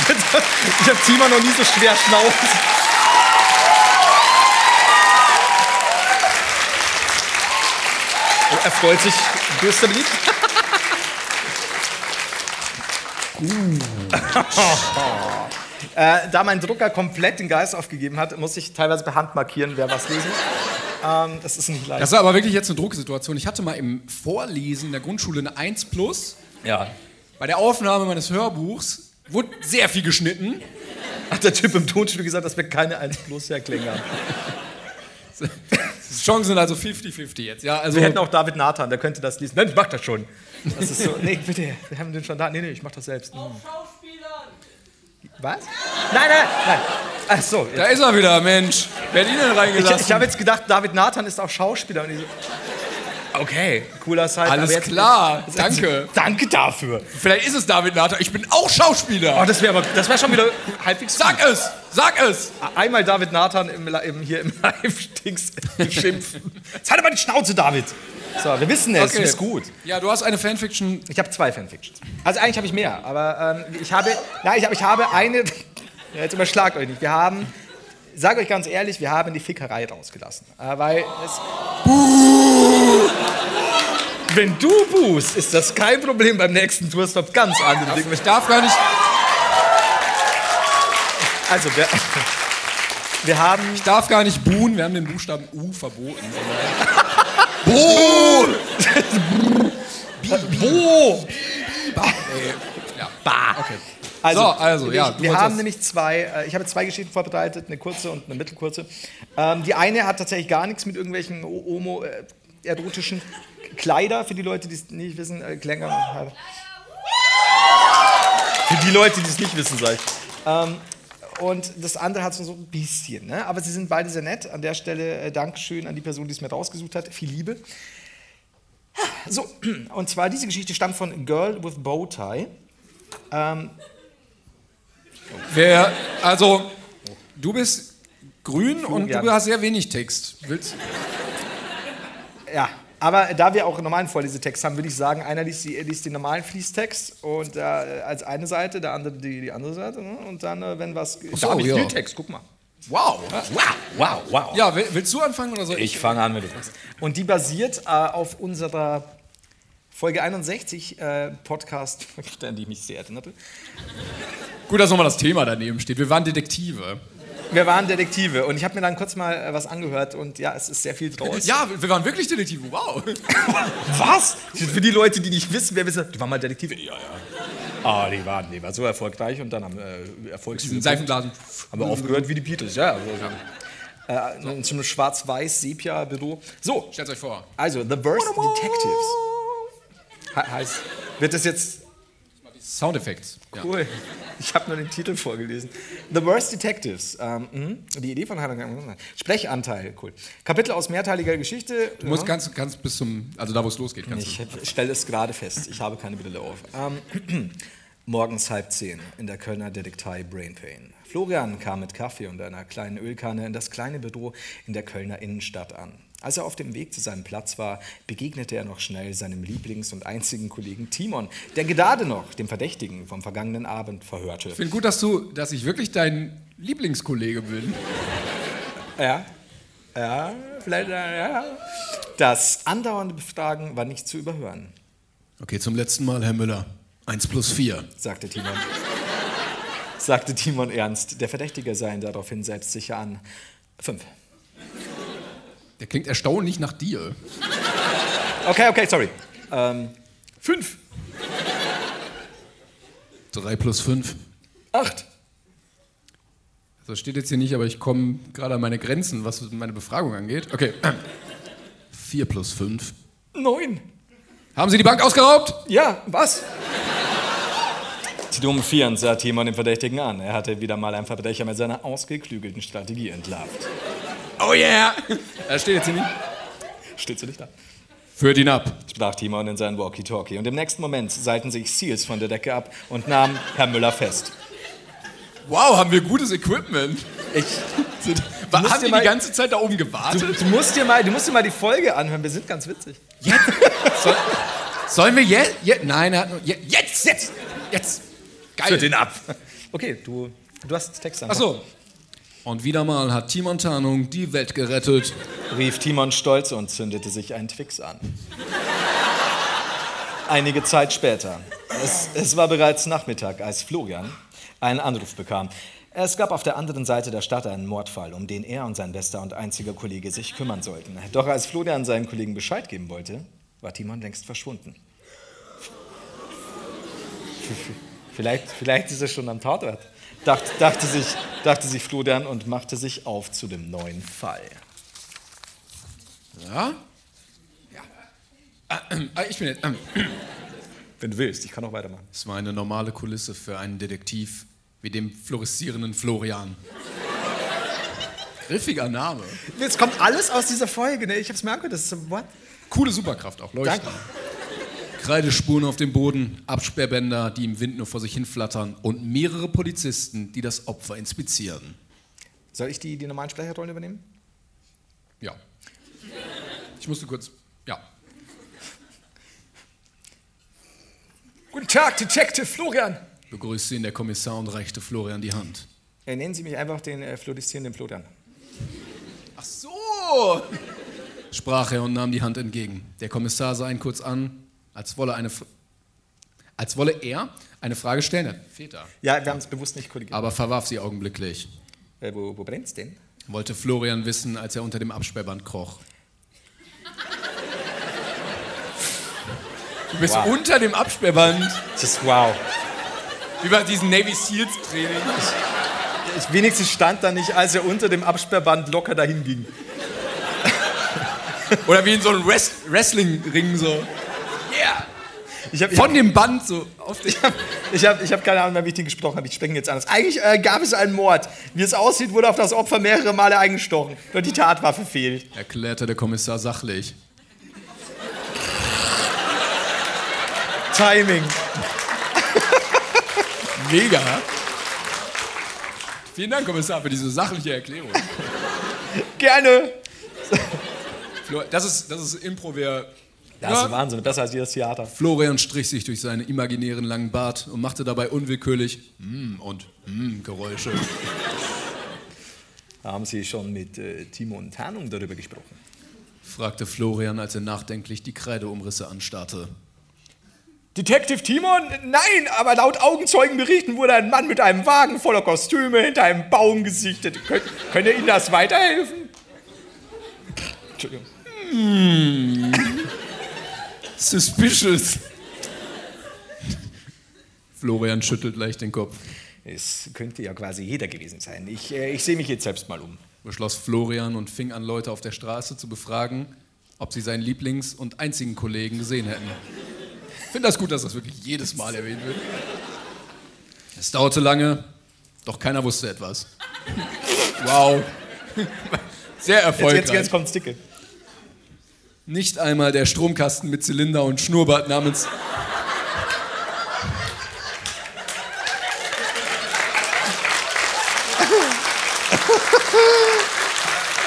Ich habe Timon noch nie so schwer schnaufen. Oh, er freut sich. Größter beliebt. [laughs] [laughs] äh, da mein Drucker komplett den Geist aufgegeben hat, muss ich teilweise per Hand markieren, wer was lesen. Ähm, das ist nicht leicht. Das ist aber wirklich jetzt eine Drucksituation. Ich hatte mal im Vorlesen der Grundschule eine 1 plus. ja. Bei der Aufnahme meines Hörbuchs wurde sehr viel geschnitten. Hat der Typ im Tonstudio gesagt, dass wir keine 1 plus Erklänge haben. Die Chancen sind also 50-50 jetzt. Ja, also Wir hätten auch David Nathan, der könnte das lesen. Nein, ich mach das schon. Das ist so, nee, bitte, wir haben den schon da. Nee, nee, ich mach das selbst. Hm. Was? Nein, nein, nein. Ach so, da jetzt. ist er wieder, Mensch. Wer hat ihn denn Ich, reingelassen? ich habe jetzt gedacht, David Nathan ist auch Schauspieler. Und ich so, okay, cooler Side. Alles aber jetzt, klar, danke. Danke dafür. Vielleicht ist es David Nathan. Ich bin auch Schauspieler. Oh, das wäre aber, das wäre schon wieder halbwegs. Sag es! Sag es! Einmal David Nathan im, im, hier im [laughs] Live-Dings beschimpfen. Jetzt halt aber die Schnauze, David. So, wir wissen es, ist gut. Ja, du hast eine Fanfiction. Ich habe zwei Fanfictions. Also eigentlich habe ich mehr, aber ähm, ich habe, nein, ich habe, ich habe eine. [laughs] Ja, jetzt überschlagt euch nicht. Wir haben, sage euch ganz ehrlich, wir haben die Fickerei rausgelassen, äh, weil es. Wenn du buhst, ist das kein Problem beim nächsten Tourstop. Ganz andere Dinge. Ich darf gar nicht. Also wir, wir haben Ich darf gar nicht buhen. Wir haben den Buchstaben U verboten. [laughs] Buh! Bo. Ja. Bah. Also, So, also, ja, Wir wolltest haben nämlich zwei, äh, ich habe zwei Geschichten vorbereitet, eine kurze und eine mittelkurze. Ähm, die eine hat tatsächlich gar nichts mit irgendwelchen Homo, äh, erotischen Kleider, für die Leute, die es nicht wissen, äh, Klänger. Für die Leute, die es nicht wissen, sag ich. Ähm, und das andere hat so ein bisschen, ne? aber sie sind beide sehr nett. An der Stelle äh, Dankeschön an die Person, die es mir rausgesucht hat. Viel Liebe. So, [clears throat] und zwar diese Geschichte stammt von Girl with Bow Tie. Ähm, Wer, also, du bist grün und Florian. du hast sehr wenig Text. Willst, Ja, aber da wir auch einen normalen Vorlesetext haben, würde ich sagen, einer liest, die, liest den normalen Fließtext und äh, als eine Seite, der andere die, die andere Seite. Ne? Und dann, äh, wenn was. so, da hab ich ja. Text, guck mal. wow. Wow, wow, wow. Ja, will- willst du anfangen oder soll ich? Ich fange an mit dem Text. Und die basiert äh, auf unserer Folge 61 äh, Podcast, [laughs] an die ich mich sehr erinnerte. Gut, dass nochmal das Thema daneben steht. Wir waren Detektive. Wir waren Detektive und ich habe mir dann kurz mal äh, was angehört und ja, es ist sehr viel draus. Ja, wir waren wirklich Detektive. Wow. [laughs] Was? Für die Leute, die nicht wissen, wer wissen, die waren mal Detektive. Ja, ja. Ah, die waren, die waren so erfolgreich und dann haben äh, Erfolgs Diesen Seifenblasen. haben wir aufgehört wie die Beatles, ja. Also, äh, in so einem schwarz-weiß-Sepia-Büro. So, Stellt euch vor. also The Worst Detectives. He heißt, wird das jetzt Soundeffekts. Ja. Cool. Ich habe nur den Titel vorgelesen. The Worst Detectives. Ähm, mhm. die Idee von Heinrich. Sprechanteil, cool. Kapitel aus mehrteiliger Geschichte. Du musst ganz, ganz bis zum, also da, wo es losgeht. Kannst Ich stelle es gerade fest. Ich habe keine Brille auf. Ähm, [clears throat] morgens halb zehn in der Kölner Detektei Brain Pain. Florian kam mit Kaffee und einer kleinen Ölkanne in das kleine Büro in der Kölner Innenstadt an. Als er auf dem Weg zu seinem Platz war, begegnete er noch schnell seinem Lieblings- und einzigen Kollegen Timon, der gerade noch den Verdächtigen vom vergangenen Abend verhörte. Ich finde gut, dass du, dass ich wirklich dein Lieblingskollege bin. Ja, ja, vielleicht, ja. Das andauernde Befragen war nicht zu überhören, Okay, zum letzten Mal, Herr Müller. Eins plus vier. sagte Timon. sagte Timon ernst. Der Verdächtige sah ihn daraufhin selbstsicher an. Fünf. Der klingt erstaunlich nach dir. Okay, okay, sorry. Ähm, fünf. Drei plus fünf. Acht. Das steht jetzt hier nicht, aber ich komme gerade an meine Grenzen, was meine Befragung angeht. Okay. Vier plus fünf. Neun. Haben Sie die Bank ausgeraubt? Ja, was? Triumphierend sah Timon den Verdächtigen an. Er hatte wieder mal einen Verbrecher mit seiner ausgeklügelten Strategie entlarvt. Oh yeah! Das steht jetzt hier nicht. Steht so nicht da? Führt ihn ab. sprach Timon in sein Walkie-Talkie. Und im nächsten Moment seilten sich Seals von der Decke ab und nahmen Herrn Müller fest. Wow, haben wir gutes Equipment. Ich, Sind, haben dir die mal- die ganze Zeit da oben du, gewartet? du, musst dir mal, du musst dir mal die Folge anhören, wir sind ganz witzig. Soll, sollen wir jetzt? Je, nein, er hat nur, je, jetzt, jetzt, jetzt. Geil. Führt ihn ab. Okay, du, du hast Text an. Ach so. Und wieder mal hat Timon Tarnung die Welt gerettet. rief Timon stolz und zündete sich einen Twix an. Einige Zeit später. Es, es war bereits Nachmittag, als Florian einen Anruf bekam. Es gab auf der anderen Seite der Stadt einen Mordfall, um den er und sein bester und einziger Kollege sich kümmern sollten. Doch als Florian seinen Kollegen Bescheid geben wollte, war Timon längst verschwunden. [laughs] Vielleicht, vielleicht ist er schon am Tatort, dacht, dachte, sich, dachte sich Florian und machte sich auf zu dem neuen Fall. Ja? Ja. Ah, ähm, ich bin jetzt. Ähm. [clears throat] Wenn du willst, ich kann auch weitermachen. Es war eine normale Kulisse für einen Detektiv wie dem florissierenden Florian. Griffiger Name. Jetzt kommt alles aus dieser Folge, ne? Ich hab's mir angehört, das ist so, what? Coole Superkraft auch, leuchten. Danke. Kreidespuren auf dem Boden, Absperrbänder, die im Wind nur vor sich hin flattern und mehrere Polizisten, die das Opfer inspizieren. Soll ich die, die normalen Sprecherrollen übernehmen? Ja. Ich musste kurz. Ja. Guten Tag, Detective Florian. Begrüßte ihn der Kommissar und reichte Florian die Hand. Äh, nennen Sie mich einfach den äh, florissierenden Florian. Ach so! sprach er und nahm die Hand entgegen. Der Kommissar sah ihn kurz an, als wolle, eine, als wolle er eine Frage stellen. Er da. Ja, wir haben es bewusst nicht korrigiert. Aber verwarf sie augenblicklich. Äh, wo wo brennt's denn? Wollte Florian wissen, als er unter dem Absperrband kroch. Du bist Wow. unter dem Absperrband. Das ist wow. Wie bei diesem Navy Seals Training. Ich, wenigstens stand da nicht, als er unter dem Absperrband locker dahin ging. Oder wie in so einem Wrest Wrestling-Ring so. Ich habe Von dem Band so auf den. ich hab, ich hab keine Ahnung mehr, wie ich den gesprochen habe. Ich spreche jetzt anders. Eigentlich äh, gab es einen Mord. Wie es aussieht, wurde auf das Opfer mehrere Male eingestochen. Nur die Tatwaffe fehlt. Erklärte der Kommissar sachlich. Timing. Mega. Vielen Dank, Kommissar, für diese sachliche Erklärung. Gerne. Flo, Das ist, das ist Impro, wer. Das ist Wahnsinn. Besser als jedes Theater. Florian strich sich durch seinen imaginären langen Bart und machte dabei unwillkürlich mm und mm Geräusche. [laughs] Haben Sie schon mit äh, Timo und Tarnung darüber gesprochen? fragte Florian, als er nachdenklich die Kreideumrisse anstarrte. Detective Timon? Nein, aber laut Augenzeugenberichten wurde ein Mann mit einem Wagen voller Kostüme hinter einem Baum gesichtet. Könnt, könnt ihr Ihnen das weiterhelfen? Entschuldigung. [laughs] Suspicious. Florian schüttelt leicht den Kopf. Es könnte ja quasi jeder gewesen sein. Ich, äh, ich sehe mich jetzt selbst mal um. beschloss Florian und fing an, Leute auf der Straße zu befragen, ob sie seinen Lieblings- und einzigen Kollegen gesehen hätten. Ich finde das gut, dass das wirklich jedes Mal erwähnt wird. Es dauerte lange, doch keiner wusste etwas. Wow. [laughs] Sehr Jetzt, erfolgreich. jetzt, jetzt kommt's dicke. Nicht einmal der Stromkasten mit Zylinder und Schnurrbart namens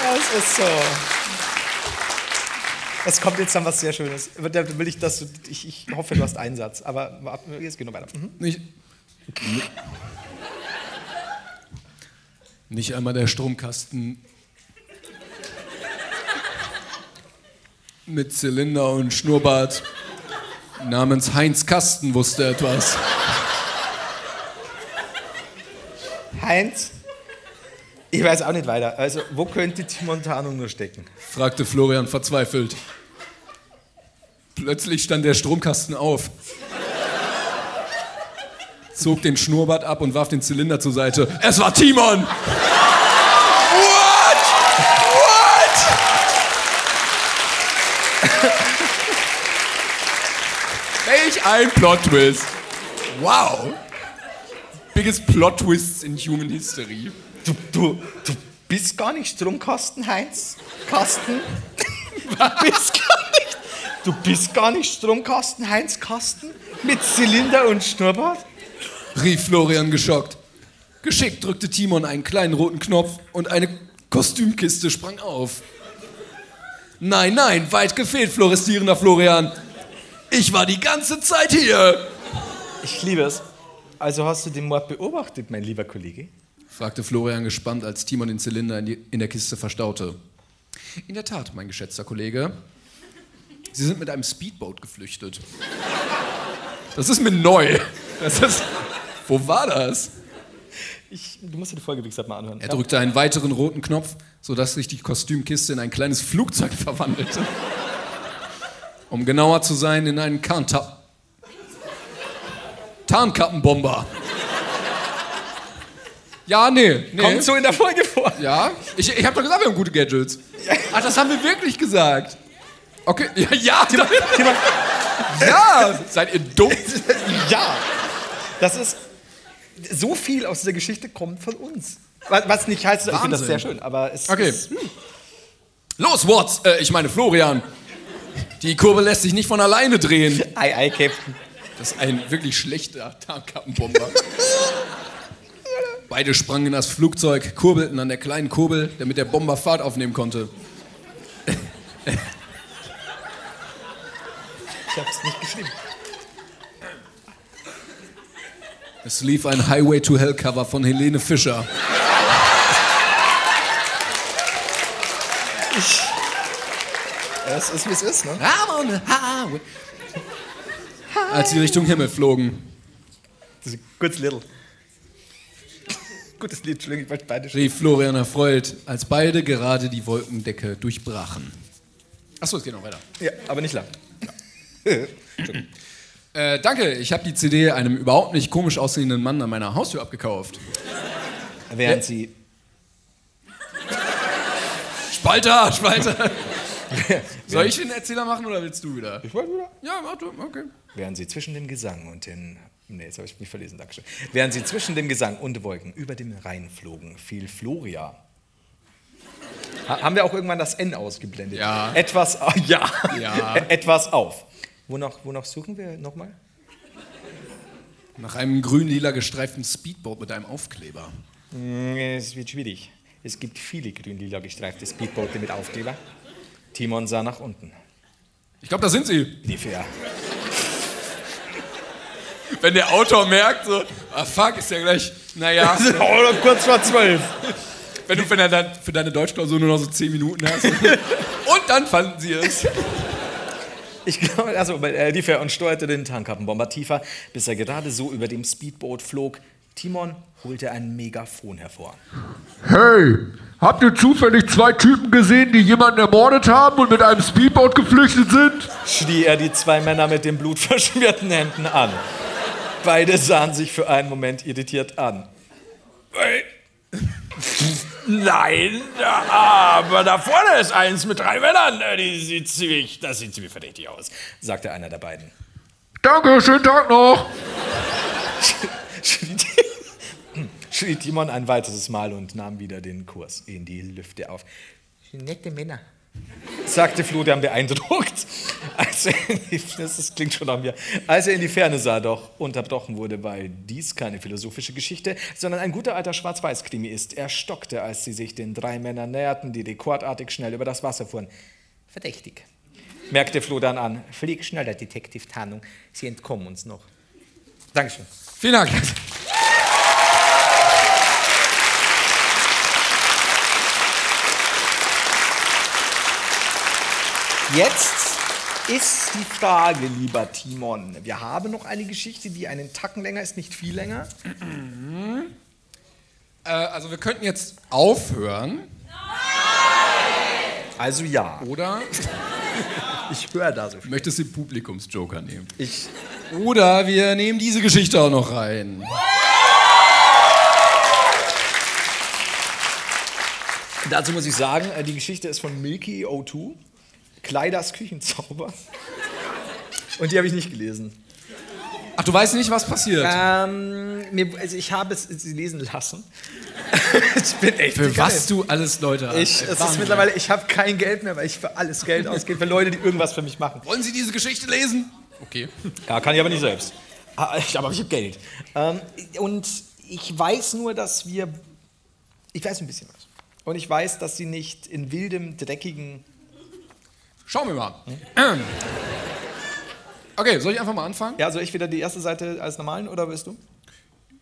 Das ist so. Es kommt jetzt dann was sehr Schönes. Da will ich, dass du, ich, ich hoffe, du hast einen Satz. Aber jetzt geht noch weiter. Mhm. Nicht, nicht einmal der Stromkasten mit Zylinder und Schnurrbart namens Heinz Kasten wusste etwas. Heinz, ich weiß auch nicht weiter. Also, wo könnte Timon Tarnung nur stecken? fragte Florian verzweifelt. Plötzlich stand der Stromkasten auf, zog den Schnurrbart ab und warf den Zylinder zur Seite. Es war Timon! What? What? Ein Plot-Twist! Wow! Biggest Plot-Twists in human history. Du, du, du bist gar nicht Stromkasten, Heinz? Kasten? [laughs] Du bist gar nicht. Du bist gar nicht Stromkasten, Heinz Kasten? Mit Zylinder und Schnurrbart? rief Florian geschockt. Geschickt drückte Timon einen kleinen roten Knopf und eine Kostümkiste sprang auf. Nein, nein, weit gefehlt, floristierender Florian. Ich war die ganze Zeit hier, Ich liebe es. Also hast du den Mord beobachtet, mein lieber Kollege? fragte Florian gespannt, als Timon den Zylinder in, die, in der Kiste verstaute. In der Tat, mein geschätzter Kollege. Sie sind mit einem Speedboat geflüchtet. Das ist mir neu. Das ist, wo war das? Ich, du musst dir die Folge, wie gesagt, mal anhören. Er drückte einen weiteren roten Knopf, sodass sich die Kostümkiste in ein kleines Flugzeug verwandelte. Um genauer zu sein, in einen Tarnta Tarnkappenbomber. Ja, nee, nee. Kommt so in der Folge vor. Ja, ich, ich habe doch gesagt, wir haben gute Gadgets. Ach, das haben wir wirklich gesagt. Okay, [laughs] ja, ja, Timon, ja. Seid ihr dumm? [laughs] ja, das ist. So viel aus dieser Geschichte kommt von uns. Was nicht heißt, ich finde das Wahnsinn. sehr schön, aber es Okay. ist. Los, Watts, äh, ich meine Florian. Die Kurbel lässt sich nicht von alleine drehen. Ei, ei, Captain. Das ist ein wirklich schlechter Tarnkappenbomber. Beide sprangen in das Flugzeug, kurbelten an der kleinen Kurbel, damit der Bomber Fahrt aufnehmen konnte. Ich hab's nicht geschrieben. Es lief ein Highway to Hell Cover von Helene Fischer. Es ist, wie es ist, ne? I'm on the highway. Als sie Richtung Himmel flogen, Das ist Good Little. [laughs] Gutes Lied, Entschuldigung, ich wollte beide rief Florian erfreut, als beide gerade die Wolkendecke durchbrachen. Achso, es geht noch weiter. Ja, aber nicht lang. [laughs] Äh, danke, ich habe die CD einem überhaupt nicht komisch aussehenden Mann an meiner Haustür abgekauft. Während sie. Spalter, Spalter. [laughs] Soll ich den Erzähler machen oder willst du wieder? Ich wollte wieder. Ja, mach du, okay. Während sie zwischen dem Gesang und den. Nee, jetzt habe ich mich verlesen, Dankeschön. Während sie zwischen dem Gesang und Wolken über dem Rhein flogen, fiel Floria. Ha haben wir auch irgendwann das N ausgeblendet? Ja. Etwas, [laughs] ja. Ja. [laughs] Etwas auf. Wonach, wonach suchen wir nochmal? Nach einem grün-lila gestreiften Speedboat mit einem Aufkleber. Mm, Es wird schwierig. Es gibt viele grün-lila gestreifte Speedboote mit Aufkleber. Timon sah nach unten. Ich glaube, da sind sie. Lief er. [laughs] Wenn der Autor merkt, so, ah fuck, ist ja gleich, naja, Oder kurz vor zwölf. wenn du für deine, für deine Deutschklausur nur noch so 10 Minuten hast. [laughs] Und dann fanden sie es. Ich glaube, also äh, lief er und steuerte den Tankkappenbomber tiefer, bis er gerade so über dem Speedboot flog. Timon holte ein Megafon hervor. Hey, habt ihr zufällig zwei Typen gesehen, die jemanden ermordet haben und mit einem Speedboat geflüchtet sind? schrie er die zwei Männer mit den blutverschmierten Händen an. Beide sahen sich für einen Moment irritiert an. Nein, aber da vorne ist eins mit drei Männern. Äh, Die sieht ziemlich, das sieht ziemlich verdächtig aus. sagte einer der beiden. Danke, schönen Tag noch. Schrie, schrie Timon ein weiteres Mal und nahm wieder den Kurs in die Lüfte auf. Nette Männer, sagte Florian beeindruckt. Als er die, das, das klingt schon nach mir. Als er in die Ferne sah, doch unterbrochen wurde, weil dies keine philosophische Geschichte, sondern ein guter alter Schwarz-Weiß-Krimi ist. Er stockte, als sie sich den drei Männern näherten, die rekordartig schnell über das Wasser fuhren. Verdächtig, merkte Florian an. Flieg schneller, Detektiv Tarnung. Sie entkommen uns noch. Dankeschön. Vielen Dank. Jetzt ist die Frage, lieber Timon. Wir haben noch eine Geschichte, die einen Tacken länger ist, nicht viel länger. Äh, also wir könnten jetzt aufhören, Also ja, oder [laughs] ich höre da so viel. möchtest du den Publikumsjoker nehmen? Ich, Oder wir nehmen diese Geschichte auch noch rein. dazu muss ich sagen, äh, die Geschichte ist von Milky O2, Kleiders Küchenzauber. Und die habe ich nicht gelesen. Ach, du weißt nicht, was passiert. Ähm, mir, also ich habe es sie lesen lassen. [laughs] ich bin echt Für was du alles Leute Ich, es ist mittlerweile, ich habe kein Geld mehr, weil ich für alles Geld ausgebe, für Leute, die irgendwas für mich machen. Wollen Sie diese Geschichte lesen? Okay. Ja, kann ich aber nicht selbst. Ah, ich- Aber ich habe Geld. Ähm, und ich weiß nur, dass wir. Ich weiß ein bisschen was. Und ich weiß, dass sie nicht in wildem, dreckigen. Schauen wir mal. [clears throat] Okay, soll ich einfach mal anfangen? Ja, soll ich wieder die erste Seite als normalen oder willst du?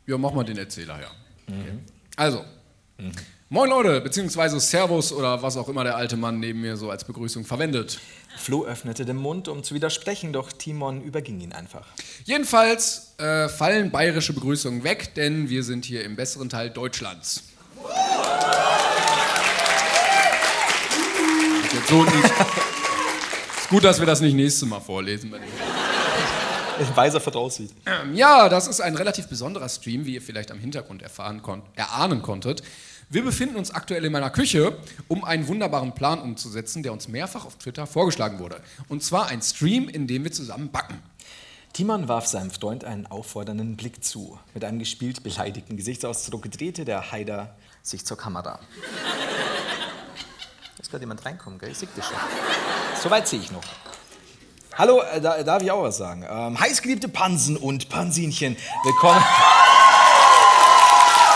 Ja, mach mal den Erzähler, ja. Okay. Also, moin Leute, beziehungsweise Servus oder was auch immer der alte Mann neben mir so als Begrüßung verwendet. Flo öffnete den Mund, um zu widersprechen, doch Timon überging ihn einfach. Jedenfalls äh, fallen bayerische Begrüßungen weg, denn wir sind hier im besseren Teil Deutschlands. [laughs] So nicht. Gut, dass wir das nicht nächstes Mal vorlesen. Weiser voraussieht. Ähm, Ja, das ist ein relativ besonderer Stream, wie ihr vielleicht am Hintergrund erfahren kon erahnen konntet. Wir befinden uns aktuell in meiner Küche, um einen wunderbaren Plan umzusetzen, der uns mehrfach auf Twitter vorgeschlagen wurde. Und zwar ein Stream, in dem wir zusammen backen. Timon warf seinem Freund einen auffordernden Blick zu. Mit einem gespielt beleidigten Gesichtsausdruck drehte der Haider sich zur Kamera. Da ist gerade jemand reinkommen, gell? Ich sehe das schon. Soweit sehe ich noch. Hallo, äh, da, darf ich auch was sagen? Ähm, heißgeliebte Pansen und Pansinchen, willkommen.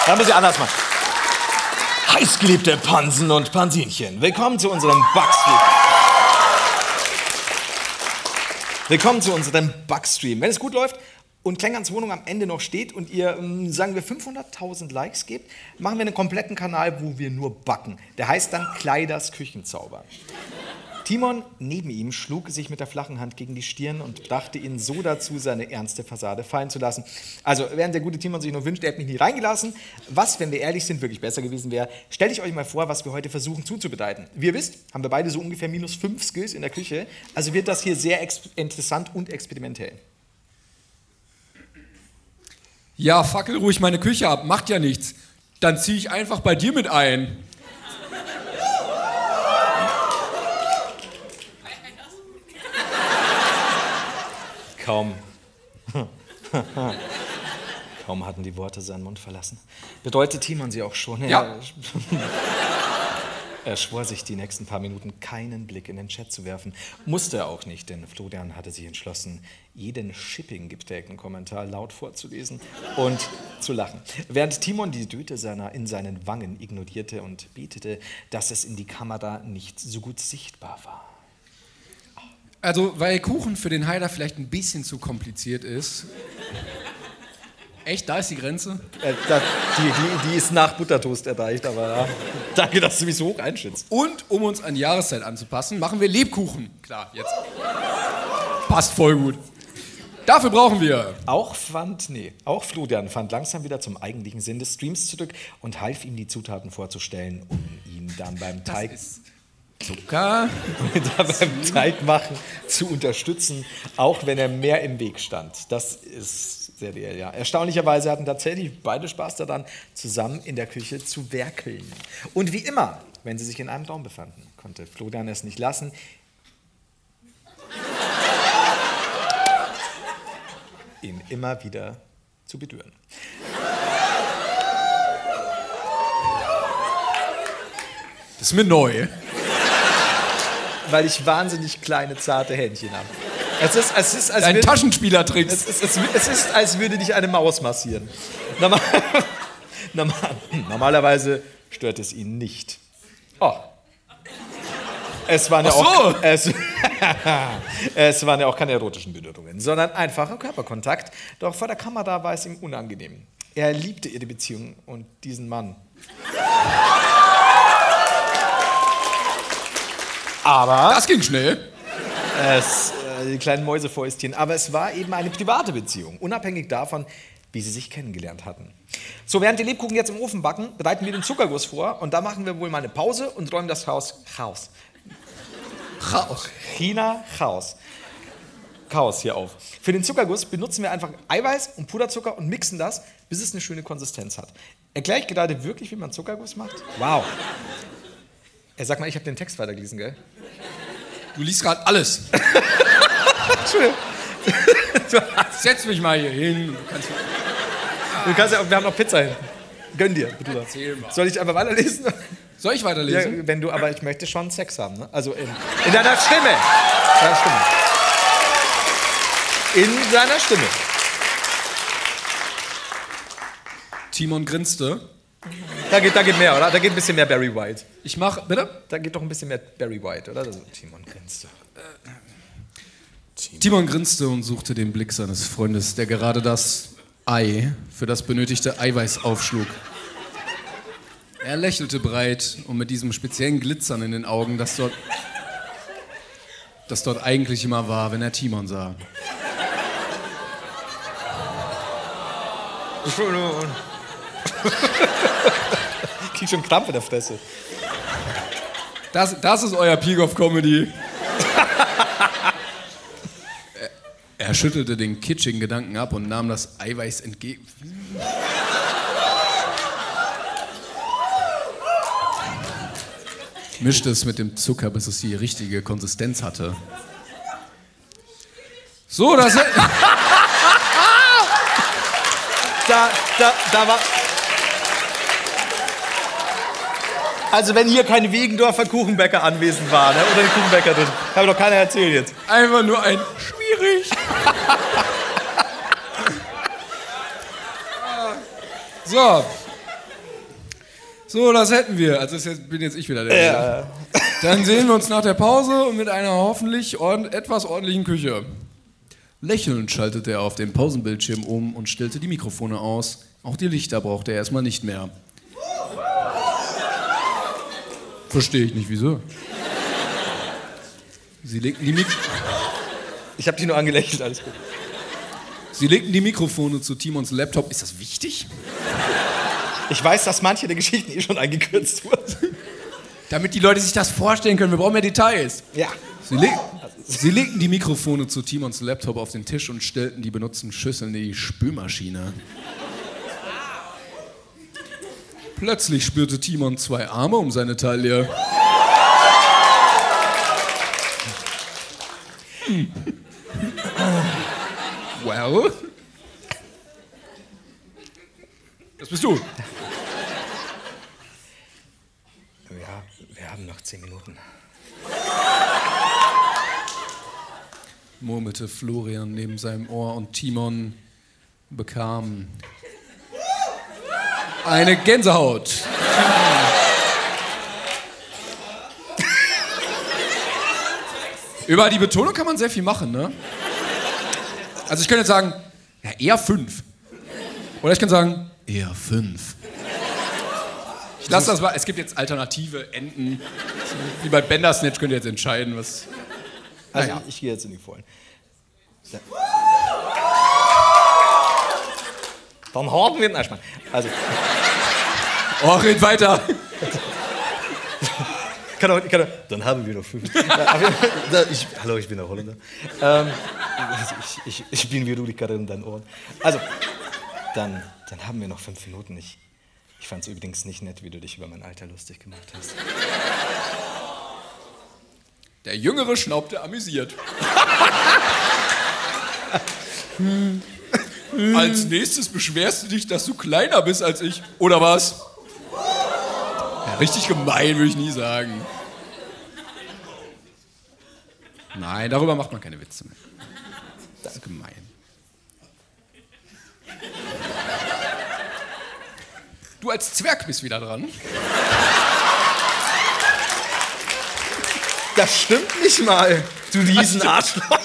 Da muss ich anders machen. Heißgeliebte Pansen und Pansinchen, willkommen zu unserem Backstream. Willkommen zu unserem Backstream. Wenn es gut läuft und Klängerns Wohnung am Ende noch steht und ihr, ähm, sagen wir, 500.000 Likes gebt, machen wir einen kompletten Kanal, wo wir nur backen. Der heißt dann Kleiders Küchenzauber. Timon neben ihm schlug sich mit der flachen Hand gegen die Stirn und brachte ihn so dazu, seine ernste Fassade fallen zu lassen. Also, während der gute Timon sich nur wünscht, er hätte mich nie reingelassen, was, wenn wir ehrlich sind, wirklich besser gewesen wäre, stelle ich euch mal vor, was wir heute versuchen zuzubereiten. Wie ihr wisst, haben wir beide so ungefähr minus fünf Skills in der Küche, also wird das hier sehr interessant und experimentell ja, fackel ruhig meine Küche ab, macht ja nichts. Dann ziehe ich einfach bei dir mit ein. Kaum. [laughs] Kaum hatten die Worte seinen Mund verlassen. Bedeutet Timon sie auch schon? Ja. [laughs] Er schwor sich, die nächsten paar Minuten keinen Blick in den Chat zu werfen. Musste er auch nicht, denn Florian hatte sich entschlossen, jeden Shipping Kommentar laut vorzulesen und zu lachen. Während Timon die Düte seiner in seinen Wangen ignorierte und betete, dass es in die Kamera nicht so gut sichtbar war. Also, weil Kuchen für den Heiler vielleicht ein bisschen zu kompliziert ist. Echt, da ist die Grenze? Äh, da, die, die, die ist nach Buttertoast erreicht, aber ja. danke, dass du mich so hoch einschätzt. Und um uns an die Jahreszeit anzupassen, machen wir Lebkuchen. Klar, jetzt. Passt voll gut. Dafür brauchen wir Auch fand, nee, auch Florian fand langsam wieder zum eigentlichen Sinn des Streams zurück und half ihm die Zutaten vorzustellen, um ihn dann beim Teig, Zucker, [laughs] dann beim Teigmachen zu unterstützen, auch wenn er mehr im Weg stand. Das ist sehr real, ja. Erstaunlicherweise hatten tatsächlich beide Spaß daran, zusammen in der Küche zu werkeln. Und wie immer, wenn sie sich in einem Raum befanden, konnte Florian es nicht lassen, ihn immer wieder zu bedüren. das ist mir neu. Weil ich wahnsinnig kleine, zarte Händchen habe. Es ist, es ist, als Dein würde- Taschenspielertricks. Es ist, es, es ist, als würde dich eine Maus massieren. Normal, [laughs] normal, normalerweise stört es ihn nicht. Oh. Es waren, ja Ach so. auch, es, [laughs] es waren ja auch keine erotischen Berührungen, sondern einfacher Körperkontakt. Doch vor der Kamera war es ihm unangenehm. Er liebte ihre Beziehung und diesen Mann. Aber Das ging schnell. es, die kleinen Mäusefäustchen. Aber es war eben eine private Beziehung, unabhängig davon, wie sie sich kennengelernt hatten. So, während die Lebkuchen jetzt im Ofen backen, bereiten wir den Zuckerguss vor und da machen wir wohl mal eine Pause und räumen das Haus Chaos. Chaos. China Chaos. Chaos hier auf. Für den Zuckerguss benutzen wir einfach Eiweiß und Puderzucker und mixen das, bis es eine schöne Konsistenz hat. Erkläre ich gerade wirklich, wie man Zuckerguss macht? Wow. Er sag mal, ich habe den Text weitergelesen, gell? Du liest gerade alles. [laughs] Entschuldigung. Setz mich mal hier hin. Du kannst Du kannst ja, wir haben noch Pizza hinten. Gönn dir, bitte. Erzähl mal. Soll ich einfach weiterlesen? Soll ich Ja, weiterlesen? wenn du, aber ich möchte schon Sex haben, ne? Also in, in deiner Stimme. Deiner Stimme. In deiner Stimme. Timon grinste. Da geht, da geht mehr, oder? Da geht ein bisschen mehr Barry White. Ich mach, bitte? Da geht doch ein bisschen mehr Barry White, oder? Also, Timon grinste. Timon grinste und suchte den Blick seines Freundes, der gerade das Ei für das benötigte Eiweiß aufschlug. Er lächelte breit und mit diesem speziellen Glitzern in den Augen, das dort, das dort eigentlich immer war, wenn er Timon sah. Ich [laughs] krieg schon Krampf in der Fresse. Das, das ist euer Peak of Comedy. Er- er schüttelte den kitschigen Gedanken ab und nahm das Eiweiß entgegen. Mischte es mit dem Zucker, bis es die richtige Konsistenz hatte. So, das. [laughs] Da, da, da war. Also wenn hier kein Wegendorfer Kuchenbäcker anwesend war, ne? oder die Kuchenbäckerin, kann mir doch keiner erzählen jetzt. Einfach nur ein schwierig. so. So, das hätten wir. Also jetzt, bin jetzt ich wieder der. Ja. Dann sehen wir uns nach der Pause und mit einer hoffentlich ordn etwas ordentlichen Küche. Lächelnd schaltete er auf den Pausenbildschirm um und stellte die Mikrofone aus. Auch die Lichter brauchte er erstmal nicht mehr. Verstehe ich nicht, wieso. Sie legten die, Mik Ich habe dich nur angelächelt, alles gut. Sie legten die Mikrofone zu Timons Laptop. Ist das wichtig? Ich weiß, dass manche der Geschichten eh schon eingekürzt wurden. Damit die Leute sich das vorstellen können. Wir brauchen mehr Details. Ja. Sie, leg Sie legten die Mikrofone zu Timons Laptop auf den Tisch und stellten die benutzten Schüsseln in die Spülmaschine. Plötzlich spürte Timon zwei Arme um seine Taille. [laughs] Au. Das bist du. Ja, wir haben noch zehn Minuten. murmelte Florian neben seinem Ohr und Timon bekam eine Gänsehaut. Über die Betonung kann man sehr viel machen, ne? Also ich könnte jetzt sagen, ja, eher fünf. Oder ich kann sagen, eher fünf. Ich lasse das mal, es gibt jetzt alternative Enden. Wie bei Bandersnatch könnt ihr jetzt entscheiden, was. Also Naja. ich, gehe jetzt in die Vollen. Da- Dann haben wir... Nein, Spaß. Also, Oh, red weiter. kann auch, kann auch, dann haben wir noch fünf. [laughs] Ja, ich, hallo, ich bin der Holländer. Ähm, ich, ich, ich bin wie Rudi in deinen Ohren. Also, dann, dann haben wir noch fünf Minuten. Ich, ich fand es übrigens nicht nett, wie du dich über mein Alter lustig gemacht hast. Der Jüngere schnaubte amüsiert. als nächstes beschwerst du dich, dass du kleiner bist als ich. Oder was? Ja, richtig gemein, würde ich nie sagen. Nein, darüber macht man keine Witze mehr. Das ist gemein. Du als Zwerg bist wieder dran. Das stimmt nicht mal, du Riesenarschloch.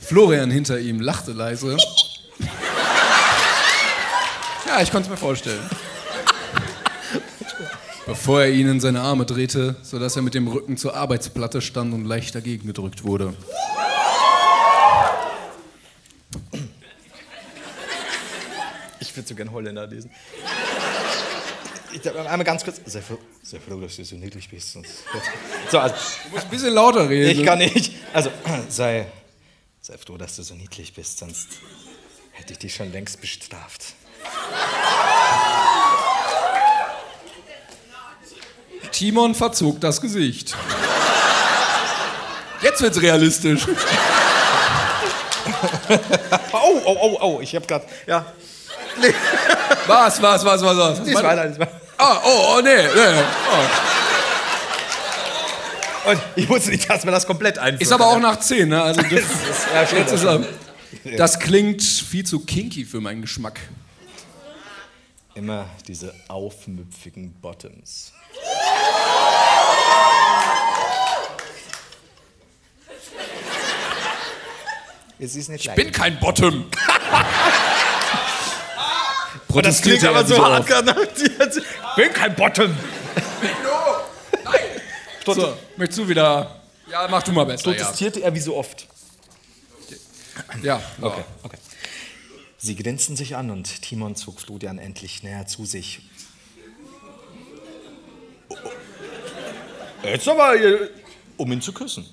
Florian hinter ihm lachte leise. Ja, ich konnte es mir vorstellen. Bevor er ihn in seine Arme drehte, sodass er mit dem Rücken zur Arbeitsplatte stand und leicht dagegen gedrückt wurde. Ich würde so gern Holländer lesen. Ich, einmal ganz kurz. Sei froh, sei froh, dass du so niedlich bist. So, also, Du musst ein bisschen lauter reden. ich kann nicht. Also, sei, sei froh, dass du so niedlich bist, sonst hätte ich dich schon längst bestraft. Timon verzog das Gesicht. Jetzt wird's realistisch. Oh, oh, oh, oh, ich hab grad. Ja. Was, was, was, was, was? Nicht weiter, nicht weiter. Ah, oh, oh, nee, nee. Oh. Und ich wusste nicht, dass man das komplett einführt. Ist aber auch nach 10, ne? Also [laughs] das, Ja, jetzt ist er, das klingt viel zu kinky für meinen Geschmack. Immer diese aufmüpfigen Bottoms. Es ist nicht Ich bin kein Bottom. [laughs] Und das klingt Protestierte aber er so hart. Ich bin kein Bottom. So, möchtest du wieder. Ja, mach du mal besser. Ja, Protestierte er wie so oft. ja. Okay, okay. Sie grinsten sich an und Timon zog Florian endlich näher zu sich. Jetzt aber, äh, um ihn zu küssen.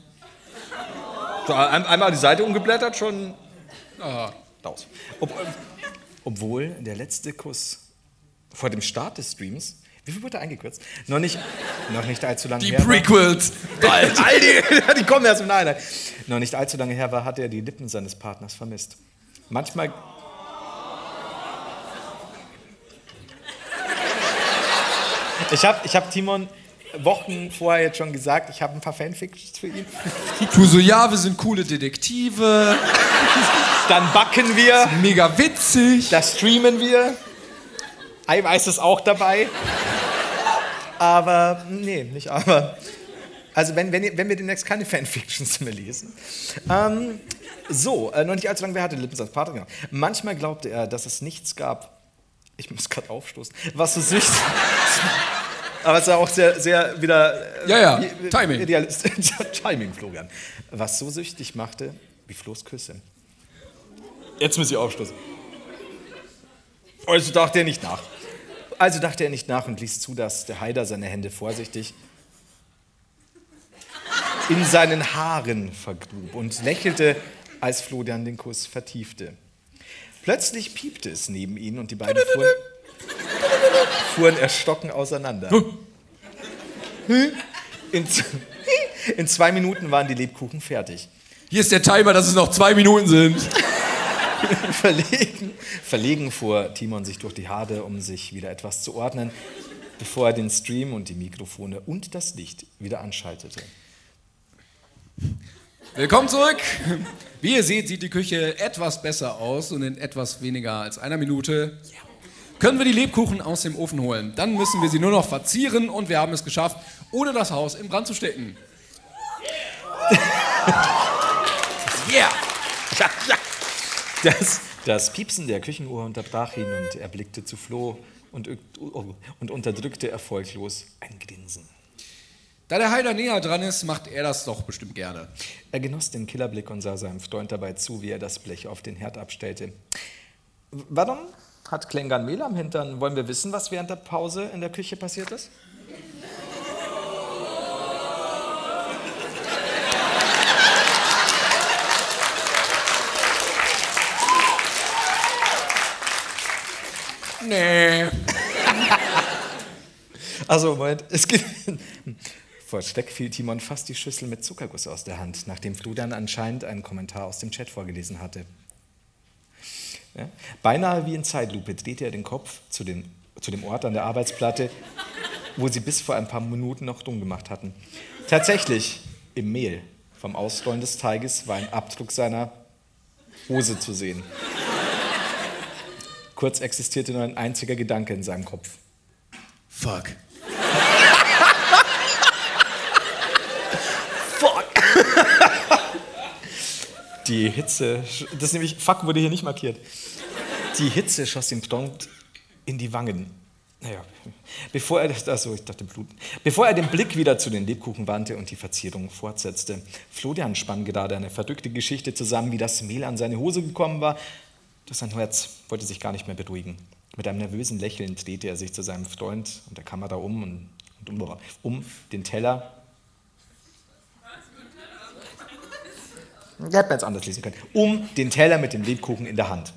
So, ein, einmal die Seite umgeblättert, schon raus. Ob, ähm, obwohl der letzte Kuss vor dem Start des Streams, wie viel wurde eingekürzt? Noch nicht, noch nicht allzu lange Die her. war. Prequels. Bald. [laughs] All die, die kommen erst im Nachhinein. Noch nicht allzu lange her war, hat er die Lippen seines Partners vermisst. Manchmal. Ich habe ich hab Timon Wochen vorher jetzt schon gesagt, ich habe ein paar Fanfictions für ihn. Du so, ja, wir sind coole Detektive. Dann backen wir, Mega witzig. da streamen wir. Eiweiß ist auch dabei. Aber, nee, nicht aber. Also, wenn, wenn, wenn wir demnächst keine Fanfictions mehr lesen. Ähm, so, äh, noch nicht allzu lange, wer hatte Lippen als Partner? Genau. Manchmal glaubte er, dass es nichts gab. Ich muss gerade aufstoßen. Was so süchtig. [laughs] Aber es ist ja auch sehr, sehr wieder. äh, Ja, ja, Timing. Idealist. [laughs] Timing, Florian. Was so süchtig machte, wie Flo's Küsse. Jetzt muss ich aufstoßen. Also dachte er nicht nach. Also dachte er nicht nach und ließ zu, dass der Haider seine Hände vorsichtig in seinen Haaren vergrub und lächelte, als Florian den Kuss vertiefte. Plötzlich piepte es neben ihnen und die beiden fuhren, fuhren erstocken auseinander. In, [laughs] in zwei Minuten waren die Lebkuchen fertig. Hier ist der Timer, dass es noch zwei Minuten sind. [laughs] Verlegen, verlegen fuhr Timon sich durch die Hade, um sich wieder etwas zu ordnen, bevor er den Stream und die Mikrofone und das Licht wieder anschaltete. Willkommen zurück. Wie ihr seht, sieht die Küche etwas besser aus und in etwas weniger als einer Minute können wir die Lebkuchen aus dem Ofen holen. Dann müssen wir sie nur noch verzieren und wir haben es geschafft, ohne das Haus in Brand zu stecken. [laughs] Yeah! Ja. [laughs] Das, das Piepsen der Küchenuhr unterbrach ihn und er blickte zu Flo und, und unterdrückte erfolglos ein Grinsen. Da der Heiler näher dran ist, macht er das doch bestimmt gerne. Er genoss den Killerblick und sah seinem Freund dabei zu, wie er das Blech auf den Herd abstellte. Warum hat Klängern Mehl am Hintern? Wollen wir wissen, was während der Pause in der Küche passiert ist? Nee. [laughs] Also, Moment, es geht. Vor Schreck fiel Timon fast die Schüssel mit Zuckerguss aus der Hand, nachdem Fludan anscheinend einen Kommentar aus dem Chat vorgelesen hatte. Ja? Beinahe wie in Zeitlupe drehte er den Kopf zu, den, zu dem Ort an der Arbeitsplatte, wo sie bis vor ein paar Minuten noch dumm gemacht hatten. Tatsächlich, im Mehl vom Ausrollen des Teiges war ein Abdruck seiner Hose zu sehen. Kurz existierte nur ein einziger Gedanke in seinem Kopf. Fuck! Die Hitze, das nämlich, Fuck wurde hier nicht markiert. Die Hitze schoss ihm prompt in die Wangen. Naja, bevor er, also ich dachte Blut. Bevor er den Blick wieder zu den Lebkuchen wandte und die Verzierung fortsetzte. Florian spann gerade eine verdrückte Geschichte zusammen, wie das Mehl an seine Hose gekommen war. Doch sein Herz wollte sich gar nicht mehr beruhigen. Mit einem nervösen Lächeln drehte er sich zu seinem Freund und der Kamera um und, und um, um den Teller. Der hätte man jetzt anders lesen können. Um den Teller mit dem Lebkuchen in der Hand.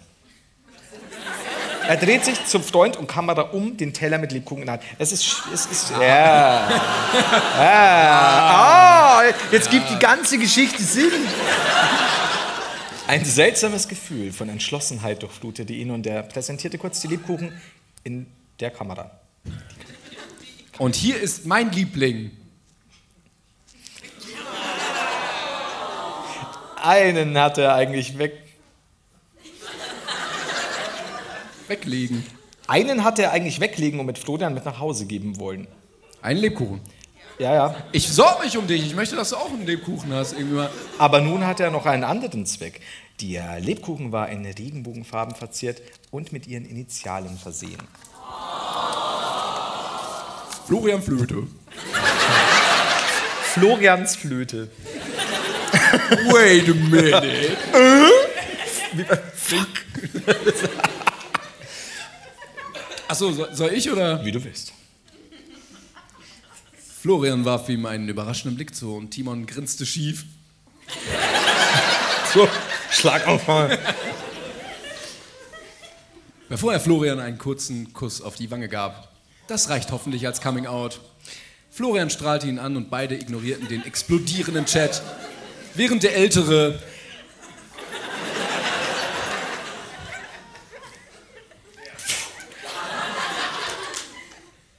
Er dreht sich zum Freund und Kamera um den Teller mit Lebkuchen in der Hand. Es ist, es ist, ja. ja. Oh, jetzt gibt die ganze Geschichte Sinn. Ein seltsames Gefühl von Entschlossenheit durchflutete ihn und er präsentierte kurz die Lebkuchen in der Kamera. Und hier ist mein Liebling. Einen hat er eigentlich weg. Weglegen. Einen hat er eigentlich weglegen und mit Florian mit nach Hause geben wollen. Einen Lebkuchen. Ja, ja. Ich sorge mich um dich. Ich möchte, dass du auch einen Lebkuchen hast. Irgendwann. Aber nun hat er noch einen anderen Zweck. Der Lebkuchen war in Regenbogenfarben verziert und mit ihren Initialen versehen. Florian Flöte. Florians Flöte. Wait a minute. Achso, so, soll ich oder? Wie du willst. Florian warf ihm einen überraschenden Blick zu und Timon grinste schief. So, schlag auf mal. Bevor er Florian einen kurzen Kuss auf die Wange gab. Das reicht hoffentlich als Coming Out. Florian strahlte ihn an und beide ignorierten den explodierenden Chat, während der Ältere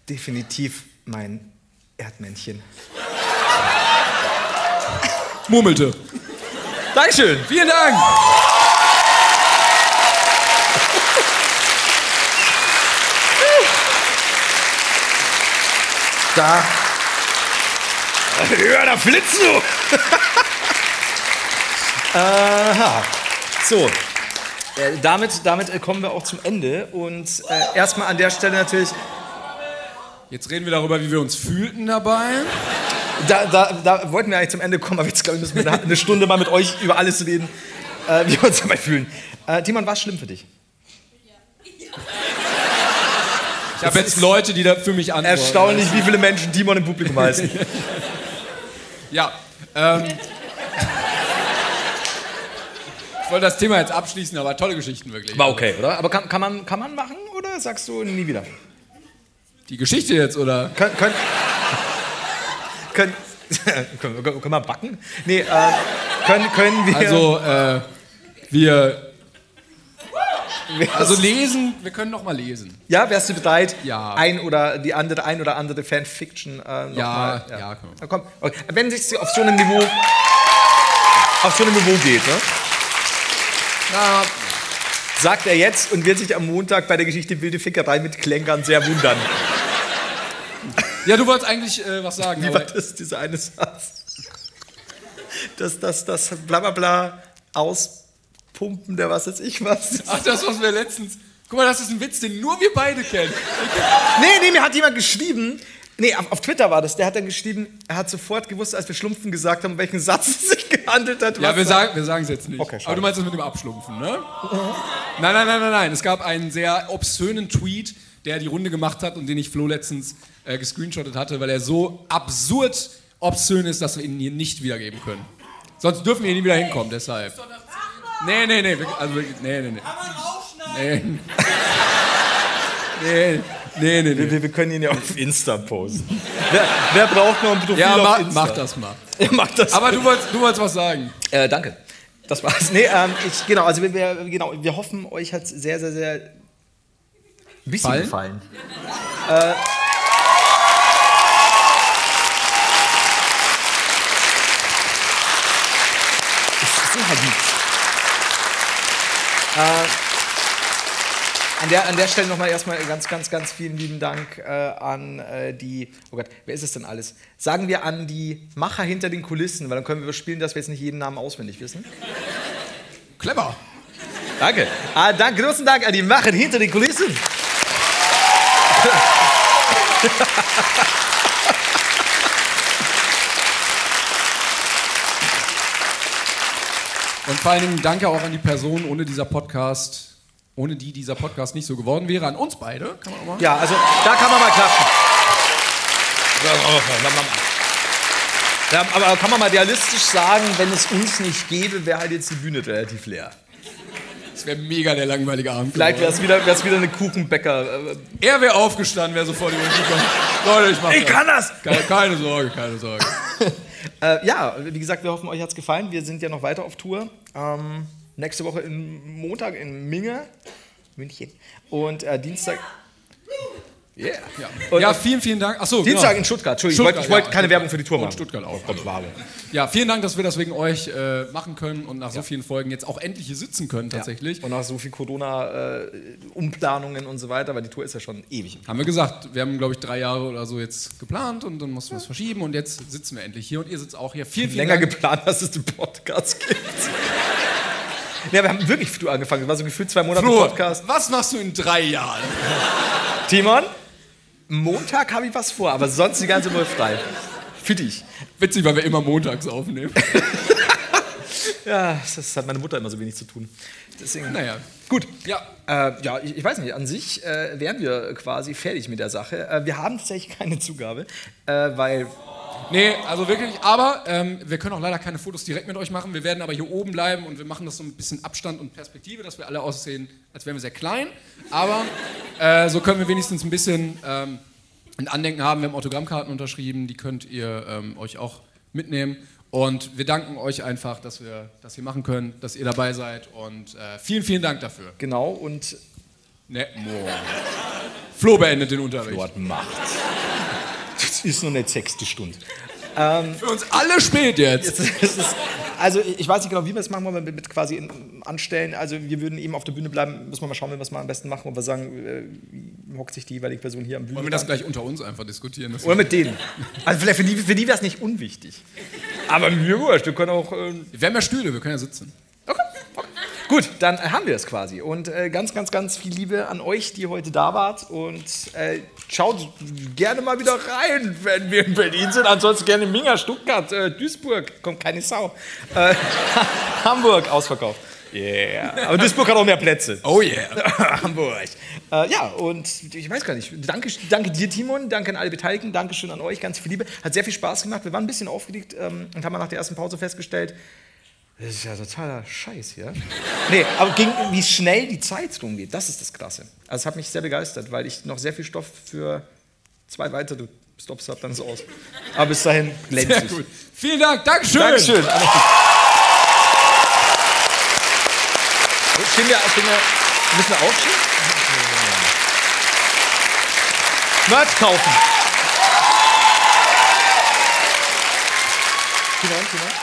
Definitiv mein Erdmännchen. murmelte. Dankeschön. Vielen Dank! Da. Ja, da flitzt du. Aha. So. Äh, damit damit äh, kommen wir auch zum Ende. Und äh, erstmal an der Stelle natürlich. Jetzt reden wir darüber, wie wir uns fühlten dabei. Da, da, da wollten wir eigentlich zum Ende kommen, aber jetzt glaube ich, müssen wir eine, eine Stunde mal mit euch über alles reden, äh, wie wir uns dabei fühlen. Äh, Timon, war es schlimm für dich? Ich habe jetzt Leute, die da für mich antworten. Erstaunlich, wie viele Menschen Timon im Publikum heißen. Ja. Ähm, ich wollte das Thema jetzt abschließen, aber tolle Geschichten wirklich. War okay, oder? Aber kann, kann, man, kann man machen oder sagst du nie wieder? Die Geschichte jetzt, oder? Können, können, können, können, wir, können wir backen? Nee, äh, können, können wir. Also, äh, wir. Also lesen, wir können noch mal lesen. ja, wärst du bereit, Ja. ein oder die andere, ein oder andere Fanfiction äh, noch Ja, mal, ja, wir. Na, komm. Okay. Wenn sich auf so einem Niveau auf so einem Niveau geht, ne? Na, sagt er jetzt und wird sich am Montag bei der Geschichte Wilde Fickerei mit Klängern sehr wundern. ja, du wolltest eigentlich äh, was sagen. Wie aber- war das, dieser eine Satz? Das, das, das, bla bla bla, auspumpen, der was weiß ich was. Ach, das, was wir letztens. Guck mal, das ist ein Witz, den nur wir beide kennen. Nee, nee, mir hat jemand geschrieben, nee, auf, auf Twitter war das, der hat dann geschrieben, er hat sofort gewusst, als wir Schlumpfen gesagt haben, um welchen Satz es sich gehandelt hat. Ja, wir sagen wir sagen es jetzt nicht. Okay. Aber du meinst das mit dem Abschlumpfen, ne? Nein, nein, nein, nein, nein. Es gab einen sehr obszönen Tweet, der die Runde gemacht hat und den ich Flo letztens äh, gescreenshottet hatte, weil er so absurd obszön ist, dass wir ihn hier nicht wiedergeben können. Sonst dürfen wir hier nie wieder hinkommen, deshalb. Nee, nee, nee. wir- Also, nee, nee, nee. Nee. [laughs] Nee, nee, nee, nee. Wir, wir können ihn ja auf Insta posten. wer, wer braucht noch ein Profil Ja, auf Insta? mach das mal. Ja, mach das. Aber du wolltest, du wolltest was sagen. Äh, danke. Das war's. Nee, ähm, ich, genau, also wir, wir, genau, wir hoffen, euch hat sehr, sehr, sehr ein bisschen Fallen? gefallen. Äh, es. Äh, an der, an der Stelle nochmal erstmal ganz, ganz, ganz vielen lieben Dank äh, an äh, die, oh Gott, wer ist es denn alles? Sagen wir an die Macher hinter den Kulissen, weil dann können wir überspielen, dass wir jetzt nicht jeden Namen auswendig wissen. Clever. Danke. Ah, dank, großen Dank an die Macher hinter den Kulissen. Und vor allen Dingen danke auch an die Person, ohne dieser Podcast, ohne die dieser Podcast nicht so geworden wäre, an uns beide. Kann man auch mal. Ja, also da kann man mal klatschen. Ja, aber kann man mal realistisch sagen, wenn es uns nicht gäbe, wäre halt jetzt die Bühne relativ leer. Das wäre mega der langweilige Abend. Vielleicht wäre es wieder, wär's wieder eine Kuchenbäcker. äh, Er wäre aufgestanden, wäre sofort über den gekommen. Leute, ich mach Ich kann das! Keine, keine Sorge, keine Sorge. [laughs] Äh, ja, wie gesagt, wir hoffen, euch hat es gefallen. Wir sind ja noch weiter auf Tour. Ähm, nächste Woche in Montag in Minge, München. Und äh, Dienstag. Yeah. Ja, Und, ja äh, vielen, vielen Dank. Achso, Dienstag genau. in Stuttgart. Entschuldigung, ich wollte ich wollte ja, keine Stuttgart. Werbung für die Tour Und machen. Stuttgart auch. Kommt Werbung. Ja, vielen Dank, dass wir das wegen euch äh, machen können und nach so vielen Folgen jetzt auch endlich hier sitzen können tatsächlich. Und nach so viel Corona-Umplanungen und so weiter, weil die Tour ist ja schon ewig. Haben wir gesagt, wir haben, glaube ich, drei Jahre oder so jetzt geplant und dann mussten wir es verschieben und jetzt sitzen wir endlich hier und ihr sitzt auch hier. Vielen, vielen Länger Dank. geplant, dass es den Podcast gibt. [laughs] ja, wir haben wirklich früh angefangen. Das war so gefühlt zwei Monate Flo, Podcast. was machst du in drei Jahren? Timon, Montag habe ich was vor, aber sonst die ganze Woche frei. Für dich. Witzig, weil wir immer montags aufnehmen. [laughs] Ja, das hat meine Mutter immer so wenig zu tun. Deswegen. Naja. Gut. Ja. Äh, ja, ich, ich weiß nicht, an sich äh, wären wir quasi fertig mit der Sache. Äh, wir haben tatsächlich keine Zugabe, äh, weil Nee, also wirklich, aber ähm, wir können auch leider keine Fotos direkt mit euch machen. Wir werden aber hier oben bleiben und wir machen das so ein bisschen Abstand und Perspektive, dass wir alle aussehen, als wären wir sehr klein. Aber äh, so können wir wenigstens ein bisschen ähm, ein Andenken haben. Wir haben Autogrammkarten unterschrieben, die könnt ihr ähm, euch auch mitnehmen. Und wir danken euch einfach, dass wir das hier machen können, dass ihr dabei seid. Und äh, vielen, vielen Dank dafür. genau und Ne. Flo beendet den Unterricht. dort macht. Das ist nur eine sechste Stunde. Für uns alle spät jetzt. Es ist, also ich weiß nicht genau, wie wir es machen wollen, mit, mit quasi in, anstellen. Also wir würden eben auf der Bühne bleiben, müssen wir mal schauen, wie wir es mal am besten machen, ob wir sagen, äh, wie hockt sich die jeweilige Person hier am Bühne. Wollen wir das gleich unter uns einfach diskutieren? Oder mit denen. Also vielleicht für die, für die wäre es nicht unwichtig. Aber mir wurscht, wir können auch. Äh, wir haben ja Stühle, wir können ja sitzen. Gut, dann äh, haben wir es quasi. Und äh, ganz, ganz, ganz viel Liebe an euch, die heute da wart. Und äh, schaut gerne mal wieder rein, wenn wir in Berlin sind. Ansonsten gerne Minga, Stuttgart, äh, Duisburg. Kommt keine Sau. Äh, [laughs] Hamburg, ausverkauft. Yeah. Aber Duisburg hat auch mehr Plätze. Oh yeah. [laughs] Hamburg. Äh, ja, und ich weiß gar nicht. Danke, danke dir, Timon. Danke an alle Beteiligten. Dankeschön an euch. Ganz viel Liebe. Hat sehr viel Spaß gemacht. Wir waren ein bisschen aufgeregt ähm, und haben nach der ersten Pause festgestellt, das ist ja totaler Scheiß hier. Nee, aber ging, wie schnell die Zeit rumgeht, das ist das Krasse. Also es hat mich sehr begeistert, weil ich noch sehr viel Stoff für zwei weitere Stops ab, dann ist aus. Aber bis dahin Sehr glänzig. gut. Vielen Dank. Dankeschön. Dankeschön. Stehen wir, stehen wir, müssen wir aufstehen? Merch kaufen. Simon, Simon.